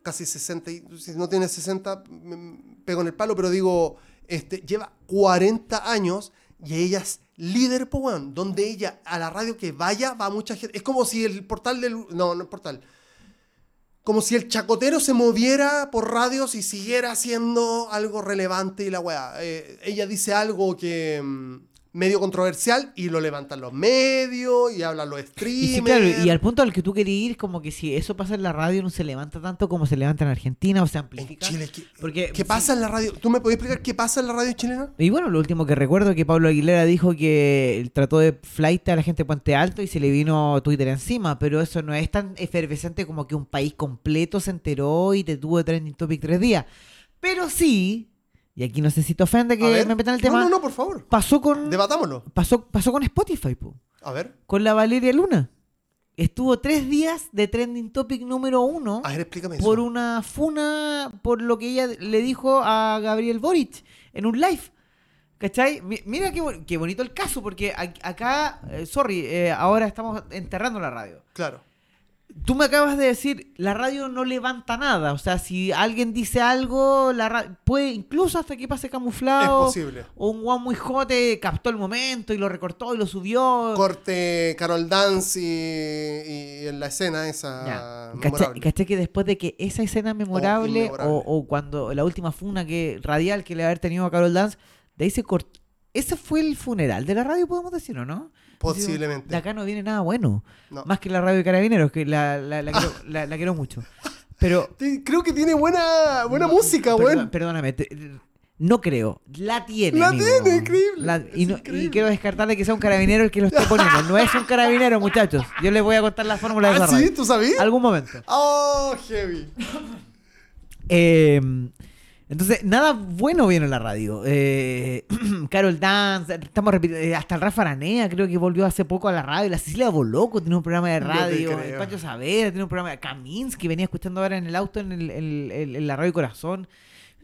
casi 60, y, si no tiene 60, mm, pego en el palo, pero digo, este, lleva 40 años y ella es líder, po, weón, donde ella, a la radio que vaya, va mucha gente. Es como si el portal del... No, no el portal. Como si el chacotero se moviera por radios y siguiera haciendo algo relevante y la weá. Eh, ella dice algo que... medio controversial y lo levantan los medios y hablan los Y streamers. sí, claro, y al punto al que tú querías ir, como que si eso pasa en la radio no se levanta tanto como se levanta en Argentina o se En amplifica. Chile, ¿qué, Porque- ¿qué pasa en la radio? ¿Tú me podés explicar qué pasa en la radio chilena? Y bueno, lo último que recuerdo es que Pablo Aguilera dijo que trató de flight a la gente de Puente Alto y se le vino Twitter encima, pero eso no es tan efervescente como que un país completo se enteró y te tuvo de trending topic tres días. Pero sí, y aquí no sé si te ofende que ver. me metan el No, tema, No, no, por favor. pasó con Debatámoslo. pasó, pasó con Spotify, po, A ver, con la Valeria Luna. Estuvo tres días de trending topic número uno a ver, explícame eso. por una funa por lo que ella le dijo a Gabriel Boric en un live. ¿Cachai? Mi- Mira qué, qué bonito el caso, porque acá, eh, sorry, eh, ahora estamos enterrando la radio. Claro. Tú me acabas de decir, la radio no levanta nada. O sea, si alguien dice algo, la ra- puede incluso hasta que pase Es camuflado. posible. O un guan muy jote captó el momento y lo recortó y lo subió. Corte Carol Dance y, y en la escena esa Ya. memorable. ¿Cachai, cachai que después de que esa escena memorable, inmemorable. o, o cuando la última funa que radial que le haber tenido a Carol Dance, de ahí se cortó. Ese fue el funeral de la radio, podemos decir, ¿o no? Posiblemente. De acá no viene nada bueno. No. Más que la radio de Carabineros, que la, la, la quiero, la- la quiero mucho. Pero. Creo que tiene buena, buena música, perdón-. Perdóname, te- no creo. La tiene. La amigo. tiene, increíble, La- y, no- y increíble. quiero descartar de que sea un carabinero el que lo esté poniendo. No es un carabinero, muchachos. Yo les voy a contar la fórmula de esa ¿Ah, sí? radio. ¿Tú sabías? Algún momento. Oh, heavy. Eh, entonces, nada bueno viene en la radio. Eh, Carol Dance, estamos repitiendo, eh, hasta el Rafa Aranea creo que volvió hace poco a la radio. La Cecilia Boloco tiene un programa de radio. El Pancho Saavedra tiene un programa de Kaminsky, venía escuchando ahora en el auto en, el- en- en- en la radio Corazón.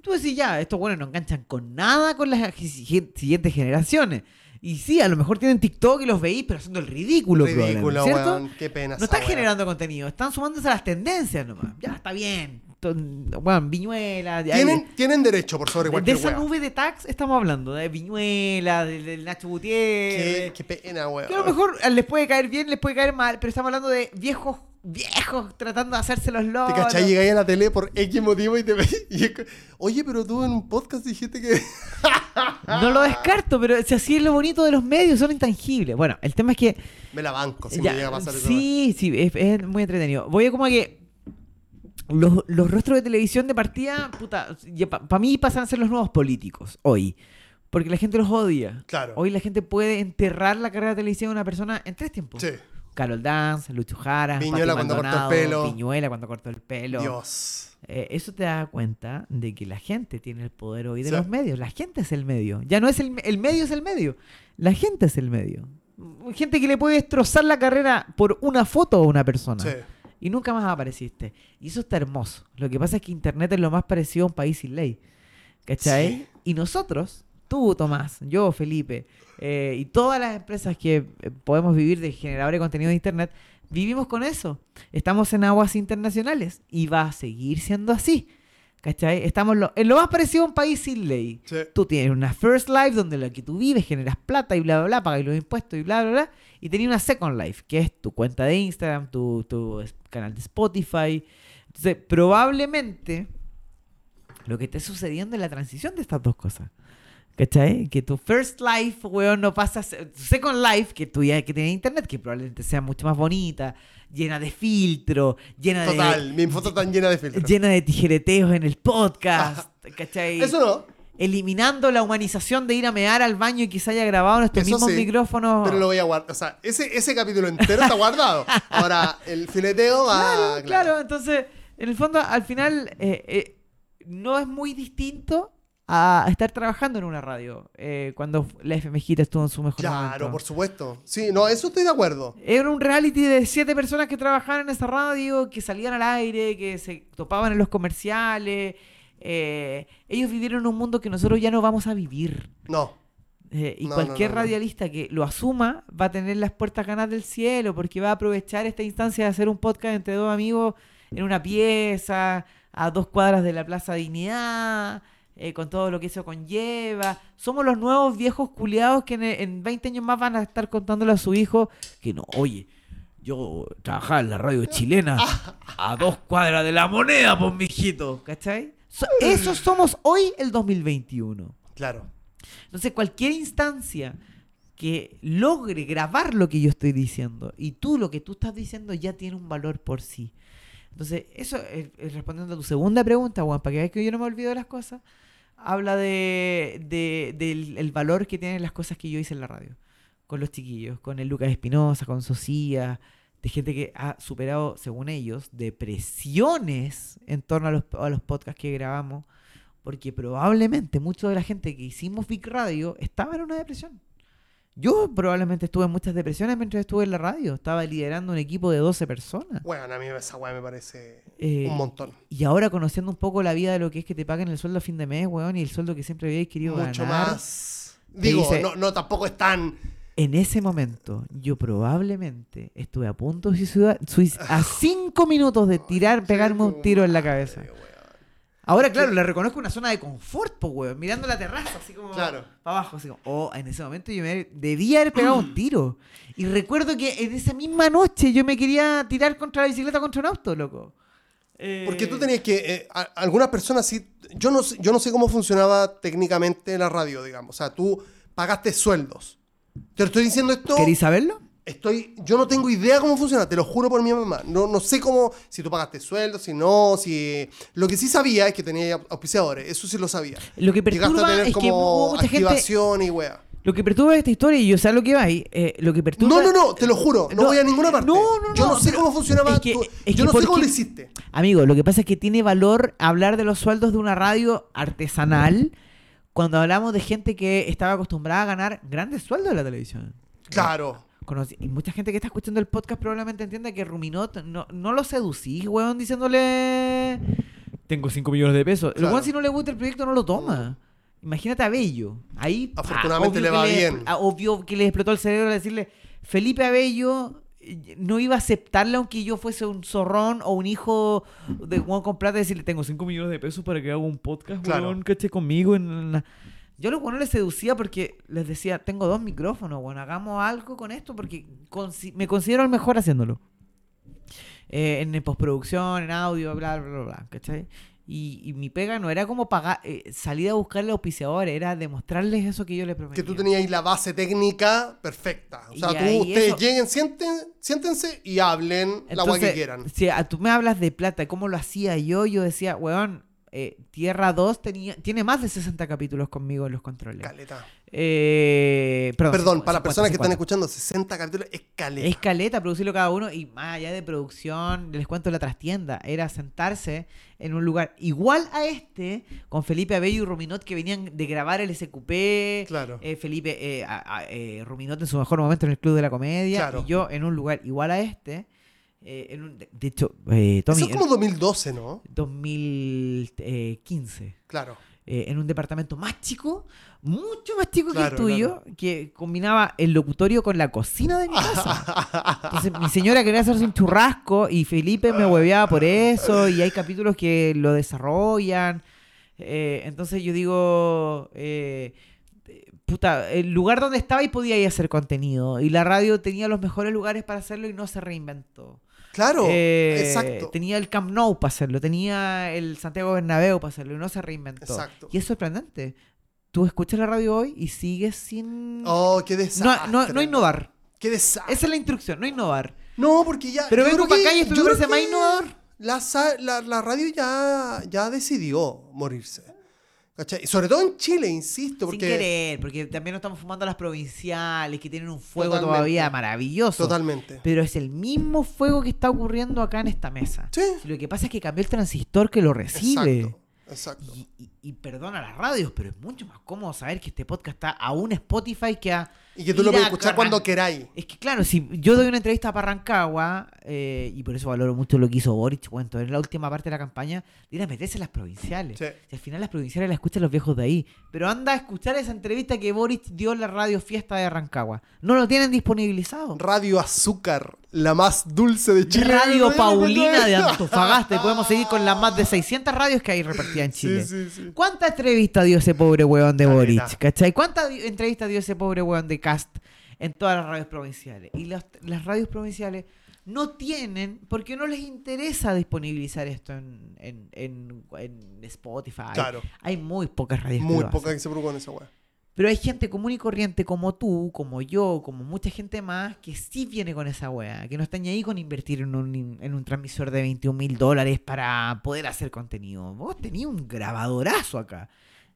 Tú decís, ya, estos buenos no enganchan con nada con las siguientes generaciones. Y sí, a lo mejor tienen TikTok y los veís, pero haciendo el ridículo, Ridículo, ¿cierto? weón. Qué pena. No están generando contenido, están sumándose a las tendencias nomás. Ya, está bien. Bueno, Viñuela. Tienen, tienen derecho por sobre de, de cualquier esa nube de tags estamos hablando, de Viñuela, del, Nacho Qué, Gutiérrez. qué pena, weón. Que a lo mejor les puede caer bien, les puede caer mal, pero estamos hablando de viejos, viejos tratando de hacerse los ¿Te locos. cachai? Llegáis a la tele por X motivo y te veis. y Oye, pero tú en un podcast dijiste que. No lo descarto, pero si así es lo bonito de los medios, son intangibles. Bueno, el tema es que. Me la banco si ya, me llega a pasar eso. sí, sí, es, es muy entretenido. Voy a como a que. Los, los rostros de televisión de partida, puta, para mí pasan a ser los nuevos políticos hoy. Porque la gente los odia. Claro. Hoy la gente puede enterrar la carrera de televisión de una persona en tres tiempos. Sí. Carol Dance, Lucho Jara, Viñuela Pati cuando cortó el pelo. Viñuela cuando cortó el pelo. Dios. Eh, eso te da cuenta de que la gente tiene el poder hoy de Sí. los medios. La gente es el medio. Ya no es el, el medio, es el medio. La gente es el medio. Gente que le puede destrozar la carrera por una foto a una persona. Sí. Y nunca más apareciste. Y eso está hermoso. Lo que pasa es que Internet es lo más parecido a un país sin ley. ¿Cachai? Sí. Y nosotros, tú, Tomás, yo, Felipe, eh, y todas las empresas que eh, podemos vivir de generadores de contenido de Internet, vivimos con eso. Estamos en aguas internacionales y va a seguir siendo así. ¿Cachai? Estamos lo- en lo más parecido a un país sin ley. Sí. Tú tienes una first life donde lo que tú vives generas plata y bla, bla, bla, pagas los impuestos y bla, bla, bla. Y tenías una second life, que es tu cuenta de Instagram, tu, tu canal de Spotify. Entonces, probablemente lo que esté sucediendo es la transición de estas dos cosas. ¿Cachai? Que tu first life, weón, no pasa a ser- tu second life, que tú ya que tienes internet, que probablemente sea mucho más bonita, llena de filtro, llena de Total. Mi foto tan llena de filtros. llena de tijereteos en el podcast, ¿cachai? Eso no. Eliminando la humanización de ir a mear al baño y que se haya grabado en estos Eso mismos sí, micrófonos. Pero lo voy a guardar. O sea, ese, ese capítulo entero está guardado. Ahora, el fileteo va. claro, claro, entonces, en el fondo, al final, eh, eh, no es muy distinto a estar trabajando en una radio eh, cuando la FMG estuvo en su mejor Claro, momento. por supuesto. Sí, no, eso estoy de acuerdo. Era un reality de siete personas que trabajaban en esa radio, que salían al aire, que se topaban en los comerciales. eh, ellos vivieron un mundo que nosotros ya no vamos a vivir. No. Eh, y No, cualquier no, no, no. radialista que lo asuma va a tener las puertas ganas del cielo porque va a aprovechar esta instancia de hacer un podcast entre dos amigos en una pieza, a dos cuadras de la Plaza Dignidad, eh, con todo lo que eso conlleva. Somos los nuevos viejos culiados que en, en 20 años más van a estar contándole a su hijo que no, oye. Yo trabajaba en la radio chilena a dos cuadras de la moneda, pues, mijito. ¿Cachai? So- esos somos hoy el 2021. Claro. Entonces, cualquier instancia que logre grabar lo que yo estoy diciendo y tú lo que tú estás diciendo ya tiene un valor por sí. Entonces, eso es, es respondiendo a tu segunda pregunta, Juan, para que veas que yo no me olvido de las cosas, habla de, de- del el valor que tienen las cosas que yo hice en la radio, con los chiquillos, con el Lucas Espinosa, con Socia, de gente que ha superado, según ellos, depresiones en torno a los, a los podcasts que grabamos, porque probablemente mucha de la gente que hicimos Big Radio estaba en una depresión. Yo probablemente estuve en muchas depresiones mientras estuve en la radio. Estaba liderando un equipo de 12 personas. Bueno, a mí esa weá me parece Eh, un montón. Y ahora conociendo un poco la vida de lo que es que te paguen el sueldo a fin de mes, weón, y el sueldo que siempre habíais querido Mucho ganar. más. Digo, dice- no, no, tampoco es tan. En ese momento, yo probablemente estuve a punto de suicidar, suic- a cinco minutos de tirar, pegarme un tiro en la cabeza. Ahora, claro, le reconozco una zona de confort, po, weón, mirando la terraza, así como Claro. para abajo, así como, oh, en ese momento yo me debía haber pegado un tiro. Y recuerdo que en esa misma noche yo me quería tirar contra la bicicleta contra un auto, loco. Eh, Porque tú tenías que. eh, a- algunas personas sí. Yo no, yo no sé cómo funcionaba técnicamente la radio, digamos. O sea, tú pagaste sueldos. Te lo estoy diciendo esto. ¿Queréis saberlo? Estoy, yo no tengo idea cómo funciona, te lo juro por mi mamá. No, no sé cómo, si tú pagaste sueldos, si no, si... Lo que sí sabía es que tenía auspiciadores, eso sí lo sabía. Lo que Llegaste a perturba tener es que hubo como mucha gente... y wea. Lo que perturba esta historia, y yo sé lo que va ahí, eh, lo que perturba... No, no, no, te lo juro, no, No, voy a ninguna parte. no, no, yo no no, sé cómo funcionaba, es que- tú- es yo que no sé cómo lo hiciste. Amigo, lo que pasa es que tiene valor hablar de los sueldos de una radio artesanal cuando hablamos de gente que estaba acostumbrada a ganar grandes sueldos de la televisión. Claro. Conocí- y mucha gente que está escuchando el podcast probablemente entienda que Ruminot no, no lo seducís, weón, diciéndole tengo 5 millones de pesos. El weón si no le gusta el proyecto no lo toma. Imagínate a Bello. Ahí Afortunadamente le va bien. obvio que le explotó el cerebro al decirle Felipe Abello eh, no iba a aceptarle aunque yo fuese un zorrón o un hijo de Juan con plata y decirle tengo 5 millones de pesos para que haga un podcast, Claro. weón, caché conmigo. En la-". Yo a los buenos les seducía porque les decía, tengo dos micrófonos, bueno, hagamos algo con esto porque consi- me considero el mejor haciéndolo. Eh, en postproducción, en audio, bla, bla, bla, bla, ¿cachai? Y, y mi pega no era como pagar, eh, salir a buscarle auspiciadores, era demostrarles eso que yo les prometía. Que tú tenías ahí la base técnica perfecta. O sea, tú, ustedes eso- lleguen, sienten, siéntense y hablen la agua que quieran. Si a- tú me hablas de plata, ¿cómo lo hacía yo? Yo decía, weón, eh, Tierra 2 tenía, tiene más de 60 capítulos conmigo en los controles. Caleta. Eh, perdón, para las 50, personas que están 50. escuchando, 60 capítulos es caleta. Es caleta, producirlo cada uno y más allá de producción, les cuento la trastienda, era sentarse en un lugar igual a este, con Felipe Abello y Ruminot que venían de grabar el SQP, Claro. eh, Felipe, eh, a- a- eh, Ruminot en su mejor momento en el Club de la Comedia, Claro. y yo en un lugar igual a este, eh, en un- de, de hecho, eh, Tommy, Eso es como 2012, ¿no? en 2015 Claro. eh, en un departamento más chico, mucho más chico que el tuyo, que combinaba el locutorio con la cocina de mi casa. Entonces mi señora quería hacerse un churrasco y Felipe me hueveaba por eso y hay capítulos que lo desarrollan. Eh, entonces yo digo, eh, puta, el lugar donde estaba y podía ir a hacer contenido y la radio tenía los mejores lugares para hacerlo y no se reinventó. Claro, Eh, exacto. Tenía el Camp Nou para hacerlo, tenía el Santiago Bernabéu para hacerlo y no se reinventó. Exacto. Y es sorprendente. Tú escuchas la radio hoy y sigues sin... Oh, qué desastre. no, no innovar. Qué desastre. Esa es la instrucción, no innovar. No, porque ya. Pero vengo creo pa' que- acá y esto me parece más innovador. La, la, la radio ya, ya decidió morirse. ¿Cachai? Y sobre todo en Chile, insisto, porque. Sin querer, porque también nos estamos fumando a las provinciales que tienen un fuego Totalmente. todavía maravilloso. Totalmente. Pero es el mismo fuego que está ocurriendo acá en esta mesa. Sí. Si Lo que pasa es que cambió el transistor que lo recibe. Exacto. Exacto. Y, y- y perdona las radios, pero es mucho más cómodo saber que este podcast está a un Spotify que a. Y que tú lo puedes escuchar Carran- cuando queráis. Es que claro, si yo doy una entrevista para Rancagua, eh, y por eso valoro mucho lo que hizo Boric, cuento, en la última parte de la campaña, de ir a meterse en las provinciales. Sí. Si al final las provinciales las escuchan los viejos de ahí. Pero anda a escuchar esa entrevista que Boric dio en la radio fiesta de Rancagua. No lo tienen disponibilizado. Radio Azúcar, la más dulce de Chile. Radio. Paulina de Antofagasta. Y podemos seguir con las más de 600 radios que hay repartidas en Chile. Sí, sí, sí. ¿Cuántas entrevistas dio ese pobre weón de. Boric? ¿Cachai? ¿Cuántas entrevistas dio ese pobre weón de Cast en todas las radios provinciales? Y las, las radios provinciales no tienen, porque no les interesa disponibilizar esto en, en, en- en Spotify. Claro. Hay muy pocas radios Muy lo poca hacen. que se preocupa en esa weá. Pero hay gente común y corriente como tú, como yo, como mucha gente más, que sí viene con esa wea, que no está ni ahí con invertir en un, en un transmisor de 21 mil dólares para poder hacer contenido. Vos tenías un grabadorazo acá.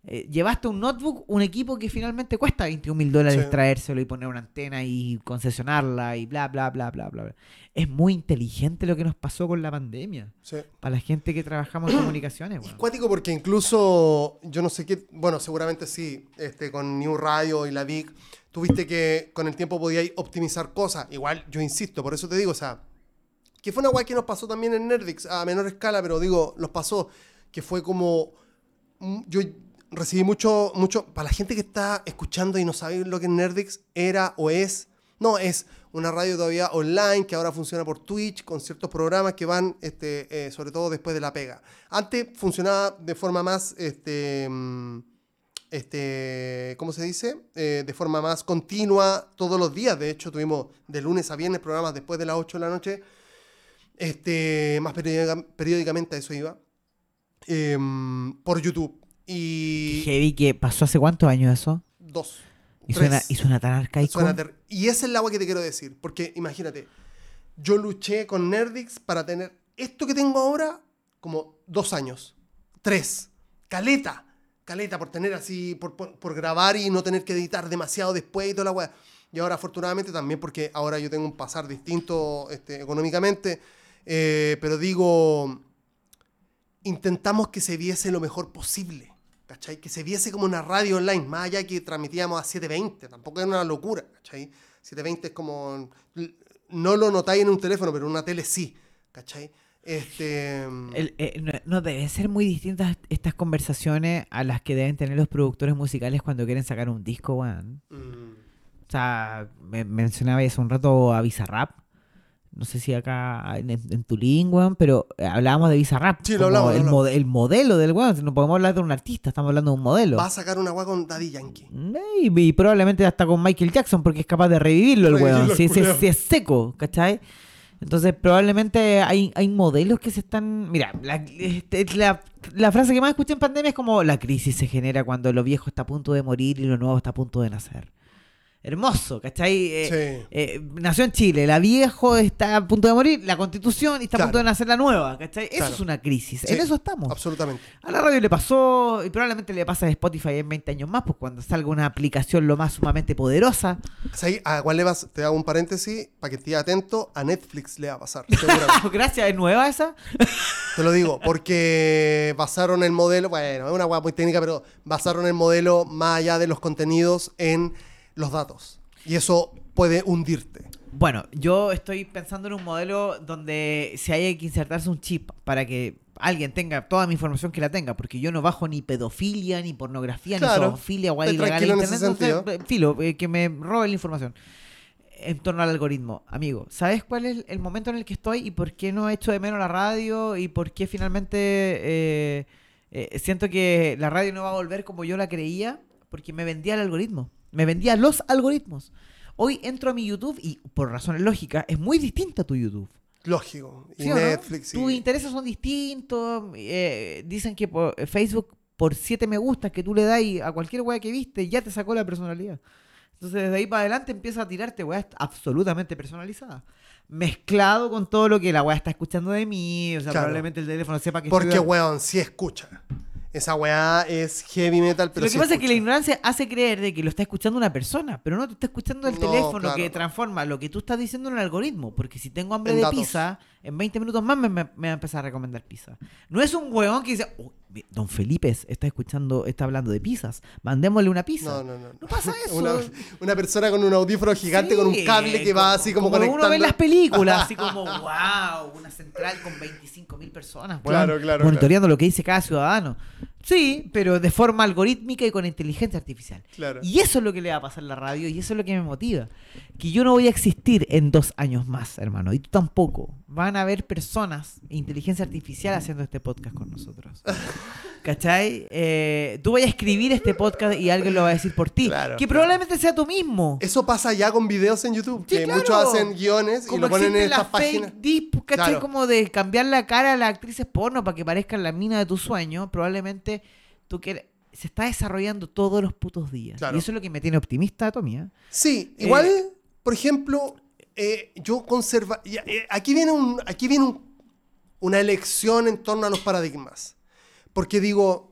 Eh, llevaste un notebook, un equipo que finalmente cuesta 21 mil dólares Sí. traérselo y poner una antena y concesionarla y bla, bla, bla, bla, bla. Es muy inteligente lo que nos pasó con la pandemia. Sí. Para la gente que trabajamos en comunicaciones. Y weón. cuático porque incluso, yo no sé qué, bueno, seguramente sí, este, con New Radio y la VIC, tuviste que con el tiempo podíais optimizar cosas. Igual, yo insisto, por eso te digo, o sea, que fue una guay que nos pasó también en Nerdix, a menor escala, pero digo, nos pasó, que fue como, mm, yo recibí mucho, mucho, para la gente que está escuchando y no sabe lo que Nerdix era o es, no, es una radio todavía online que ahora funciona por Twitch con ciertos programas que van, este, eh, sobre todo después de la pega. Antes funcionaba de forma más, este, mm, este, ¿cómo se dice? Eh, de forma más continua todos los días. De hecho, tuvimos de lunes a viernes programas después de las 8 de la noche. Este, más periódica- periódicamente a eso iba. Em, por YouTube. Y Heavy, que pasó hace cuántos años eso? dos. Y tres. suena, y suena tan arcaico. Suena y esa es la agua que te quiero decir. Porque imagínate, yo luché con Nerdix para tener esto que tengo ahora como dos años. Tres. Caleta. Caleta por tener así, por, por- por grabar y no tener que editar demasiado después y toda la weá. Y ahora afortunadamente también porque ahora yo tengo un pasar distinto este, económicamente. Eh, pero digo, intentamos que se viese lo mejor posible. ¿Cachai? Que se viese como una radio online, más allá que transmitíamos a 720, tampoco era una locura, ¿cachai? 720 es como, no lo notáis en un teléfono, pero en una tele sí, ¿cachai? Este, El- eh, no, no deben ser muy distintas estas conversaciones a las que deben tener los productores musicales cuando quieren sacar un disco, weón. mm, O sea, me, mencionaba hace un rato a Bizarrap. No sé si acá en, en tu lengua, pero eh, hablábamos de Bizarrap. Sí, lo hablamos, lo el, hablamos. mode- el modelo del weón. No podemos hablar de un artista, estamos hablando de un modelo. Va a sacar una agua con Daddy Yankee. Y, y probablemente hasta con Michael Jackson, porque es capaz de revivirlo el weón. si es seco, ¿cachai? Entonces, probablemente hay, hay modelos que se están. Mira, la, este, la- la frase que más escuché en pandemia es como: la crisis se genera cuando lo viejo está a punto de morir y lo nuevo está a punto de nacer. Hermoso, ¿cachai? Eh, Sí. eh, nació en Chile, la viejo está a punto de morir, la constitución está a punto de nacer la nueva, ¿cachai? Eso Claro. es una crisis, Sí, en eso estamos. Absolutamente. A la radio le pasó y probablemente le pasa a Spotify en 20 años más, pues cuando salga una aplicación lo más sumamente poderosa. ¿Sabes ¿A cuál le vas? Te hago un paréntesis para que estés atento. A Netflix le va a pasar. Gracias, ¿es nueva esa? Te lo digo, porque basaron el modelo, bueno, es una hueá muy técnica, pero basaron el modelo más allá de los contenidos en los datos. Y eso puede hundirte. Bueno, yo estoy pensando en un modelo donde se haya que insertarse un chip para que alguien tenga toda mi información que la tenga, porque yo no bajo ni pedofilia, ni pornografía, Claro. ni zoofilia o Estoy ilegal internet. entonces, sentido. eh, filo, eh, que me robe la información. En torno al algoritmo, amigo, ¿sabes cuál es el momento en el que estoy y por qué no echo de menos la radio y por qué finalmente eh, eh, siento que la radio no va a volver como yo la creía? Porque me vendía el algoritmo, me vendía los algoritmos. Hoy entro a mi YouTube y por razones lógicas es muy distinta tu YouTube. Lógico. Y ¿Sí o no? Netflix. y- Tus intereses son distintos. eh, dicen que por eh, Facebook, por siete me gustas que tú le das a cualquier weá que viste, ya te sacó la personalidad. Entonces, desde ahí para adelante empieza a tirarte weas absolutamente personalizadas. Mezclado con todo lo que la weá está escuchando de mí. O sea, Claro. probablemente el teléfono sepa que Porque, estoy- weón, sí escucha. Esa weá es heavy metal, pero lo sí que pasa es que la ignorancia hace creer de que lo está escuchando una persona, pero no te está escuchando el No, teléfono claro. que transforma lo que tú estás diciendo en un algoritmo. Porque si tengo hambre En de datos. pizza, en 20 minutos más me, me- me va a empezar a recomendar pizza. No es un huevón que dice, "Oh, don Felipe está escuchando, está hablando de pizzas, mandémosle una pizza. No, no, no. No pasa eso. Una, una persona con un audífono gigante con un cable que va así como, conectando. uno ve en las películas, así como, wow, una central con 25 mil personas, weón, Claro, claro, monitoreando lo que dice cada ciudadano. Sí, pero de forma algorítmica y con inteligencia artificial. Claro. Y eso es lo que le va a pasar a la radio y eso es lo que me motiva. Que yo no voy a existir en dos años más, hermano, y tú tampoco. Van a haber personas, inteligencia artificial, haciendo este podcast con nosotros. ¿Cachai? Eh, tú vas a escribir este podcast y alguien lo va a decir por ti. Claro, que claro. probablemente sea tú mismo. Eso pasa ya con videos en YouTube, Sí, que claro. muchos hacen guiones y lo ponen en estas páginas. deep, ¿cachai? Como de cambiar la cara a las actrices porno para que parezcan la mina de tu sueño. Probablemente tú quieres... Se está desarrollando todos los putos días. Claro. Y eso es lo que me tiene optimista. ¿eh? Sí, Eh, igual, por ejemplo, eh, yo conserva. eh, aquí viene, un, aquí viene un- una elección en torno a los paradigmas. Porque digo,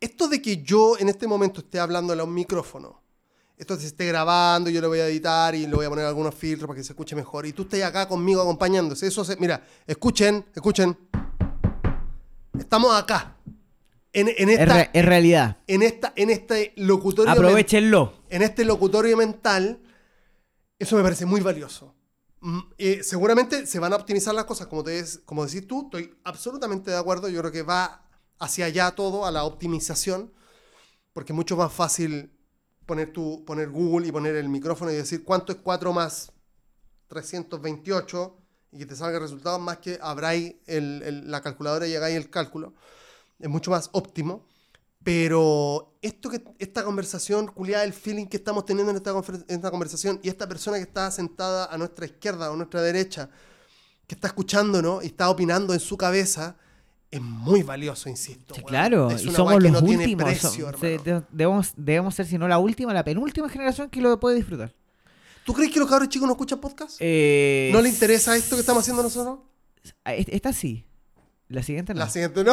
esto de que yo en este momento esté hablando a un micrófono, esto se esté grabando, yo lo voy a editar y le voy a poner algunos filtros para que se escuche mejor, y tú estés acá conmigo acompañándose, eso se. Mira, escuchen, escuchen. Estamos acá. En, en Es, esta, es realidad. en, esta, en este locutorio Aprovechenlo. en este locutorio mental, eso me parece muy valioso. Mm, eh, seguramente se van a optimizar las cosas, como, te como decís tú, estoy absolutamente de acuerdo, yo creo que va hacia allá todo, a la optimización, porque es mucho más fácil poner, tu, poner Google y poner el micrófono y decir cuánto es 4 más 328 y que te salga el resultado más que abráis el- la calculadora y hagáis el cálculo. Es mucho más óptimo. Pero esto que, esta conversación, culiada, el feeling que estamos teniendo en esta, confer- en esta conversación y esta persona que está sentada a nuestra izquierda o a nuestra derecha, que está escuchándonos y está opinando en su cabeza, es muy valioso, insisto. Sí, claro, Es y una somos weá que los no últimos. precio, se- de- debemos, debemos ser, si no la última, la penúltima generación que lo puede disfrutar. ¿Tú crees que los cabros chicos no escuchan podcast? Eh, ¿No le interesa esto que estamos haciendo nosotros? es- Esta sí. La siguiente no. La siguiente no.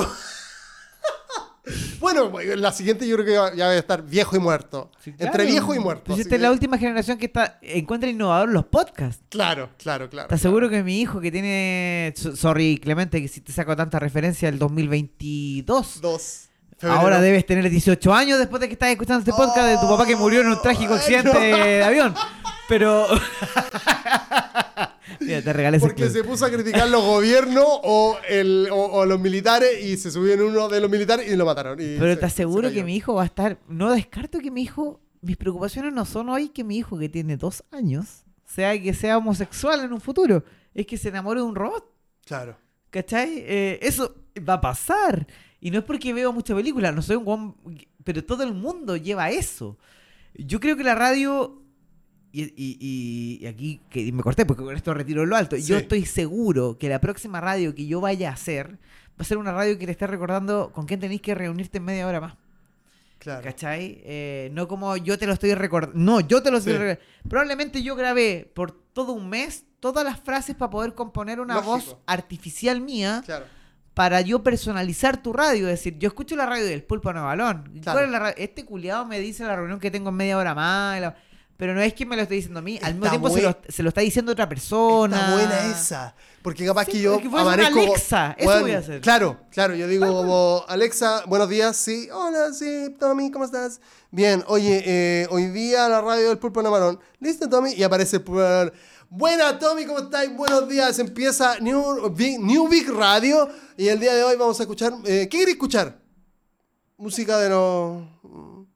bueno, la siguiente yo creo que ya va a estar viejo y muerto. Sí, Entre claro. viejo y muerto. Pues esta es que- la última generación que está encuentra innovador los podcasts. Claro, claro, claro. ¿Estás seguro que mi hijo que tiene... so- Sorry, Clemente, que si te saco tanta referencia del 2022. Dos. Febrero. Ahora debes tener 18 años después de que estás escuchando este podcast de tu papá que murió en un trágico Oh, accidente no. de avión. Pero... Mira, te regalé ese Porque clip. se puso a criticar los gobiernos o, el, o, o los militares y se subió en uno de los militares y lo mataron. y Pero se- te aseguro se que mi hijo va a estar. No descarto que mi hijo. Mis preocupaciones no son hoy que mi hijo que tiene dos años sea que sea homosexual en un futuro, es que se enamore de un robot. Claro. ¿Cachai? Eh, eso va a pasar. Y no es porque veo muchas películas, no soy un guan, pero todo el mundo lleva eso. Yo creo que la radio, y, y- y aquí que me corté porque con esto retiro lo alto, yo estoy seguro que la próxima radio que yo vaya a hacer va a ser una radio que le esté recordando con quién tenéis que reunirte en media hora más. Claro. ¿Cachai? Eh, no como yo te lo estoy recordando. No, yo te lo estoy Sí. recordando. Probablemente yo grabé por todo un mes todas las frases para poder componer una Lógico. voz artificial mía Claro. para yo personalizar tu radio. Es decir, yo escucho la radio del Pulpo Nuevo Balón. Claro. ¿Cuál es la ra- Este culiado me dice la reunión que tengo en media hora más. y la- Pero no es que me lo esté diciendo a mí. Al mismo Está tiempo se lo, se lo está diciendo otra persona. Está buena esa. Porque capaz Sí, que yo amanezco. Alexa, eso Bueno, voy a hacer. Claro, claro. Yo digo como, Alexa, buenos días. Sí, hola, sí, Tommy, ¿cómo estás? Bien, oye, eh, hoy día la radio del Pulpo Namarón. ¿Listo, Tommy? Y aparece el Pulpo Namarón. Buena, Tommy, ¿cómo estás? Buenos días. Empieza New Big, New Big Radio. Y el día de hoy vamos a escuchar. eh, ¿Qué queréis escuchar? Música de los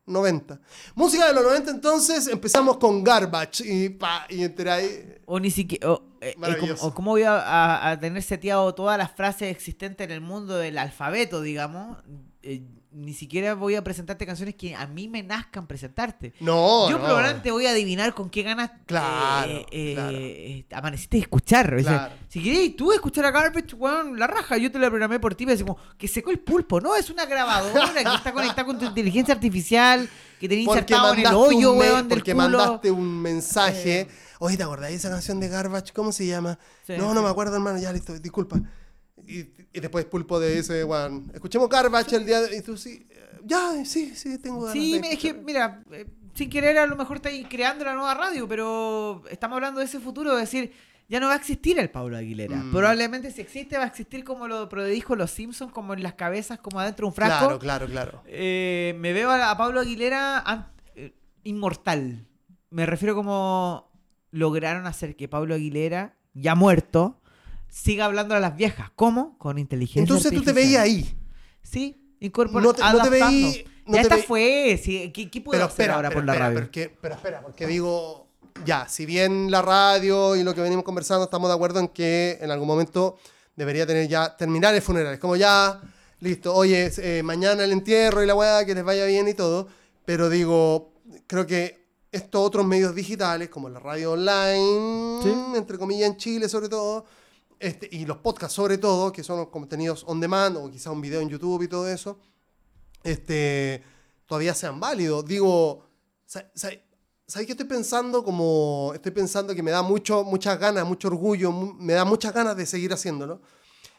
90. Música de los 90, entonces empezamos con Garbage. Y, pa, y entre ahí. O ni siquiera. O, eh, eh, o cómo voy a, a- a tener seteado todas las frases existentes en el mundo del alfabeto, digamos. eh, ni siquiera voy a presentarte canciones que a mí me nazcan presentarte. No, Yo no. probablemente voy a adivinar con qué ganas Claro, eh, eh, claro. eh, amaneciste a escuchar. O sea, Claro. si queréis tú escuchar a Garbage, weón, la raja, yo te la programé por ti, me decimos que secó el pulpo, no, es una grabadora que está conectada con tu inteligencia artificial, que Porque insertado en el hoyo, weón, del porque culo. mandaste un mensaje. Eh. Oye, ¿te acordás de esa canción de Garbage? ¿Cómo se llama? Sí, no, no me acuerdo, hermano. Ya, listo, disculpa. Y, y después Pulpo de ese, weón. Escuchemos Garbage el día de... Y tú sí... eh, Ya, sí, sí, tengo ganas Sí, de es que, mira, eh, sin querer a lo mejor estáis creando la nueva radio, pero estamos hablando de ese futuro, de decir, ya no va a existir el Pablo Aguilera. Mm. Probablemente si existe, va a existir como lo predijo los Simpsons, como en las cabezas, como adentro de un frasco. Claro, claro, claro. Eh, me veo a, a Pablo Aguilera eh, inmortal. Me refiero como lograron hacer que Pablo Aguilera, ya muerto, siga hablando a las viejas. ¿Cómo? Con inteligencia Entonces tú te artificial. veías ahí. Sí, incorporando. No te- no te veí- no ya esta veí- fue. sí, ¿Qué, qué puedo Pero hacer espera, ahora pero por la espera, radio? porque- pero espera, porque digo, ya, si bien la radio y lo que venimos conversando estamos de acuerdo en que en algún momento debería tener ya terminales funerales, como ya, listo, oye, eh, mañana el entierro y la weá, que les vaya bien y todo, pero digo, creo que estos otros medios digitales, como la radio online, Sí. entre comillas en Chile sobre todo, este, y los podcasts sobre todo, que son los contenidos on demand o quizás un video en YouTube y todo eso, este, todavía sean válidos. Digo, sa- sa- ¿sabes qué estoy pensando? Como estoy pensando que me da mucho, muchas ganas, mucho orgullo, me da muchas ganas de seguir haciéndolo.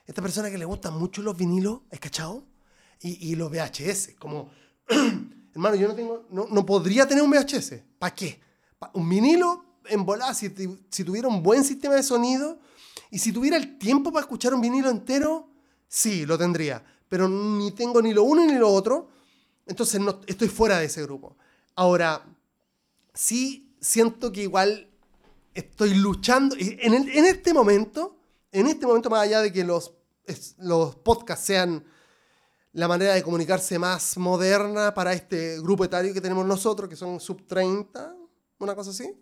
Esta persona que le gustan mucho los vinilos, ¿es cachado? Y, y los VHS, como, hermano, yo no tengo, no, no podría tener un VHS. ¿Para qué? Pa- un vinilo en volada, si, si tuviera un buen sistema de sonido y si tuviera el tiempo para escuchar un vinilo entero, sí, lo tendría. Pero ni tengo ni lo uno ni lo otro. Entonces no, estoy fuera de ese grupo. Ahora, sí siento que igual estoy luchando. En, el- en este momento, en este momento, más allá de que los, los podcasts sean la manera de comunicarse más moderna para este grupo etario que tenemos nosotros, que son sub 30, una cosa así,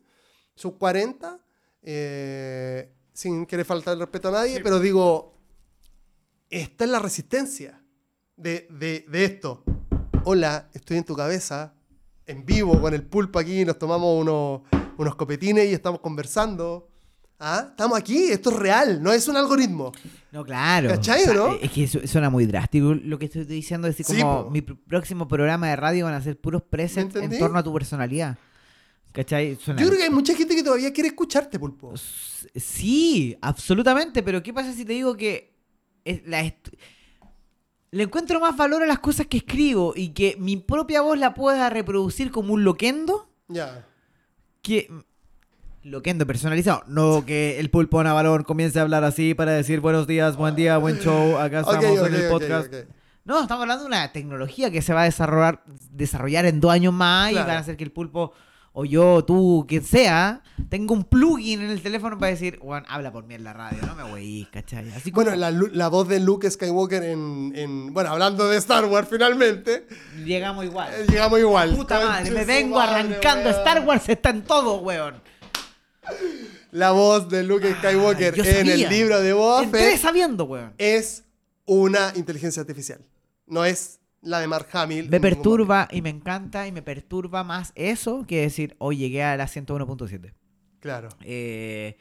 sub 40, eh, sin querer faltar el respeto a nadie, pero digo, esta es la resistencia de, de- de esto. Hola, estoy en tu cabeza, en vivo, con el pulpo aquí, nos tomamos unos, unos copetines y estamos conversando. ¿Ah? Estamos aquí, esto es real, no es un algoritmo. No, claro. ¿Cachai, o no? Es que su- suena muy drástico lo que estoy diciendo. Es decir, como mi pr- próximo programa de radio van a ser puros presents en torno a tu personalidad. ¿Cachai? Suena- Yo creo que hay mucha gente que todavía quiere escucharte, pulpo. Sí, absolutamente, pero ¿qué pasa si te digo que es la le encuentro más valor a las cosas que escribo y que mi propia voz la pueda reproducir como un loquendo Ya. que loquendo personalizado, no que el pulpo Navalón comience a hablar así para decir buenos días, buen día, buen show, acá estamos en el podcast. No, estamos hablando de una tecnología que se va a desarrollar, desarrollar en dos años más y van a hacer que el pulpo, o yo, tú, quien sea, tenga un plugin en el teléfono para decir, Juan, habla por mí en la radio, no me voy, ¿cachai? Así como Bueno, la, la voz de Luke Skywalker en, en- Bueno, hablando de Star Wars finalmente, llegamos igual. eh, llegamos igual. Puta madre, me vengo madre, arrancando. weón. Star Wars está en todo, weón. La voz de Luke Skywalker Ah, en el libro de Boba Fett sabiendo, weón. es una inteligencia artificial. No es la de Mark Hamill. Me perturba y me encanta y me perturba más eso que decir, hoy llegué a la 101.7. momento. Claro. Eh,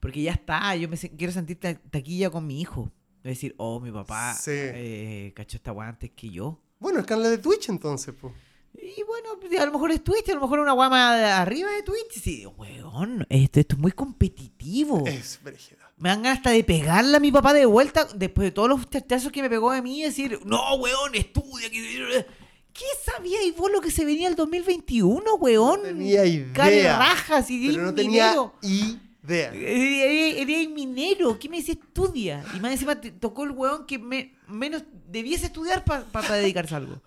porque ya está, yo me quiero sentir ta- taquilla con mi hijo. Es decir, oh, mi papá Sí. eh, cachó esta weá antes que yo. Bueno, el canal de Twitch entonces, pues. Y bueno, pues, a lo mejor es Twitch, a lo mejor una guama arriba de Twitch. Sí, weón, esto, esto es muy competitivo. Es brígida. Me dan ganas hasta de pegarle a mi papá de vuelta después de todos los chachazos que me pegó de mí y decir, no, weón, estudia. que-". ¿Qué sabíais vos lo que se venía el 2021, weón? No tenía idea. Carrajas y Pero no tenía idea. Eres eres minero, ¿qué me dice estudia? Y más encima te tocó el weón que me- menos debiese estudiar para dedicarse a algo.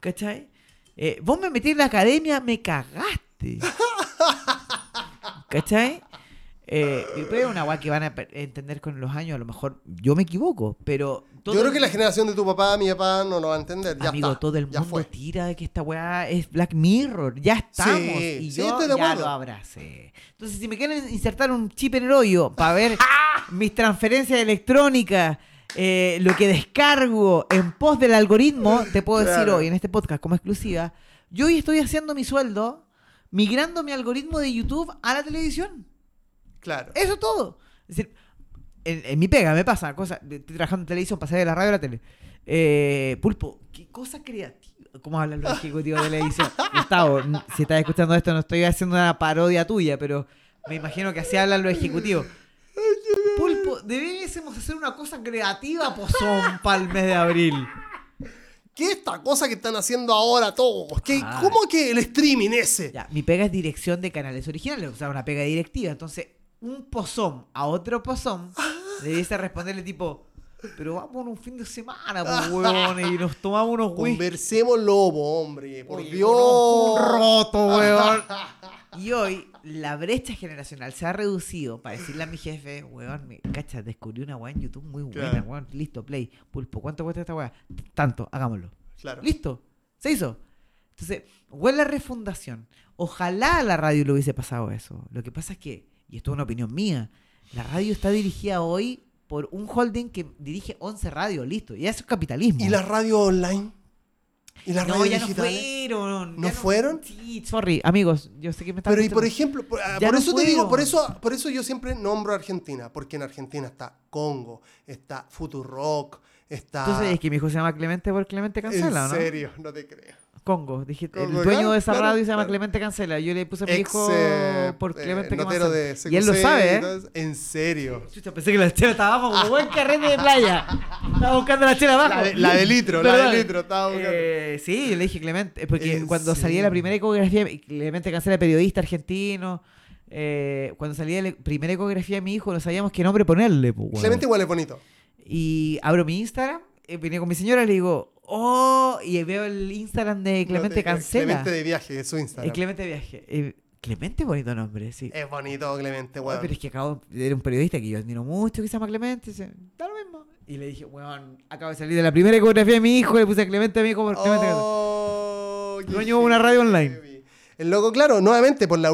¿Cachai? Eh, vos me metí en la academia, me cagaste. ¿Cachai? Eh, y pues es una weá que van a entender con los años, a lo mejor yo me equivoco, pero... todo Yo creo que la generación de tu papá, mi papá, no lo va a entender. Ya Amigo, está, todo el mundo fue. tira de que esta weá es Black Mirror. Ya estamos. Sí, y yo ya lo abracé. Entonces, si me quieren insertar un chip en el hoyo para ver mis transferencias electrónicas, eh, lo que descargo en pos del algoritmo, te puedo decir hoy en este podcast como exclusiva, yo hoy estoy haciendo mi sueldo migrando mi algoritmo de YouTube a la televisión. Claro. Eso es todo. Es decir, en, en mi pega me pasa, cosa, estoy trabajando en televisión, pasé de la radio a la tele. Eh, Pulpo, qué cosa creativa. ¿Cómo hablan los ejecutivos de televisión? Gustavo, n- si estás escuchando esto, no estoy haciendo una parodia tuya, pero me imagino que así hablan los ejecutivos. Pulpo, debiésemos hacer una cosa creativa, pozón, para el mes de abril. ¿Qué es esta cosa que están haciendo ahora todos? ¿Qué, Ah. ¿Cómo que el streaming ese? Ya, mi pega es dirección de canales originales, o sea, una pega directiva. Entonces, un pozón a otro pozón debiese responderle tipo, pero vamos un fin de semana, pues, weón, y nos tomamos unos whisky. Conversemos lobo, hombre. Por Oye, Dios. un roto, weón. Y hoy la brecha generacional se ha reducido para decirle a mi jefe, weón, me, cacha, descubrí una weá en YouTube muy buena, Claro. weón, listo, play, pulpo, ¿cuánto cuesta esta weá? Tanto, hagámoslo. Claro. Listo, se hizo. Entonces, huele la refundación. Ojalá a la radio le hubiese pasado eso. Lo que pasa es que, y esto es una opinión mía, la radio está dirigida hoy por un holding que dirige 11 radios, listo. Y eso es capitalismo. ¿Y la radio online? ¿Y las no, radios ya no digitales? fueron. ¿No ya fueron? Sí, sorry, amigos. Yo sé que me están Pero y por ejemplo, por, ah, por no eso te digo, por eso, por eso yo siempre nombro a Argentina, porque en Argentina está Congo, está Futurock, está. ¿Tú sabes que mi hijo se llama Clemente por Clemente Cancela, en ¿no? serio, no te creo. Congo. Dije, Congo, el dueño claro, de esa claro, radio se llama claro. Clemente Cancela. Yo le puse a mi Ex, hijo eh, por eh, Clemente notero Cancela. de y él lo sabe, ¿eh? En serio. Chucha, pensé que la chela estaba abajo como buen carrete de playa. Estaba buscando la chela abajo. La de, la de litro, la de litro, estaba buscando. Eh, sí, yo le dije Clemente, porque ¿En cuando salía la primera ecografía, Clemente Cancela, periodista argentino, eh, cuando salía la primera ecografía de mi hijo, no sabíamos qué nombre ponerle. pues. Clemente igual es bonito. Y abro mi Instagram, eh, venía con mi señora y le digo, oh, y veo el Instagram de Clemente No. Cancela. Clemente de viaje, es su Instagram. Clemente Viaje. Eh, Clemente, bonito nombre, sí. Es bonito, Clemente, Ay, weón. pero es que acabo de un periodista que yo admiro mucho que se llama Clemente. dice, da lo mismo. Y le dije, weón, acabo de salir de la primera ecografía de mi hijo, le puse a Clemente a mi hijo por Clemente Cancela. Oh, Dueño de una radio online. El loco, claro, nuevamente, por la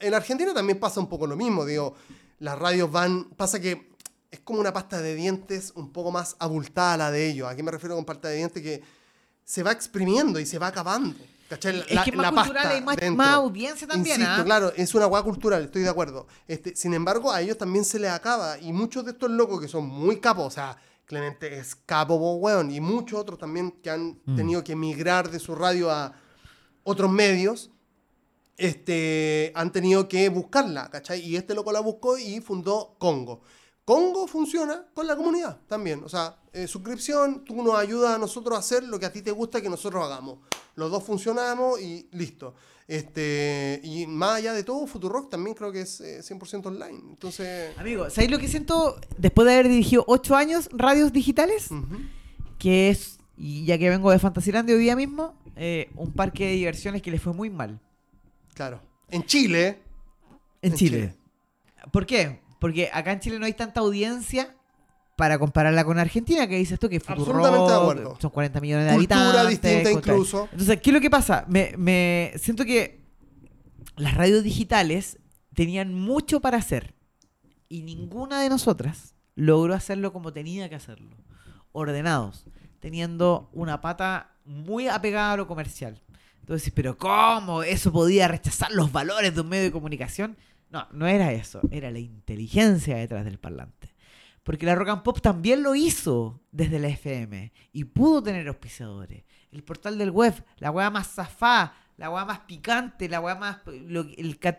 en Argentina también pasa un poco lo mismo, digo, las radios van, pasa que es como una pasta de dientes un poco más abultada a la de ellos. ¿A qué me refiero con pasta de dientes? Que se va exprimiendo y se va acabando. ¿Cachai? Es que es más cultural y más- más audiencia también, Insisto, ¿ah? claro, es una hueá cultural, estoy de acuerdo. Este, sin embargo, a ellos también se les acaba. Y muchos de estos locos que son muy capos, o sea, Clemente es capo, po, weón, y muchos otros también que han Mm. tenido que migrar de su radio a otros medios, este, han tenido que buscarla, ¿cachai? Y este loco la buscó y fundó Congo. Congo funciona con la comunidad también. O sea, eh, suscripción, tú nos ayudas a nosotros a hacer lo que a ti te gusta que nosotros hagamos. Los dos funcionamos y listo. Este, y más allá de todo, Futurock también creo que es eh, 100% online. Entonces, Amigo, ¿sabéis lo que siento después de haber dirigido ocho años radios digitales? Que es, y ya que vengo de Fantasyland hoy día mismo, eh, un parque de diversiones que le fue muy mal claro. En Chile, en, En Chile. Chile. ¿Por qué? Porque acá en Chile no hay tanta audiencia para compararla con Argentina, que dices tú que Absolutamente de acuerdo. son 40 millones de Cultura habitantes. distinta incluso. Entonces, ¿qué es lo que pasa? Me, me siento que las radios digitales tenían mucho para hacer y ninguna de nosotras logró hacerlo como tenía que hacerlo. Ordenados, teniendo una pata muy apegada a lo comercial. Entonces, pero ¿cómo? ¿Eso podía rechazar los valores de un medio de comunicación? No, no era eso, era la inteligencia detrás del parlante. Porque la rock and pop también lo hizo desde la FM y pudo tener auspiciadores. El portal del web, la weá más zafá, la weá más picante, la weá más. lo-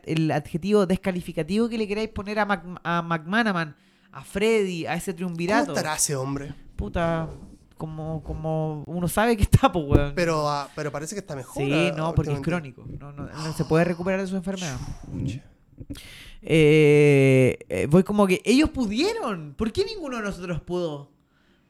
el, adjetivo descalificativo que le queráis poner a, Mac, a McManaman, a Freddy, a ese ¿Cómo triunvirato. estará ese hombre? Puta, como, como uno sabe que está, pues, weón. Pero, ah, pero parece que está mejor. Sí, ah, no, porque es crónico. No, no, no se puede recuperar de su enfermedad. Pucha. Eh, eh, voy como que ellos pudieron. ¿Por qué ninguno de nosotros pudo?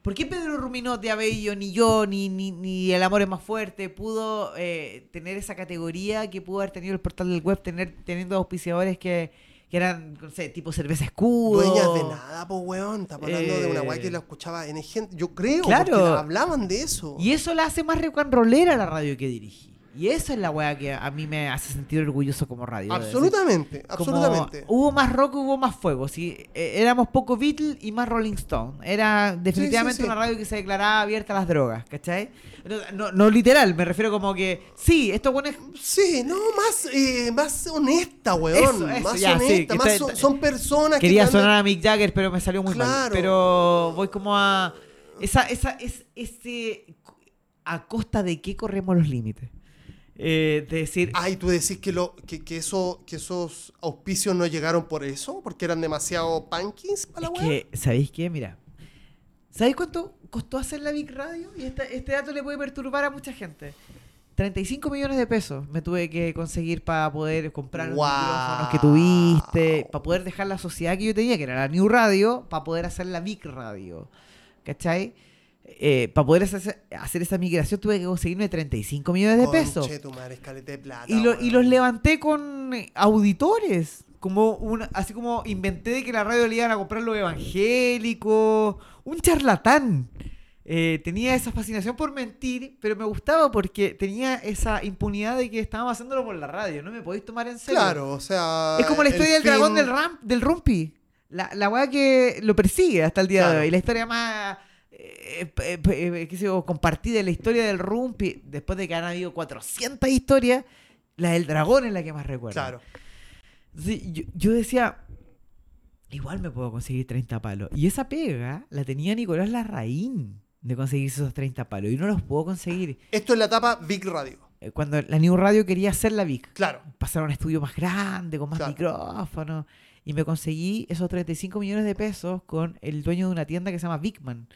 ¿Por qué Pedro Ruminote, Abello, ni yo, ni, ni, ni El Amor es más fuerte pudo eh, tener esa categoría que pudo haber tenido el portal del web, tener, teniendo auspiciadores que, que eran, no sé, tipo cerveza escudo? Dueñas de nada, pues, weón. Está hablando de una weá que la escuchaba en gente. Yo creo, Claro. hablaban de eso. Y eso la hace más rock'n'rollera la radio que dirigí. Y esa es la weá que a mí me hace sentir orgulloso como radio. decir, Absolutamente, como absolutamente. hubo más rock, hubo más fuego. ¿sí? Eh, éramos poco Beatles y más Rolling Stone. Era definitivamente sí. una radio que se declaraba abierta a las drogas, ¿cachai? No, no- no literal, me refiero como que, sí, esto bueno es... Sí, no, más, eh, más honesta, weón. Eso, eso, más ya, honesta. más son, personas Quería que. andan- sonar a Mick Jagger, pero me salió muy mal. Claro. Pero voy como a... Esa, esa, es, ese... ¿A costa de qué corremos los límites? Eh, de decir, Ay, tú decís que, lo, que, que, eso, que esos auspicios no llegaron por eso, porque eran demasiado punkins para la Es weá. que, ¿sabéis qué? Mira, ¿sabéis cuánto costó hacer la Big Radio? Y esta- este dato le puede perturbar a mucha gente. 35 millones de pesos me tuve que conseguir para poder comprar los micrófonos que tuviste, para poder dejar la sociedad que yo tenía, que era la New Radio, para poder hacer la Big Radio. ¿Cachai? Para poder hacer, hacer esa migración tuve que conseguirme 35 millones de pesos. Conche tu madre, escalete de plata. Y, lo- y los levanté con eh, auditores. Como una, así como inventé de que la radio le iban a comprar los evangélicos. Un charlatán. Eh, tenía esa fascinación por mentir, pero me gustaba porque tenía esa impunidad de que estábamos haciéndolo por la radio. No me podéis tomar en serio. Claro, o sea. Es como la historia del dragón del, ram, del Rumpi. La, la weá que lo persigue hasta el día Claro. de hoy. La historia más eh, eh, eh, qué sé yo, compartida de la historia del Rumpi, después de que han habido 400 historias, la del dragón es la que más recuerdo. Claro. Entonces, yo, yo decía, igual me puedo conseguir 30 palos. Y esa pega la tenía Nicolás Larraín de conseguirse esos 30 palos. Y no los puedo conseguir. Esto es la etapa Big Radio. Eh, Cuando la New Radio quería hacer la Vic Claro. pasar a un estudio más grande, con más Claro. micrófonos. Y me conseguí esos 35 millones de pesos con el dueño de una tienda que se llama Bigman,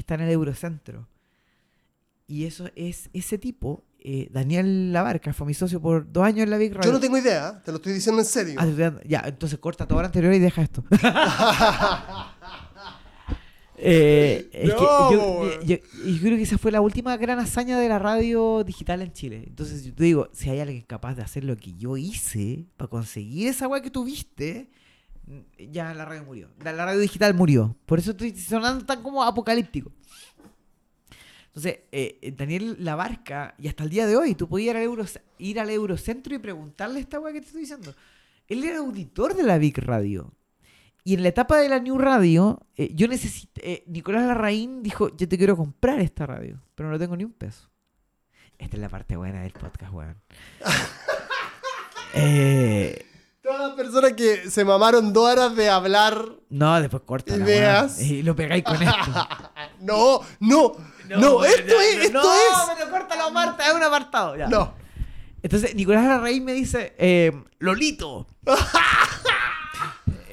que está en el Eurocentro. Y eso es ese tipo, eh, Daniel Labarca, fue mi socio por dos años en la Big Radio. Yo no tengo idea, te lo estoy diciendo en serio. Ah, ya, entonces corta todo lo anterior y deja esto. Eh, es No, que yo, weón. yo- yo creo que esa fue la última gran hazaña de la radio digital en Chile. Entonces, yo te digo, si hay alguien capaz de hacer lo que yo hice para conseguir esa weá que tuviste, ya la radio murió. La, la radio digital murió. Por eso estoy sonando tan como apocalíptico. Entonces, eh, Daniel Labarca, y hasta el día de hoy, tú podías ir al, Euro- ir al Eurocentro y preguntarle esta weá que te estoy diciendo. Él era auditor de la Big Radio. Y en la etapa de la New Radio, eh, yo necesité. eh, Nicolás Larraín dijo: Yo te quiero comprar esta radio, pero no tengo ni un peso. Esta es la parte buena del podcast, weón. Eh, Todas las personas que se mamaron dos horas de hablar. no, después corta. Ideas. Y lo pegáis con esto. No, no, no, esto es, esto no, es. pero córtalo aparte, es un apartado. Ya. No. Entonces, Nicolás Larraín me dice, eh, Lolito.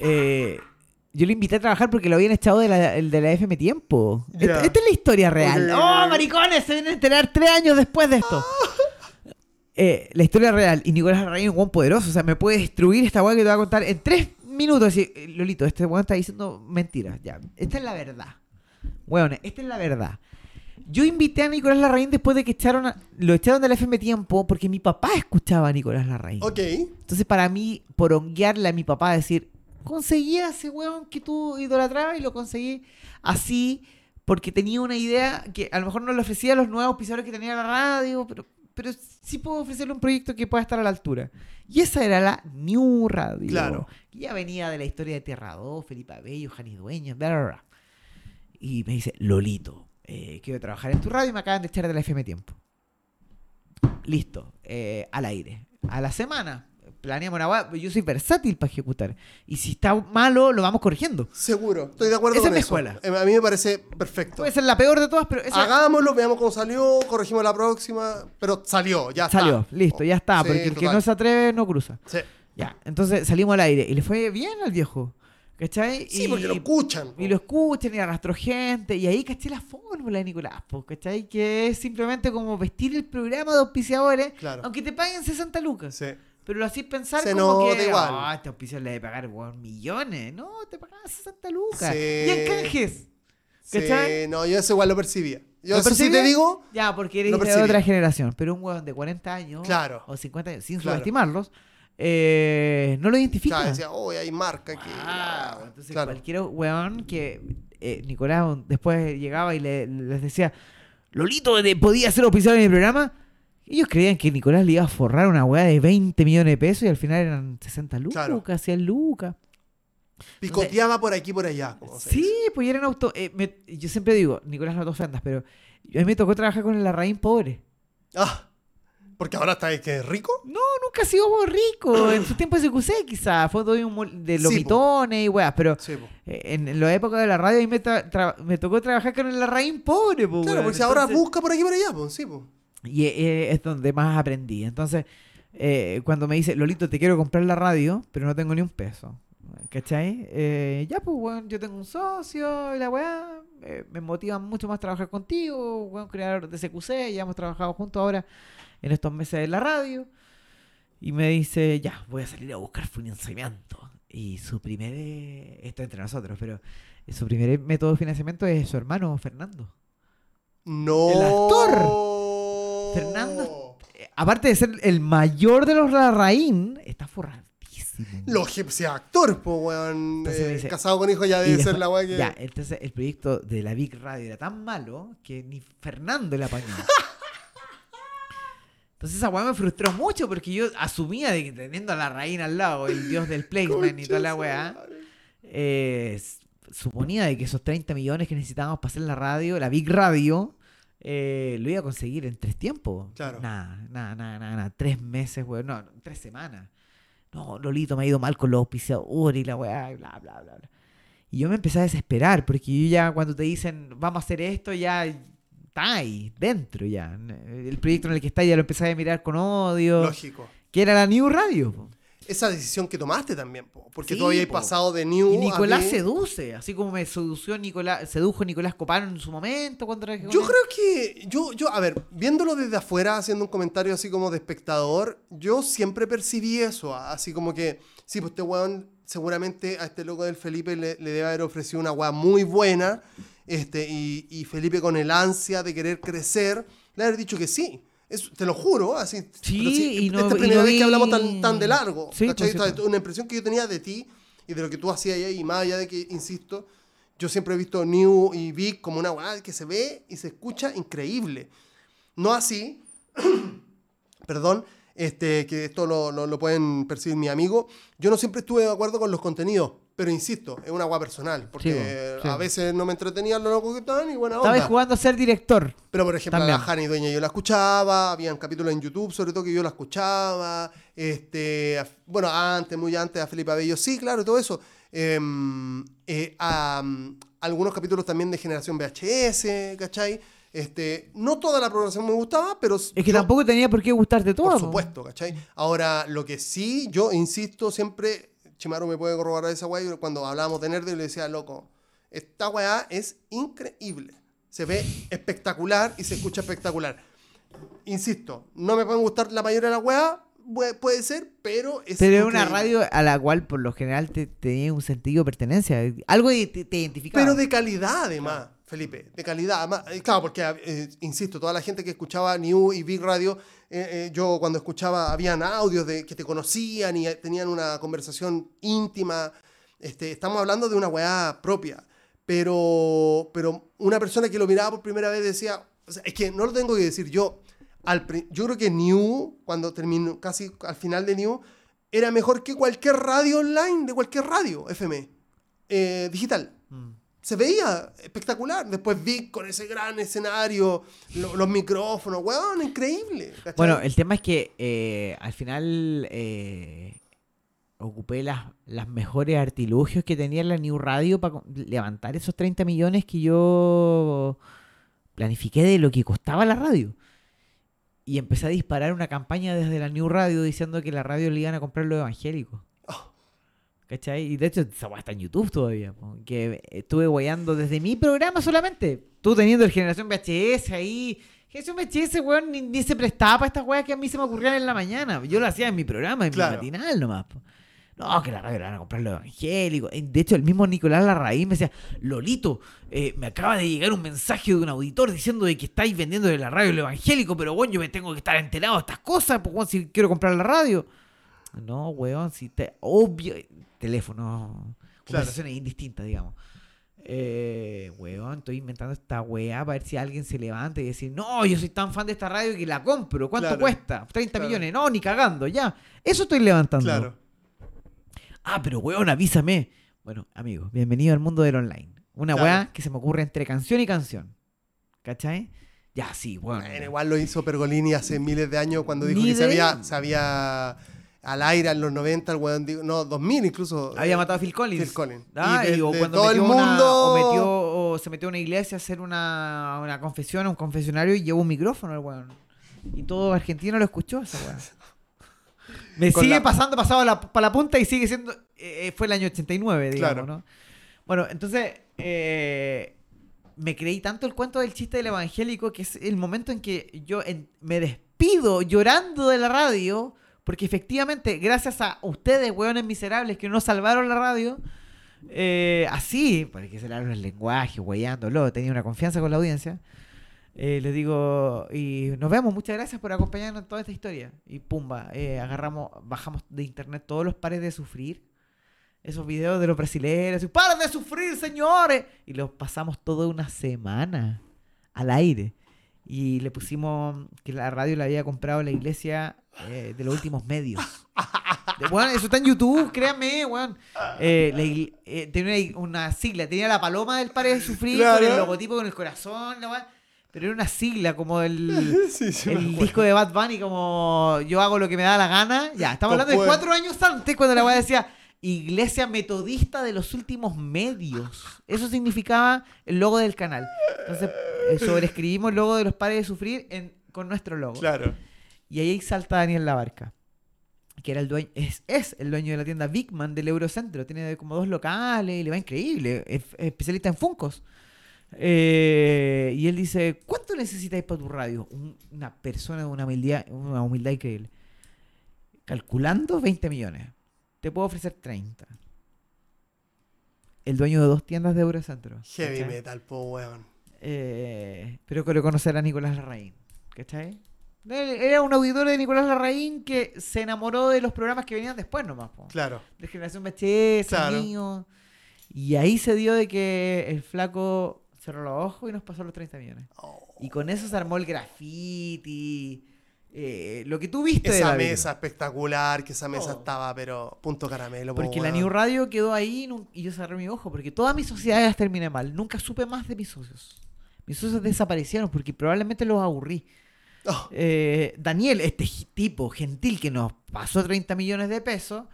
Eh, yo lo invité a trabajar porque lo habían echado de la, el de la FM Tiempo. Esta, esta es la historia real. Ok, ¡Oh, maricones! Se vienen a enterar tres años después de esto. Eh, la historia real. Y Nicolás Larraín es un buen poderoso. O sea, me puede destruir esta weá que te voy a contar en tres minutos. Así, eh, Lolito, este weón está diciendo mentiras. Ya, esta es la verdad. Weón, esta es la verdad. Yo invité a Nicolás Larraín después de que echaron a- lo echaron de la FM Tiempo porque mi papá escuchaba a Nicolás Larraín. Ok. Entonces, para mí, poronguearle a mi papá, decir, conseguí a ese weón que tú idolatrabas y lo conseguí así porque tenía una idea que a lo mejor no le ofrecía a los nuevos pisadores que tenía la radio, pero, pero sí puedo ofrecerle un proyecto que pueda estar a la altura. Y esa era la New Radio. Claro. Que ya venía de la historia de Tierra 2, Felipe Abello, Janis Dueñas, bla, bla, bla. Y me dice, Lolito, eh, quiero trabajar en tu radio y me acaban de echar de la FM Tiempo. Listo, eh, al aire. A la semana, planeamos una hueá, yo soy versátil para ejecutar. Y si está malo, lo vamos corrigiendo. Seguro, estoy de acuerdo Esa con es mi escuela. Eh, A mí me parece perfecto. Puede ser la peor de todas, pero esa Hagámoslo, veamos cómo salió, corregimos la próxima, pero salió, ya está. salió, listo, ya está. Sí, porque el que no se atreve no cruza. Sí, Ya, entonces salimos al aire y le fue bien al viejo. ¿Cachai? Sí, y, porque lo escuchan. Y lo escuchan y arrastró gente. Y ahí caché la fórmula de Nicolás, po, ¿cachai? Que es simplemente como vestir el programa de auspiciadores, Claro. aunque te paguen 60 lucas. Sí. Pero lo hacís pensar Se como que igual. "Ah, este auspiciador le debe pagar weón, millones. No, te pagaban 60 lucas. Sí. Y en canjes. Sí, ¿Cachai? no, yo eso igual lo percibía. Yo ¿Lo eso sí te digo, Ya, porque eres de otra generación. Pero un weón de 40 años Claro. o 50 años, sin Claro. subestimarlos, eh, no lo identifica. claro, decía, oh, hay marca aquí. Ah, entonces Claro. cualquier weón que eh, Nicolás después llegaba y le- les decía, Lolito de- podía ser oficial en el programa. Ellos creían que Nicolás le iba a forrar una weá de 20 millones de pesos y al final eran 60 lucas, Claro. 100 lucas. Picoteaba por aquí y por allá. Sí, pues eran auto. eh, me- yo siempre digo, Nicolás, no te ofendas, pero a mí me tocó trabajar con el Larraín pobre. Ah, porque ahora está que rico. No, nunca ha sido rico. En su tiempo de CQC quizás. Fue todo de Sí, lomitones y weas, pero Sí, eh, en, la época de la radio a mí me, tocó trabajar con el Larraín pobre, po, Claro, porque si ahora Entonces- busca por aquí por allá, pues sí, pues. Y eh, es donde más aprendí. Entonces, eh, cuando me dice, Lolito, te quiero comprar la radio, pero no tengo ni un peso. ¿Cachai? Eh, ya, pues, weón, yo tengo un socio y la weá. eh, me motiva mucho más trabajar contigo, weón, creador de CQC. Ya hemos trabajado juntos ahora en estos meses de la radio. Y me dice, ya, voy a salir a buscar financiamiento. Y su primer, eh, esto entre nosotros, pero su primer método de financiamiento es su hermano Fernando. No. El actor. Fernando eh, aparte de ser el mayor de los Larraín, está forradísimo. Lógico, si es actor, pues, weón. Entonces me eh, dice- casado con hijo ya Y debe después- ser la weá que. Ya, entonces el proyecto de la Big Radio era tan malo que ni Fernando le apañó. Entonces esa weá me frustró mucho porque yo asumía de que teniendo a la reina al lado, el dios del placement y toda la weá, eh, s- suponía de que esos 30 millones que necesitábamos para hacer la radio, la Big Radio, eh, lo iba a conseguir en tres tiempos. Claro. Nada, nada, nada, nada, nada. Tres meses, weón. No, tres semanas. No, Lolito me ha ido mal con los auspiciadores y la weá, y bla, bla, bla, bla. Y yo me empecé a desesperar porque yo ya cuando te dicen vamos a hacer esto, ya está ahí, dentro ya. El proyecto en el que está ya lo empecé a mirar con odio. Lógico. Que era la New Radio. po. Esa decisión que tomaste también, po, porque Sí, habías po. pasado de New Y Nicolás a seduce, así como me sedució Nicolás, sedujo Nicolás Copano en su momento cuando con Yo creo que, yo, yo, a ver, viéndolo desde afuera, haciendo un comentario así como de espectador, yo siempre percibí eso, así como que, sí, pues este weón seguramente a este loco del Felipe le, le debe haber ofrecido una weá muy buena, este, y, y Felipe con el ansia de querer crecer, le haber dicho que sí. Es- te lo juro, así. Sí, pero y no- esta es la primera no vez vi- que hablamos tan, tan de largo. Sí, ¿cachai? pues, sí, Esta- pues. Una impresión que yo tenía de ti y de lo que tú hacías ahí, y más allá de que, insisto, yo siempre he visto New y Big como una weá que se ve y se escucha increíble. No así, perdón, este, que esto lo, lo- lo pueden percibir mi amigo. Yo no siempre estuve de acuerdo con los contenidos, pero insisto, es una weá personal, porque Sí, bo, sí. a veces no me entretenían los locos que estaban y buena onda. jugando a ser director. Pero por ejemplo, También. a la Jani Dueña yo la escuchaba, habían capítulos en YouTube, sobre todo que yo la escuchaba. Este, a- bueno, antes, muy antes, a Felipe Abello, sí, claro, todo eso. Em, eh, a, mm, algunos capítulos también de Generación VHS, ¿cachai? Este, no toda la programación me gustaba, pero. Es que yo- tampoco tenía por qué gustarte todo. Por po. supuesto, ¿cachai? Ahora, lo que sí, yo insisto siempre, Chimaru me puede corroborar esa weá, cuando hablábamos de Nerd, yo le decía, loco, esta weá es increíble. Se ve espectacular y se escucha espectacular. Insisto, no me pueden gustar la mayoría de las weá, pue- puede ser, pero es Pero es una radio a la cual por lo general te tenía un sentido de pertenencia. Algo te, te identificaba. Pero de calidad, además, Felipe, de calidad. Eh, claro, porque, eh, insisto, toda la gente que escuchaba New y Big Radio, eh, yo cuando escuchaba, habían audios de que te conocían y tenían una conversación íntima. Este, estamos hablando de una weá propia. Pero, pero una persona que lo miraba por primera vez decía, es que no lo tengo que decir yo. Al, yo creo que New, cuando terminó, casi al final de New, era mejor que cualquier radio online, de cualquier radio FM digital. Mm. Se veía espectacular. Después vi con ese gran escenario, lo- los micrófonos, weón, increíble. Bueno, el tema es que eh, al final eh, ocupé las, las mejores artilugios que tenía la New Radio para levantar esos 30 millones que yo planifiqué de lo que costaba la radio. Y empecé a disparar una campaña desde la New Radio diciendo que la radio le iban a comprar los evangélicos. ¿Cachai? Y de hecho, esa weá está en YouTube todavía. po, Que estuve guayando desde mi programa solamente. Tú teniendo el Generación VHS ahí. Generación VHS, weón, ni, ni se prestaba para estas weas que a mí se me ocurrían en la mañana. Yo lo hacía en mi programa, en Claro. mi matinal nomás. po. No, que la radio le van a comprar los evangélicos. Eh, De hecho, el mismo Nicolás Larraín me decía, Lolito, eh, me acaba de llegar un mensaje de un auditor diciendo de que estáis vendiendo de la radio el evangélico, pero bueno, yo me tengo que estar enterado de estas cosas, pues, si quiero comprar la radio. No, weón, si te... Obvio... Teléfono... Conversaciones indistintas, digamos. Eh, weón, estoy inventando esta weá para ver si alguien se levanta y decir, no, yo soy tan fan de esta radio que la compro. ¿Cuánto Claro. cuesta? 30 Claro. millones. No, ni cagando, ya. Eso estoy levantando. Claro. Ah, pero weón, avísame. Bueno, amigo, bienvenido al mundo del online. Una Claro. weá que se me ocurre entre canción y canción. ¿Cachai? Ya, sí, weón. Bueno, igual lo hizo Pergolini hace miles de años cuando dijo Ni que se había, se había al aire en los 90, el weón dijo, no, 2000 incluso. Había eh, matado a Phil Collins. Phil Collins. Ah, Y de- y o de cuando todo el metió una- mundo- o, metió, o se metió a una iglesia a hacer una, una confesión, un confesionario y llevó un micrófono el weón. Y todo argentino lo escuchó esa weón. Me Con sigue la- pasando pasado para la punta y sigue siendo. eh, fue el año 89, digamos, Claro. ¿no? Bueno, entonces. eh, me creí tanto el cuento del chiste del evangélico que es el momento en que yo en- me despido llorando de la radio. Porque efectivamente, gracias a ustedes, hueones miserables, que no salvaron la radio, eh, así, porque se le el lenguaje, hueándolo, tenía una confianza con la audiencia. eh, les digo, y nos vemos, muchas gracias por acompañarnos en toda esta historia. Y pumba, eh, agarramos, bajamos de internet todos los pares de sufrir. Esos videos de los brasileños, y, ¡paren de sufrir, señores! Y los pasamos toda una semana al aire. Y le pusimos que la radio la había comprado la iglesia eh, de los últimos medios. De- Weón, eso está en YouTube, créanme, weón. Eh, eh, tenía una, una sigla, tenía la paloma del Pare de Sufrir Claro. con el logotipo con el corazón, la weón. Pero era una sigla como el, Sí, sí, me el disco de Bad Bunny, como yo hago lo que me da la gana. Ya, estamos hablando de cuatro años antes cuando la weá decía Iglesia Metodista de los últimos medios. Eso significaba el logo del canal. Entonces, eh, sobreescribimos el logo de los pares de sufrir en- con nuestro logo. Claro. Y ahí salta Daniel Labarca, que era el dueño, es, es el dueño de la tienda Big Man del Eurocentro. Tiene como dos locales y le va increíble. Es, es especialista en Funcos. Eh, y él dice, ¿cuánto necesitáis para tu radio? Un- una persona de una humildad, una humildad increíble. Calculando 20 millones. Te puedo ofrecer 30. El dueño de dos tiendas de Eurocentro. Heavy ¿cachai? metal, po, weón. Eh, pero quiero conocer a Nicolás Larraín. ¿Cachai? Era un auditor de Nicolás Larraín que se enamoró de los programas que venían después nomás. po. Claro. De Generación VHS, Claro. Y ahí se dio de que el flaco cerró los ojos y nos pasó los 30 millones. Oh. Y con eso se armó el graffiti. eh, lo que tú viste Esa mesa espectacular, que esa mesa Oh. estaba, pero punto caramelo. po, Porque la. New Radio quedó ahí y yo cerré mi ojo, porque todas mis sociedades terminé mal. Nunca supe más de mis socios. Mis socios desaparecieron porque probablemente los aburrí. Oh, Eh, Daniel, este tipo gentil que nos pasó 30 millones de pesos,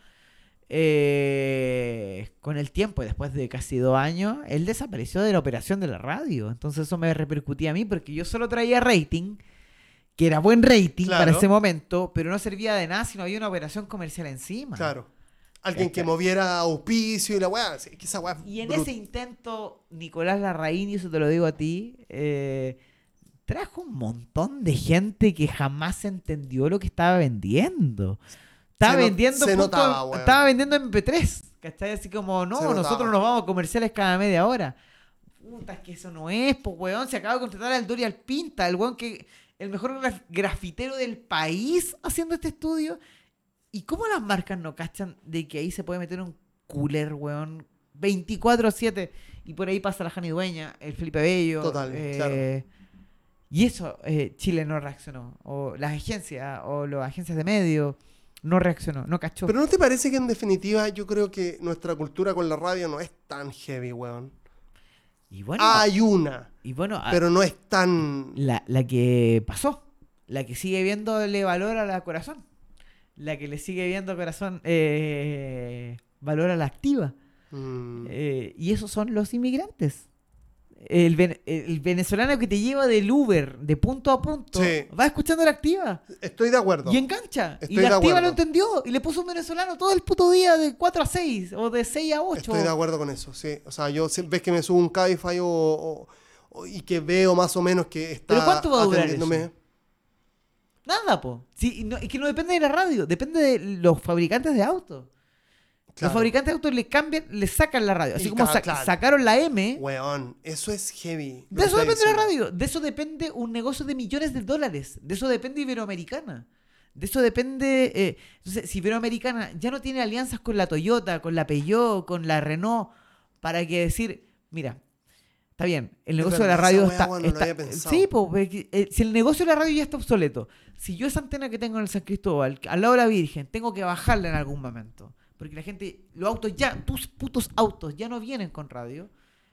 eh, con el tiempo y después de casi dos años, él desapareció de la operación de la radio. Entonces eso me repercutía a mí porque yo solo traía rating, que era buen rating Claro. para ese momento, pero no servía de nada si no había una operación comercial encima. claro. Alguien que Este. moviera auspicio y la weá. sí, que esa weá Y en ese intento, Nicolás Larraín, y eso te lo digo a ti, eh, trajo un montón de gente que jamás entendió lo que estaba vendiendo. Estaba Se no- vendiendo se punto- notaba, estaba vendiendo MP3. ¿Cachai? Así como, no, Se notaba. nosotros nos vamos a comerciales cada media hora. Puta, es que eso no es, pues, weón. Se acaba de contratar al Dorial Pinta, el weón que. El mejor graf- grafitero del país haciendo este estudio. ¿Y cómo las marcas no cachan de que ahí se puede meter un cooler, weón? 24-7. Y por ahí pasa la Jani Dueña, el Felipe Bello. Total, eh, claro. Y eso eh, Chile no reaccionó. O las agencias, o las agencias de medios, no reaccionó, no cachó. Pero ¿no te parece que en definitiva yo creo que nuestra cultura con la radio no es tan heavy, weón? y bueno, Hay una, y bueno a- pero no es tan... la, la que pasó, la que sigue viéndole valor a la corazón, la que le sigue viendo corazón eh, valor a la activa. Mm, Eh, y esos son los inmigrantes. El, ven- el venezolano que te lleva del Uber de punto a punto Sí. va escuchando la activa estoy de acuerdo. y engancha. Estoy y la activa lo entendió y le puso un venezolano todo el puto día de 4 a 6 o de 6 a 8. Estoy de acuerdo con eso, sí. O sea, yo ves que me subo un Cabify o, o- o- y que veo más o menos que está ¿Pero cuánto va a durar eso? Nada, po. Sí, no- es que no depende de la radio, depende de los fabricantes de autos. Claro. Los fabricantes de autos les cambian, les sacan la radio. Así Y como ca- sa- claro. sacaron la M. Weón, eso es heavy. De eso depende la radio. De eso depende un negocio de millones de dólares. De eso depende Iberoamericana. De eso depende. eh, entonces, si Iberoamericana ya no tiene alianzas con la Toyota, con la Peugeot, con la Renault, para que decir, mira, está bien, el negocio de la radio está. no lo está- había sí, porque, eh, si el negocio de la radio ya está obsoleto, si yo esa antena que tengo en el San Cristóbal, al lado de la Virgen, tengo que bajarla en algún momento, porque la gente, los autos ya, tus putos autos ya no vienen con radio,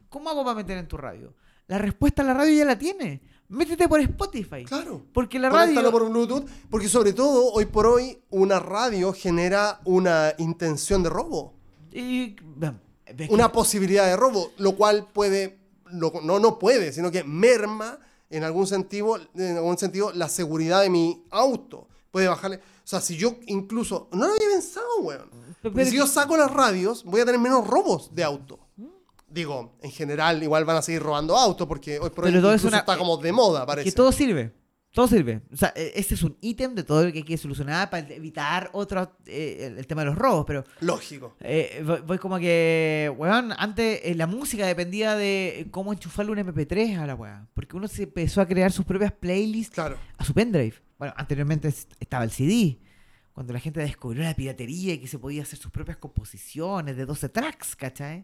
¿cómo hago para meter en tu radio? La respuesta a la radio ya la tiene. Métete por Spotify. Claro. Porque la radio. por Bluetooth, porque sobre todo hoy por hoy una radio genera una intención de robo, y- que- una posibilidad de robo, lo cual puede, lo- no no puede, sino que merma en algún sentido, en algún sentido la seguridad de mi auto. Puede bajarle, o sea, si yo incluso no lo había pensado, weón. Pero si que- yo saco las radios, voy a tener menos robos de auto. Digo, en general, igual van a seguir robando autos porque hoy por hoy Pero todo es incluso una- está como de moda, parece. Que todo sirve. Todo sirve. O sea, e- ese es un ítem de todo lo que hay que solucionar para evitar otro, eh, el, tema de los robos. Pero Lógico. eh, voy, voy como que, weón, antes eh, la música dependía de cómo enchufarle un MP3 a la weá. Porque uno se empezó a crear sus propias playlists Claro. a su pendrive. Bueno, anteriormente es- estaba el CD. Cuando la gente descubrió la piratería y que se podía hacer sus propias composiciones de 12 tracks, ¿cachai?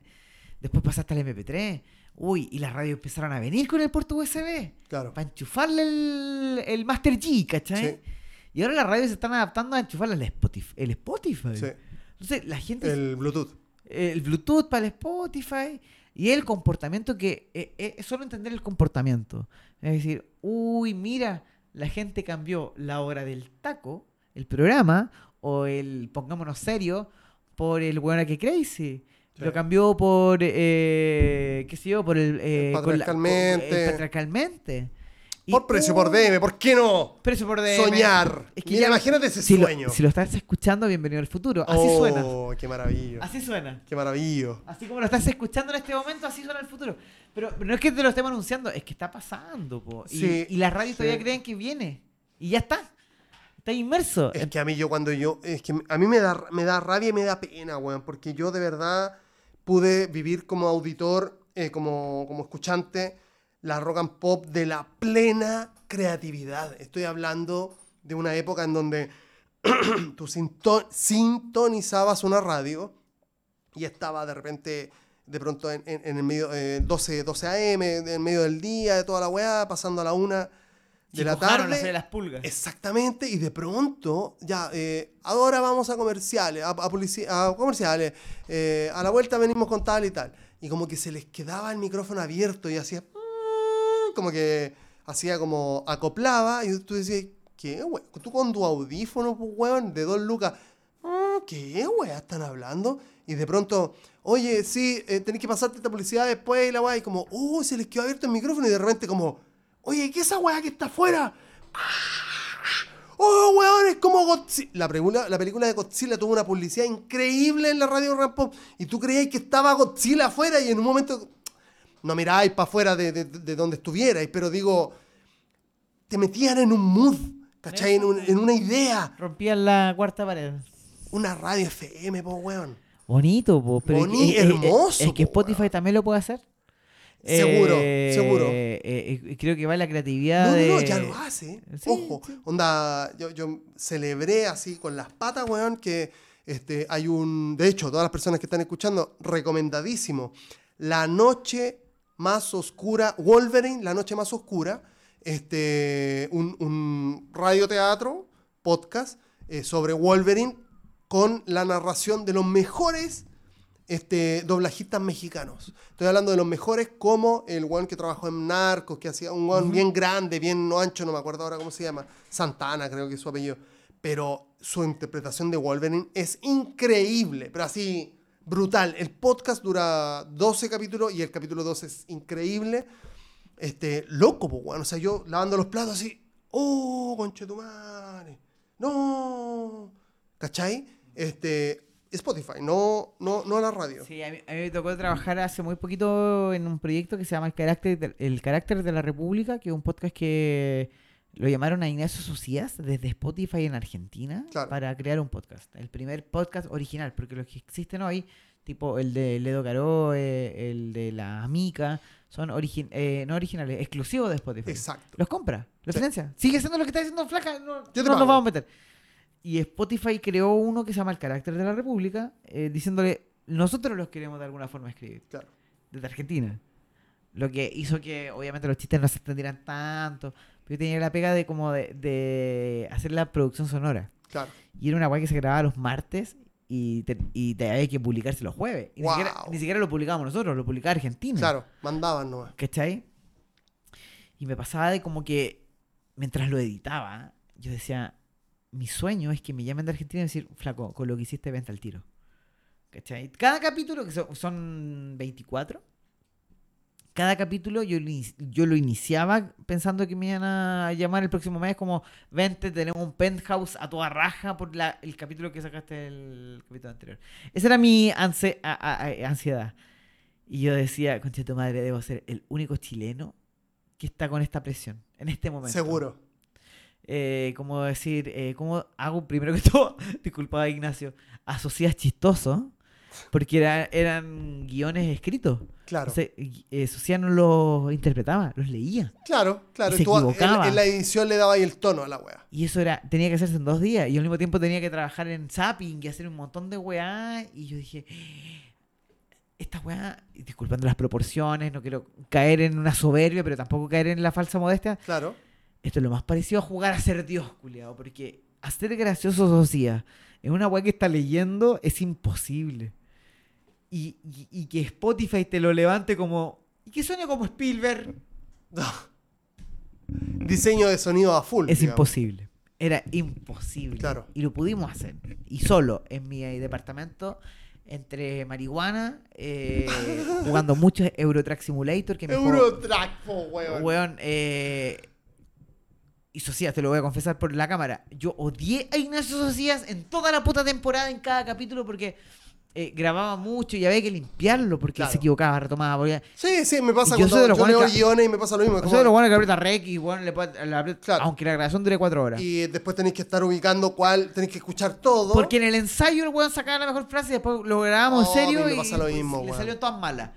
Después pasaste al MP3. Uy, y las radios empezaron a venir con el puerto USB. Claro. Para enchufarle el, el Master G, ¿cachai? Sí. Y ahora las radios se están adaptando a enchufarle el Spotify. El Spotify. Sí. Entonces, la gente. El Bluetooth. El Bluetooth para el Spotify. Y el comportamiento que. eh, eh, solo entender el comportamiento. Es decir, uy, mira, la gente cambió la hora del taco, el programa, o el pongámonos serio, por el Buena que Crazy. Sí. Lo cambió por, eh, qué sé yo, por el... eh, la- Patriarcalmente. patriarcalmente. Y, Por precio, por DM, ¿por qué no? Precio por DM. Soñar. Es que Mira, ya- imagínate ese si sueño. Lo, si lo estás escuchando, bienvenido al futuro. Así oh, suena. qué maravilla. Así suena. Qué maravilla. Así como lo estás escuchando en este momento, así suena el futuro. Pero no es que te lo estemos anunciando, es que está pasando. Po. Y, Sí, y las radios sí. todavía creen que viene. Y ya está. Está inmerso. Es que a mí yo cuando yo, es que a mí me da, me da rabia y me da pena, weón, porque yo de verdad pude vivir como auditor, eh, como, como escuchante, la rock and pop de la plena creatividad. Estoy hablando de una época en donde tú sinto- sintonizabas una radio y estaba de repente, de pronto en, en- en el medio, eh, 12, 12 AM, en medio del día, de toda la weá, pasando a la una de la tarde. sé, las pulgas. Exactamente, y de pronto, ya, eh, ahora vamos a comerciales, a, a a comerciales, eh, a la vuelta venimos con tal y tal. Y como que se les quedaba el micrófono abierto y hacía, mm, como que hacía como acoplaba, y tú decías, ¿qué, we- Tú con tu audífono, pues, weón, de dos lucas, mm, ¿qué, weá, están hablando? Y de pronto, oye, sí, eh, tenés que pasarte esta publicidad después y la weá, y como, oh, se les quedó abierto el micrófono y de repente como, oye, ¿qué es esa weá que está afuera? ¡Oh, weón! Es como Godzilla. La, película- la película de Godzilla tuvo una publicidad increíble en la radio Rampo. Y tú creías que estaba Godzilla afuera y en un momento. No miráis para afuera de, de- de donde estuvierais, pero digo. Te metían en un mood, ¿cachai? En, un- en una idea. Rompían la cuarta pared. Una radio FM, po, weón. Bonito, po, pero es- Boni- es- es- hermoso, Es, que po, Spotify también lo puede hacer. Seguro, Eh, seguro. eh, eh, creo que va la creatividad No, no, de... ya lo hace. Sí, Ojo, onda, yo, yo celebré así con las patas, weón, que este, hay un. De hecho, todas las personas que están escuchando, recomendadísimo. La noche más oscura, Wolverine, la noche más oscura, este, un, un radioteatro, podcast, sobre Wolverine con la narración de los mejores este, doblajistas mexicanos. Estoy hablando de los mejores como el one que trabajó en Narcos, que hacía un one bien grande, bien ancho, no me acuerdo ahora cómo se llama. Santana creo que es su apellido. Pero su interpretación de Wolverine es increíble, pero así brutal. El podcast dura 12 capítulos y el capítulo 12 es increíble. Este, loco, pues, bueno. O sea, yo lavando los platos así, oh, conchetumare, no, ¿cachai? Este, Spotify, no, no, no la radio. Sí, a mí, a mí me tocó trabajar hace muy poquito en un proyecto que se llama El Carácter de, El Carácter de la República, que es un podcast que lo llamaron a Ignacio Socias desde Spotify en Argentina Claro. para crear un podcast. El primer podcast original, porque los que existen hoy, tipo el de Ledo Caro, eh, el de la Amica, son origi- eh, no originales, exclusivos de Spotify. Exacto. Los compra, los Sí. financia. Sigue siendo lo que está diciendo Flaca, no, no nos vamos a meter. Y Spotify creó uno que se llama El Carácter de la República, eh, diciéndole, nosotros los queremos de alguna forma escribir, Claro. desde Argentina. Lo que hizo que obviamente los chistes no se extendieran tanto, pero yo tenía la pega de como de, de hacer la producción sonora. Claro. Y era una guay que se grababa los martes y, te, y te había que publicarse los jueves. Y ni, siquiera, ni siquiera lo publicábamos nosotros, lo publicaba Argentina. Claro, mandaban nomás. ¿Cachai? Y me pasaba de como que mientras lo editaba, yo decía, mi sueño es que me llamen de Argentina y decir, flaco, con lo que hiciste venta al tiro. Cada capítulo, que son, son 24, cada capítulo yo, yo lo iniciaba pensando que me iban a llamar el próximo mes como, vente, tenemos un penthouse a toda raja por la- el capítulo que sacaste el capítulo anterior. Esa era mi a- a- ansiedad. Y yo decía, concha tu madre, debo ser el único chileno que está con esta presión en este momento. Seguro. Eh, como decir, eh, ¿cómo hago primero que todo? Disculpa, Ignacio. Asocias chistoso, porque era- eran guiones escritos. Claro. Entonces, eh, Socias no los interpretaba, los leía. Claro, claro. Y se tú a- en- equivocaba. En, la edición le daba ahí el tono a la wea. Y eso era, tenía que hacerse en dos días. Y al mismo tiempo tenía que trabajar en zapping y hacer un montón de weá. Y yo dije, esta weá, disculpando las proporciones, no quiero caer en una soberbia, pero tampoco caer en la falsa modestia. Claro. Esto es lo más parecido a jugar a ser Dios, culiado. Porque hacer gracioso Socias en una weá que está leyendo es imposible. Y, y- y que Spotify te lo levante como. Y que suene como Spielberg. Diseño de sonido a full. Es digamos. imposible. Era imposible. Claro. Y lo pudimos hacer. Y solo en mi departamento, entre marihuana, eh, jugando mucho Eurotrack Simulator, que me juego- Eurotrack, po, weón. Weón, eh, y Socias, te lo voy a confesar por la cámara. Yo odié a Ignacio Socias en toda la puta temporada, en cada capítulo, porque eh, grababa mucho y había que limpiarlo porque Claro. se equivocaba, retomaba. Porque... Sí, sí, me pasa yo soy de yo, los leo buenos que- guiones y me pasa lo mismo. es Eso como- es lo bueno que aprieta rec y bueno, le puede- le aprieta- Claro. aunque la grabación dure cuatro horas. Y después tenéis que estar ubicando cuál, tenéis que escuchar todo. Porque en el ensayo el weón sacaba la mejor frase y después lo grabamos Oh, en serio mí me y pasa lo pues, mismo, le salió todas malas.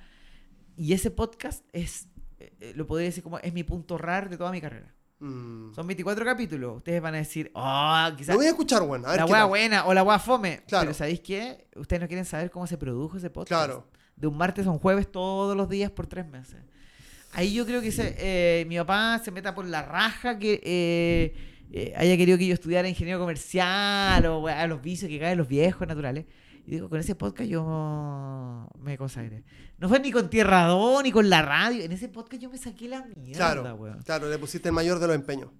Y ese podcast es, eh, eh, lo podría decir como, es mi punto raro de toda mi carrera. Mm. Son 24 capítulos. Ustedes van a decir, oh, quizás Lo voy a escuchar, bueno. A ver la tal. buena o la wea fome. Claro. Pero ¿sabéis qué? Ustedes no quieren saber cómo se produjo ese podcast. Claro. De un martes a un jueves todos los días por tres meses. Ahí yo creo que se- eh, mi papá se meta por la raja que eh, eh, haya querido que yo estudiara ingeniero comercial o wea, los vicios que caen los viejos naturales. Y digo, con ese podcast yo me consagré. No fue ni con Tierra 2 ni con la radio. En ese podcast yo me saqué la mierda, Claro, weón. claro, le pusiste el mayor de los empeños.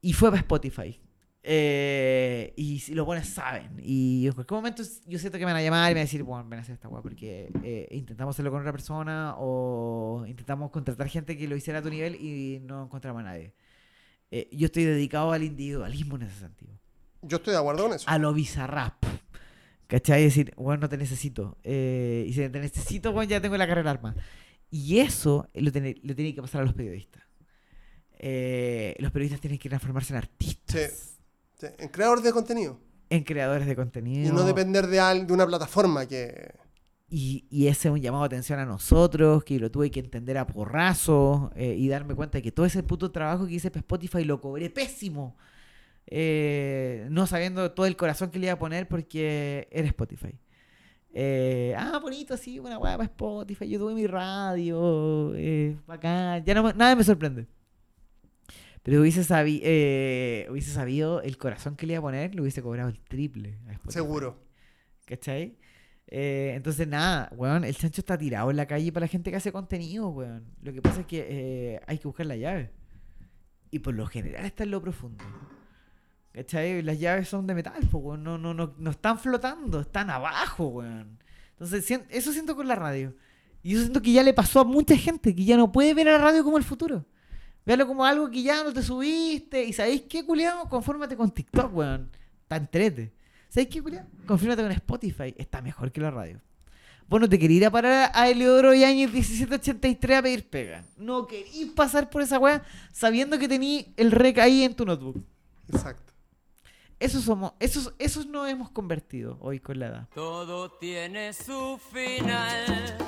Y fue para Spotify. Eh, y si los buenos saben. Y en cualquier momento yo siento que me van a llamar y me van a decir, bueno, ven a hacer esta weá porque eh, intentamos hacerlo con otra persona o intentamos contratar gente que lo hiciera a tu nivel y no encontramos a nadie. Eh, yo estoy dedicado al individualismo en ese sentido. Yo estoy de acuerdo con eso. A lo bizarrap. ¿Cachai? Decir, bueno, no te necesito. Eh, y si te necesito, bueno, ya tengo la carrera arma. Y eso lo tiene, lo tiene que pasar a los periodistas. Eh, los periodistas tienen que transformarse en artistas. Sí, En creador de contenido. en creadores de Y contenido. no depender de, al- de una plataforma que. Y, y ese es un llamado de atención a nosotros, que lo tuve que entender a porrazo eh, y darme cuenta de que todo ese puto trabajo que hice para Spotify lo cobré pésimo. Eh, no sabiendo todo el corazón que le iba a poner porque era Spotify. Eh, ah, bonito, sí, una weá para Spotify. Yo tuve mi radio, eh, bacán. Ya no nada me sorprende. Pero hubiese, sabi- eh, hubiese sabido el corazón que le iba a poner, le hubiese cobrado el triple. a Spotify. Seguro. ¿Cachai? Eh, entonces, nada, weón, el chancho está tirado en la calle para la gente que hace contenido, weón. Lo que pasa es que hay que buscar la llave. Y por lo general está en lo profundo. ¿Cachai? Las llaves son de metal, pues, weón. No, no, no, no están flotando, están abajo, weón. Entonces, eso siento con la radio. Y eso siento que ya le pasó a mucha gente, que ya no puede ver a la radio como el futuro. Véalo como algo que ya no te subiste. Y ¿sabéis qué, culiado? Confórmate con TikTok, weón. Está entrete. ¿Sabéis qué, culiado? Confírmate con Spotify. Está mejor que la radio. Vos no te querías ir a parar a Eleodoro Yáñez 1783 a pedir pega. No querís pasar por esa weá sabiendo que tení el rec ahí en tu notebook. Exacto. Esos somos, esos, esos nos hemos convertido hoy con la edad. Todo tiene su final.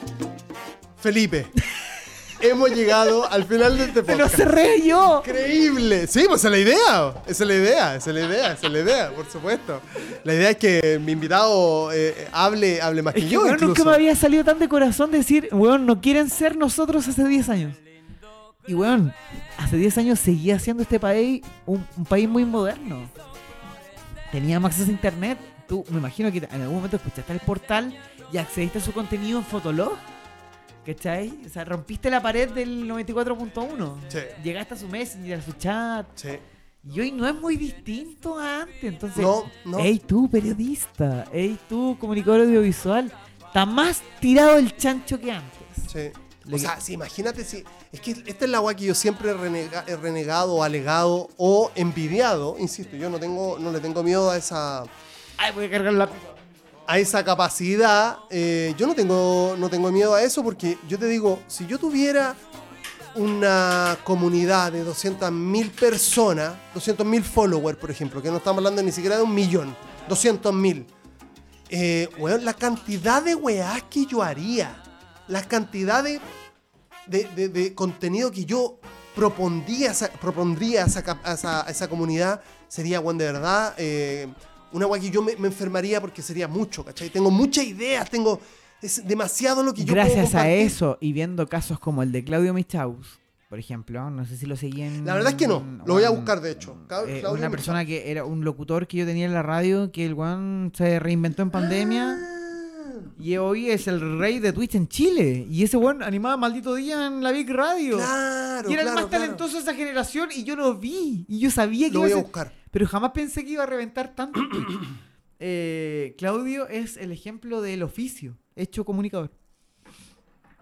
Felipe, hemos llegado al final de este ¡Pero podcast. cerré yo! Increíble. Sí, pues esa es la idea. Esa es la idea, esa es la idea, esa es la idea, por supuesto. La idea es que mi invitado eh, hable, hable más Es que, yo, weón, nunca me había salido tan de corazón decir, weón, no quieren ser nosotros hace 10 años. Y weón, hace 10 años seguía siendo este país un, un país muy moderno. Teníamos acceso a internet. Tú, me imagino que en algún momento escuchaste el portal y accediste a su contenido en Fotolog. ¿Cachai? O sea, rompiste la pared del 94.1. Sí. Llegaste a su Messenger, a su chat. Sí. Y hoy no es muy distinto a antes. Entonces, No, no. hey tú, periodista, hey tú, comunicador audiovisual, está más tirado el chancho que antes. Sí. Le O sea, sí, imagínate si. Es que esta es la agua que yo siempre he, renega- he renegado, alegado o envidiado. Insisto, yo no tengo, no le tengo miedo a esa, Ay, voy a cargar la a esa capacidad. Eh, yo no tengo, no tengo miedo a eso porque yo te digo, si yo tuviera una comunidad de 200.000 personas, 200.000 followers, por ejemplo, que no estamos hablando ni siquiera de un millón, 200.000. Eh, weón, la cantidad de weás que yo haría, la cantidad de, de, de- de contenido que yo propondría, a esa- propondría a esa, a esa, a esa comunidad sería, weón, de verdad, eh, una weá que yo me, me enfermaría porque sería mucho, ¿cachai? Tengo muchas ideas, tengo... Es demasiado lo que yo puedo Gracias a eso y viendo casos como el de Claudio Michaus, por ejemplo, no sé si lo seguí en... La verdad es que no, lo voy a buscar, de hecho. Eh, una Michaus. persona que era un locutor que yo tenía en la radio, que el one se reinventó en pandemia. Ah, Y hoy es el rey de Twitch en Chile. Y ese weón animaba maldito día en la Big Radio. Claro, y era el más claro. talentoso de esa generación y yo lo vi. Y yo sabía que Lo iba voy a buscar. Pero jamás pensé que iba a reventar tanto. en Twitch. Eh, Claudio es el ejemplo del oficio hecho comunicador.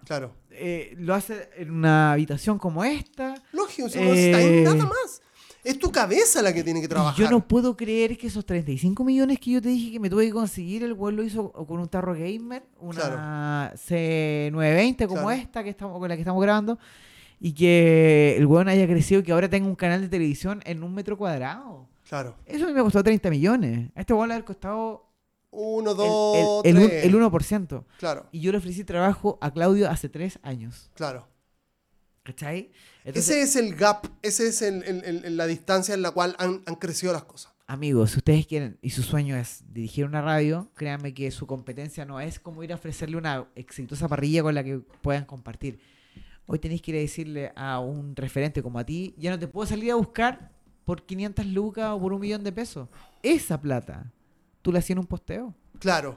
Claro. Eh, lo hace en una habitación como esta. Lógico, si no está ahí Eh, nada más. Es tu cabeza la que tiene que Y trabajar. yo no puedo creer que esos 35 millones que yo te dije que me tuve que conseguir, el weón lo hizo con un tarro gamer, una C920 como Claro. esta que estamos, con la que estamos grabando, y que el weón haya crecido, que ahora tenga un canal de televisión en un metro cuadrado. Claro. Eso a mí me costó 30 millones. A este weón le ha costado Uno, el, dos, el, el un- tres. el 1%. Claro, Y yo le ofrecí trabajo a Claudio hace tres años. claro. ¿Cachai? Entonces, ese es el gap, ese es el- el- el- la distancia en la cual han, han crecido las cosas. Amigos, si ustedes quieren y su sueño es dirigir una radio, créanme que su competencia no es como ir a ofrecerle una exitosa parrilla con la que puedan compartir. Hoy tenéis que ir a decirle a un referente como a ti, ya no te puedo salir a buscar por 500 lucas o por un millón de pesos. Esa plata, tú la hacías en un posteo. Claro.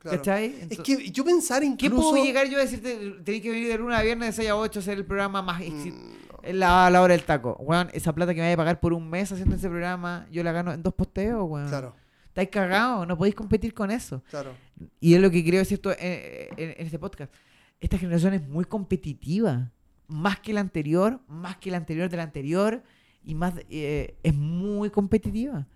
Claro. ¿Cachai? Es que yo pensar ¿Qué incluso... puedo llegar yo a decirte? Tenéis que venir de lunes a viernes de 6 a 8 a hacer el programa más Mm, en la, hora del taco. Weón, esa plata que me vaya a pagar por un mes haciendo ese programa, yo la gano en dos posteos, weón. Claro, Estáis cagados, no podéis competir con eso. claro. Y es lo que creo decir esto en, en- en este podcast. Esta generación es muy competitiva. Más que la anterior, más que la anterior de la anterior. Y más eh, es muy competitiva.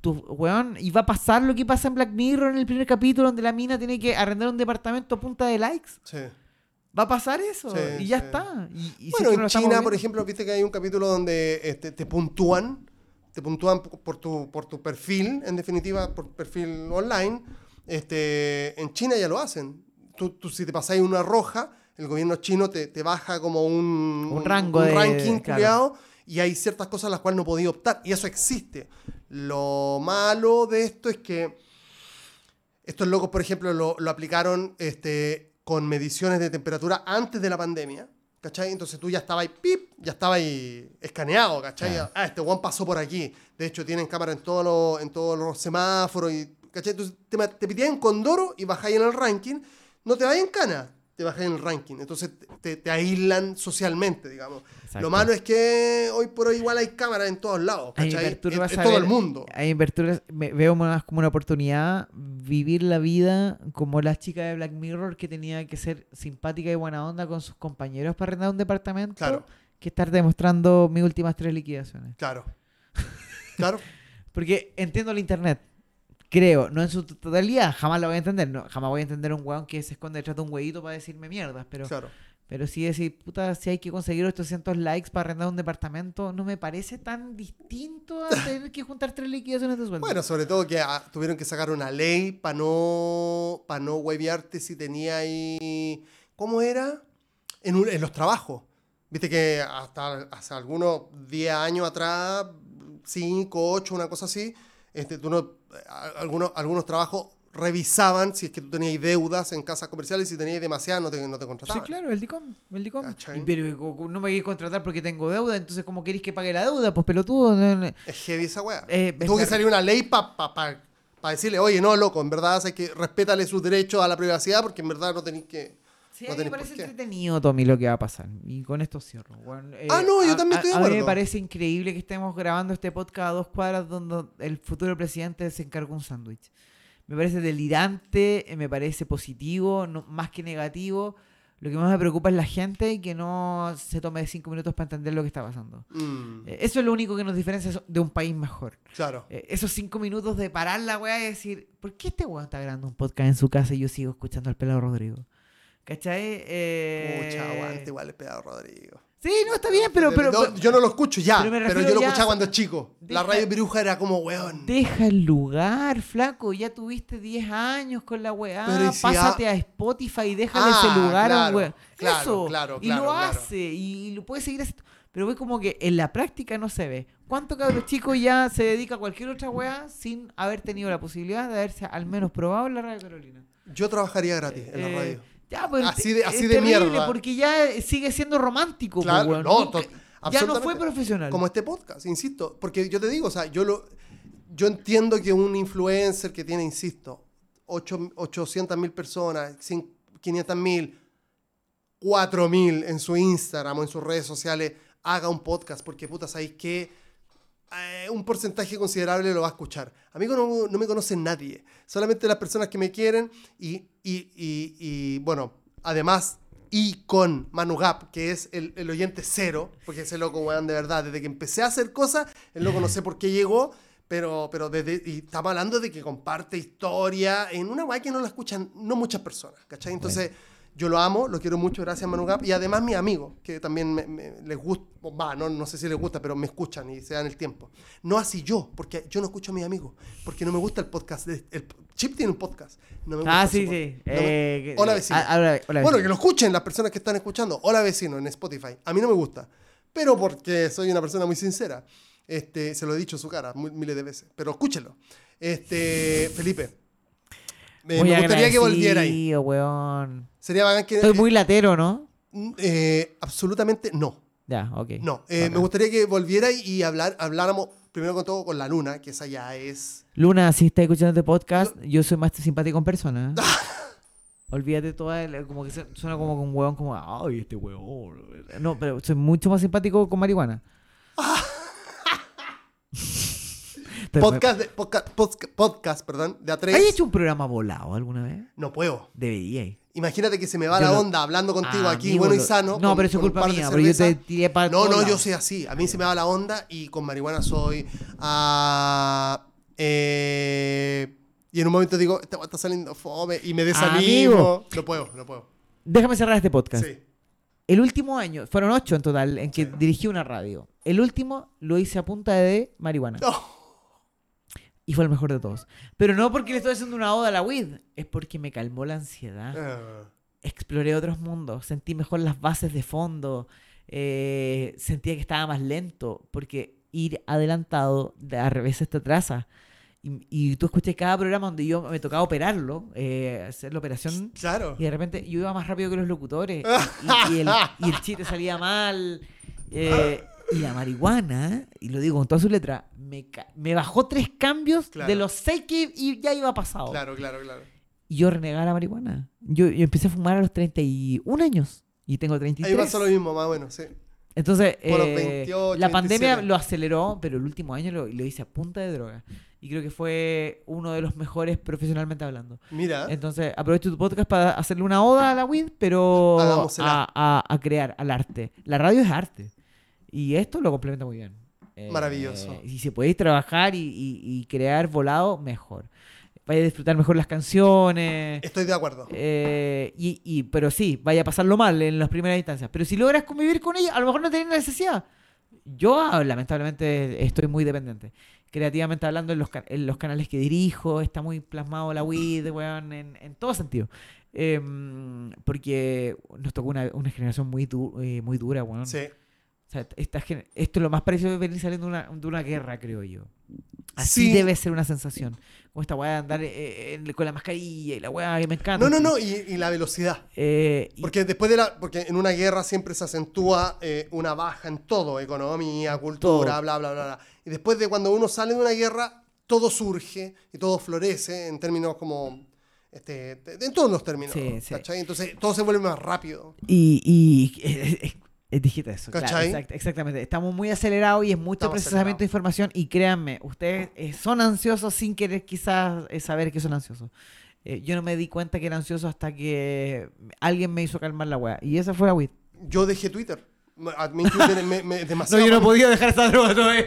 Tu, weón, y va a pasar lo que pasa en Black Mirror en el primer capítulo, donde la mina tiene que arrendar un departamento a punta de likes. Sí. Va a pasar eso. Sí, y ya sí. está. Y, y Bueno, en China, por ejemplo, viste que hay un capítulo donde este, te puntúan, te puntúan por tu, por tu perfil, en definitiva, por perfil online. Este, en China ya lo hacen. Tú, tú si te pasáis una roja, el gobierno chino te, te baja como un, Un rango de- ranking claro. culiao, y hay ciertas cosas a las cuales no podía optar. Y eso existe. Lo malo de esto es que estos locos, por ejemplo, lo, lo aplicaron este, con mediciones de temperatura antes de la pandemia. ¿Cachai? Entonces tú ya estabas ahí, pip, ya estabas ahí escaneado, ¿cachai? Ah, este Juan pasó por aquí. De hecho, tienen cámara en todos los, en todos los semáforos, y, ¿cachai? Entonces te, te pitían con Doro y bajáis en el ranking. No te vayas en cana, te bajáis en el ranking. Entonces te, te aíslan socialmente, digamos. Exacto. Lo malo es que hoy por hoy igual hay cámaras en todos lados, ¿cachai? En, todo el mundo. Perturba- me- veo más como una oportunidad vivir la vida como la chica de Black Mirror que tenía que ser simpática y buena onda con sus compañeros para arrendar un departamento Claro. que estar demostrando mis últimas tres liquidaciones. Claro. Claro. Porque entiendo el internet. Creo, no en su totalidad, jamás lo voy a entender. No, jamás voy a entender un weón que se esconde detrás de un huevito para decirme mierdas. Pero, claro. pero sí decir, puta, si hay que conseguir 800 likes para arrendar un departamento, no me parece tan distinto a tener que juntar tres liquidaciones de sueldo. Bueno, sobre todo que ah, tuvieron que sacar una ley para no, para no huevearte si tenía ahí... ¿Cómo era? En, un- en los trabajos. Viste que hasta hace algunos 10 años atrás, 5, 8, una cosa así, este, tú no, algunos, algunos trabajos revisaban si es que tú tenías deudas en casas comerciales y si tenías demasiadas no te, no te Sí, contrataban. claro, el DICOM. El DICOM. Y, Pero no me queréis contratar porque tengo deuda, entonces ¿cómo queréis que pague la deuda? Pues pelotudo. no, no. Es heavy esa weá. Eh, Tuvo que es- salir una ley para pa, pa- pa decirle, oye, no, loco, en verdad hay que respétale sus derechos a la privacidad porque en verdad no tenéis que... Sí, no a mí me parece entretenido, Tommy, lo que va a pasar. Y con esto cierro. Eh, Ah, no, yo a- también estoy de A mí me parece increíble que estemos grabando este podcast a dos cuadras donde el futuro presidente se encarga un sándwich. Me parece delirante, eh, me parece positivo, no- más que negativo. Lo que más me preocupa es la gente y que no se tome cinco minutos para entender lo que está pasando. Mm, Eh, Eso es lo único que nos diferencia de un país mejor. claro. Esos cinco minutos de parar la weá y decir, ¿por qué este weón está grabando un podcast en su casa y yo sigo escuchando al pelado Rodrigo? ¿Cachai? Eh, Pucha, aguante, igual le pegado Rodrigo. Sí, no, está bien, pero... pero, yo, yo no lo escucho ya, pero yo lo ya- escuchaba cuando chico. La radio Piruja era como, weón. Deja el lugar, flaco. Ya tuviste 10 años con la weá. Si Pásate a Spotify y déjale Ah, ese lugar a un claro, weón. claro, Eso. claro, y claro, lo claro. hace. Y, lo puede seguir haciendo. Pero ve como que en la práctica no se ve. ¿Cuánto cabros chico ya se dedica a cualquier otra weá sin haber tenido la posibilidad de haberse al menos probado en la radio Carolina? Yo trabajaría gratis en la Eh, radio. Ya, pero Así te- de- es así de mierda. Porque ya sigue siendo romántico, po, Claro, no, Nunca- ya no fue profesional. Como este podcast, insisto. Porque yo te digo, o sea, yo lo. Yo entiendo que un influencer que tiene, insisto, 800 mil personas, 500 mil, 4 mil en su Instagram o en sus redes sociales, haga un podcast. Porque, puta, ¿sabéis que un porcentaje considerable lo va a escuchar. A mí no, no me conoce nadie. Solamente las personas que me quieren y, y- y- y, bueno, además, y con Manu Gap, que es el, el oyente cero, porque ese loco, weón, de verdad, desde que empecé a hacer cosas, el loco no sé por qué llegó, pero, pero desde, y estamos hablando de que comparte historia en una weá que no la escuchan no muchas personas, ¿cachai? Entonces, yo lo amo, lo quiero mucho, gracias Manu Gap, y además mis amigos, que también me- me- les gusta, va, no, no sé si les gusta, pero me escuchan y se dan el tiempo. No así yo, porque yo no escucho a mis amigos, porque no me gusta el podcast. el, Chip tiene un podcast. No me gusta Ah, sí, sí. No Eh, Hola vecino. ah, hola- hola, Bueno, vecino. que lo escuchen las personas que están escuchando. Hola vecino en Spotify. A mí no me gusta, pero porque soy una persona muy sincera. Este, se lo he dicho a su cara muy- miles de veces, pero escúchelo. Este, Felipe, me, gustaría que volviera ahí. weón. Sería bacán que... Estoy muy latero, ¿no? eh, absolutamente no. Ya, ok. No, eh, me gustaría que volviera y hablar, habláramos primero con todo con la luna, que esa ya es... Luna, si estás escuchando este podcast, yo soy más simpático en persona. ¿eh? Olvídate toda el- como que suena como con un huevón como, ay, este huevón. No, pero soy mucho más simpático con marihuana. Podcast, de, podcast, podcast, podcast, perdón, de A3. ¿Has hecho un programa volado alguna vez? No puedo. Debería. Imagínate que se me va Yo la lo- onda hablando contigo Ah, aquí, bueno y sano. No, con- pero eso es culpa mía, pero yo te tiré para No, no, yo soy así. A mí se me va la onda y con marihuana soy. eh, y en un momento digo, esta está saliendo fome y me desanimo. Amigo. No puedo, no puedo. Déjame cerrar este podcast. Sí. El último año, fueron ocho en total, en que dirigí una radio. El último lo hice a punta de marihuana. No. Y fue el mejor de todos. Pero no porque le estoy haciendo una oda a la weed, es porque me calmó la ansiedad. Ah, Exploré otros mundos, sentí mejor las bases de fondo, eh, sentía que estaba más lento, porque ir adelantado de a revés te atrasa. Y, y tú escuché cada programa donde yo me tocaba operarlo, eh, hacer la operación. Claro. Y de repente yo iba más rápido que los locutores. y, y el, y el chiste salía mal. eh, y la marihuana, y lo digo con toda su letra, me, me bajó tres cambios Claro. de los seis que y ya iba pasado. Claro, claro, claro. Y yo renegaba la marihuana. Yo, yo empecé a fumar a los 31 años. Y tengo 33. Ahí pasa lo mismo, más bueno, sí. Entonces, Por los eh, 28, la pandemia 27. lo aceleró, pero el último año lo, lo hice a punta de droga. Y creo que fue uno de los mejores profesionalmente hablando. Mira, Entonces, aprovecho tu podcast para hacerle una oda a la weed, pero a- a crear, al arte. La radio es arte. Y esto lo complementa muy bien. Eh, Maravilloso. Y si podéis trabajar y, y- y crear volado, mejor. Vaya a disfrutar mejor las canciones. estoy de acuerdo. Eh, y, y- pero sí, vaya a pasarlo mal en las primeras instancias. Pero si logras convivir con ella, a lo mejor no tenés necesidad. Yo, ah, lamentablemente, estoy muy dependiente. Creativamente hablando, en los, en los canales que dirijo, está muy plasmado la weed, weón, en, en todo sentido. Em, porque nos tocó una, una generación muy, du- eh, muy dura, weón. Sí. O sea, esta gen- esto es lo más parecido de venir saliendo de una, de una guerra, creo yo. Así Sí. debe ser una sensación. Como esta weá de andar eh, en- con la mascarilla y la weá que me encanta. No, no, no, y, y la velocidad. Eh, y- Porque después de la. Porque en una guerra siempre se acentúa eh, una baja en todo: economía, cultura, Todo. bla, bla, bla, bla. Y después de cuando uno sale de una guerra, todo surge y todo florece en términos como. Este, en todos los términos. Sí, sí. ¿cachai? Entonces todo se vuelve más rápido. Y, y eh, eh, dijiste eso. claro, exactamente. Estamos muy acelerados y es mucho Estamos procesamiento de información. Y créanme, ustedes eh, son ansiosos sin querer quizás eh, saber que son ansiosos. Eh, yo no me di cuenta que era ansioso hasta que alguien me hizo calmar la weá. Y esa fue la WIT. Yo dejé Twitter. A mí Twitter me, me- demasiado. No, yo no podía dejar esa droga todavía.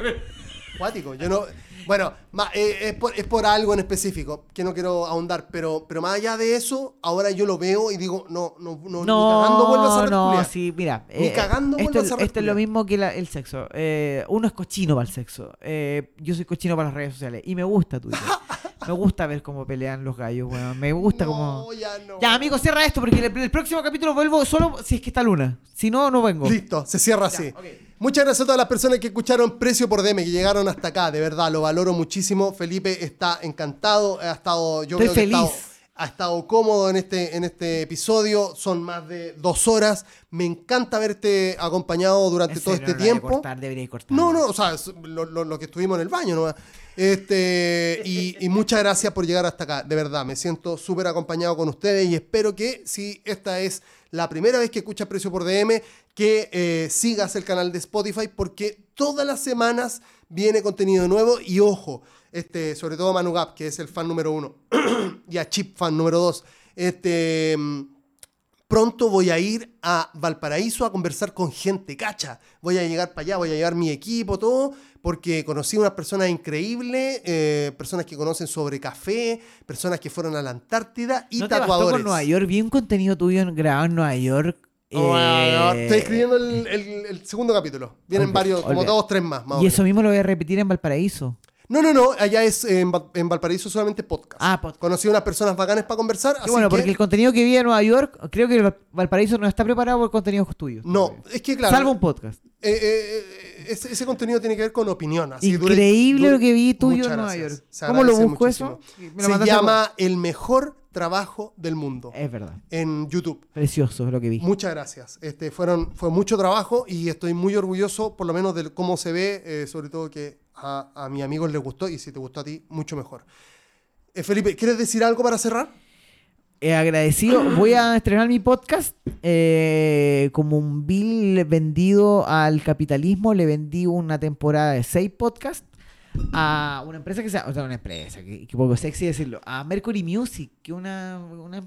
acuático. Yo no. Bueno, eh, es, por, es por algo en específico que no quiero ahondar, pero, pero más allá de eso, ahora yo lo veo y digo, no, no, no, ni cagando vuelvo a No, ser no, sí, mira. Ni eh, cagando esto, a es- ser esto es lo mismo que la- el sexo. Eh, uno es cochino para el sexo. Eh, yo soy cochino para las redes sociales. Y me gusta Twitter. me gusta ver cómo pelean los gallos, weón. Me gusta no, cómo. ya no. Ya, amigo, cierra esto porque el, el próximo capítulo vuelvo solo si es que está Luna. Si no, no vengo. Listo, se cierra así. ok. Muchas gracias a todas las personas que escucharon Precio por DM, que llegaron hasta acá. De verdad, lo valoro muchísimo. Felipe está encantado. Ha estado, yo Estoy creo que ha estado, ha estado cómodo en este, en este episodio. Son más de dos horas. Me encanta haberte acompañado durante todo este no tiempo. cortar, debería cortar. No, no, o sea, lo, lo- lo que estuvimos en el baño, ¿no? Este, y, y muchas gracias por llegar hasta acá, de verdad, me siento súper acompañado con ustedes y espero que si esta es la primera vez que escuchas Precio por DM, que eh, sigas el canal de Spotify porque todas las semanas viene contenido nuevo y ojo, este, sobre todo a Manu Gap, que es el fan número uno, y a Chip, fan número dos, este... mm, Pronto voy a ir a Valparaíso a conversar con gente, cacha. Voy a llegar para allá, voy a llevar mi equipo, todo, porque conocí unas personas increíbles, eh, personas que conocen sobre café, personas que fueron a la Antártida y ¿No te bastó tatuadores. con Nueva York? Vi un contenido tuyo grabado en Nueva York. Eh, Estoy escribiendo el, el- el segundo capítulo. Vienen Olvi- varios, como olvi- dos, tres más. más o Y eso mismo lo voy a repetir en Valparaíso. No, no, no, allá es eh, en, Val- en Valparaíso solamente podcast. Ah, podcast. Conocí unas personas bacanas para conversar. Qué así bueno, que- porque el contenido que vi en Nueva York, creo que Val- Valparaíso no está preparado por contenidos tuyos. No, es que claro. Salvo un podcast. Eh, eh, eh, ese, ese contenido tiene que ver con opinión. así, dure- Increíble dure- lo que vi tuyo Muchas en Nueva gracias. York. Se ¿Cómo lo agradece busco eso? muchísimo. Me lo Se mandaste llama El mejor trabajo del mundo Es verdad. en YouTube. Precioso lo que vi. Muchas gracias. Este, fueron, fue mucho trabajo y estoy muy orgulloso, por lo menos, de cómo se ve, eh, sobre todo que a, a mis amigos les gustó y si te gustó a ti, mucho mejor. Eh, Felipe, ¿quieres decir algo para cerrar? Eh, agradecido. Voy a estrenar mi podcast eh, como un bill vendido al capitalismo. Le vendí una temporada de seis podcasts a una empresa que se o sea, una empresa, que, que poco sexy decirlo, a Mercury Music, que una, una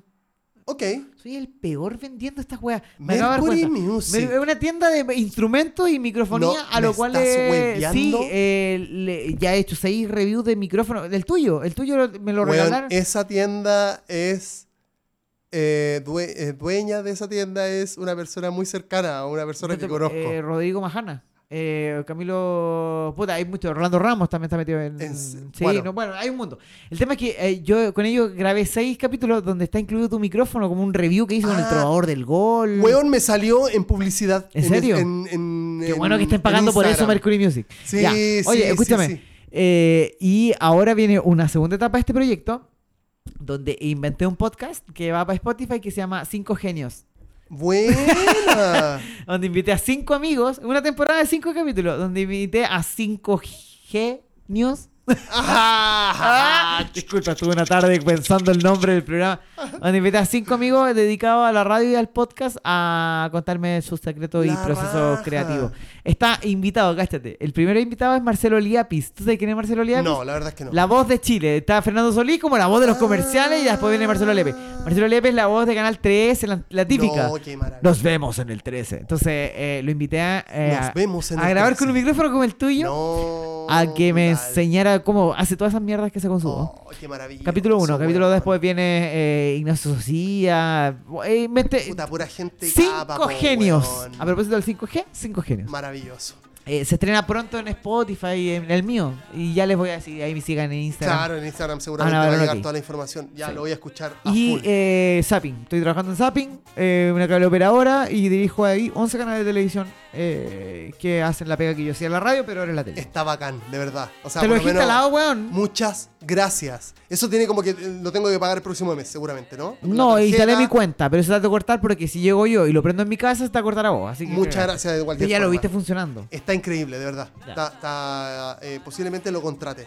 Ok. soy el peor vendiendo estas weas. Me Mercury. Music. Es una tienda de instrumentos y microfonía, No, a lo ¿me cual estás hueveando? sí, eh, le- ya he hecho seis reviews de micrófono. El tuyo, el tuyo lo- me lo regalaron. esa tienda es. eh, due- eh, dueña de esa tienda es una persona muy cercana a una persona que conozco. eh, Rodrigo Majana. Eh, Camilo. Puta, hay mucho. Rolando Ramos también está metido en. En- sí, bueno. no, bueno, hay un mundo. El tema es que eh, yo con ellos grabé seis capítulos donde está incluido tu micrófono, como un review que hice con el Ah. trovador del gol. Weón me salió en publicidad. ¿En serio? en- Qué en- bueno que estén pagando por eso. Mercury Music. Sí, Ya. sí, Oye, sí, escúchame. sí. Eh, y ahora viene una segunda etapa de este proyecto, donde inventé un podcast que va para Spotify que se llama Cinco Genios. Buena. Donde invité a cinco amigos, una temporada de cinco capítulos, donde invité a cinco genios. Ah, disculpa, estuve una tarde pensando el nombre del programa. Donde invité a cinco amigos dedicados a la radio y al podcast a contarme sus secretos y procesos creativos. Está invitado, cáchate. El primer invitado es Marcelo Liapis. ¿Tú sabes quién es Marcelo Liapis? No, la verdad es que no. La voz de Chile. Está Fernando Solís como la voz de los comerciales y después viene Marcelo Lepe. Marcelo Lepe es la voz de Canal 13, la, la típica. No, qué maravilla. Nos vemos en el 13. Entonces eh, lo invité a, eh, Nos vemos en a el grabar 13. con un micrófono como el tuyo. No. A que me brutal. enseñara cómo hace todas esas mierdas que se consumo. Oh, qué maravilla. capítulo 1. Eso, Capítulo 2 weón. después viene eh, Ignacio Socía. Eh, Puta, pura gente cinco capa, genios. weón. A propósito del 5G, cinco genios. Maravilloso. Eh, se estrena pronto en Spotify, en el mío. Y ya les voy a decir, ahí me sigan en Instagram. Claro, en Instagram seguramente va a llegar toda la información. Ya Sí. lo voy a escuchar a Y full. eh, Zapping. Estoy trabajando en Zapping, eh, una cable operadora, y dirijo ahí 11 canales de televisión eh, que hacen la pega que yo hacía en la radio, pero ahora en la tele. Está bacán, de verdad. O sea, Te lo por menos, instalado, weón. Muchas gracias. Eso tiene como que eh, lo tengo que pagar el próximo mes, seguramente, ¿no? La No, tarjeta. instalé mi cuenta, pero eso te va a cortar porque si llego yo y lo prendo en mi casa, va a cortar a vos. Así que Muchas cagaste. gracias de cualquier ya lo forma. viste funcionando. Está increíble, de verdad. Ya. Está, está, eh, posiblemente lo contrate.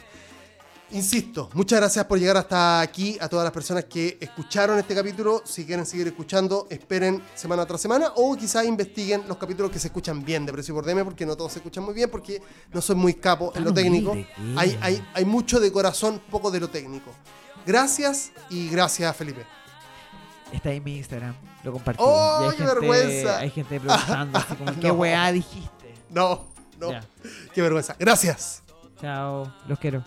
Insisto, muchas gracias por llegar hasta aquí a todas las personas que escucharon este capítulo. Si quieren seguir escuchando, esperen semana tras semana o quizás investiguen los capítulos que se escuchan bien de Precio por DM, porque no todos se escuchan muy bien, porque no soy muy capo en lo técnico. Hay, eres. hay, hay mucho de corazón, poco de lo técnico. Gracias y gracias, Felipe. Está en mi Instagram, lo compartí. ¡Oh, Y hay qué gente- vergüenza! Hay gente preguntando así como, ¿qué weá dijiste? No, no, Ya. qué vergüenza. Gracias. Chao, los quiero.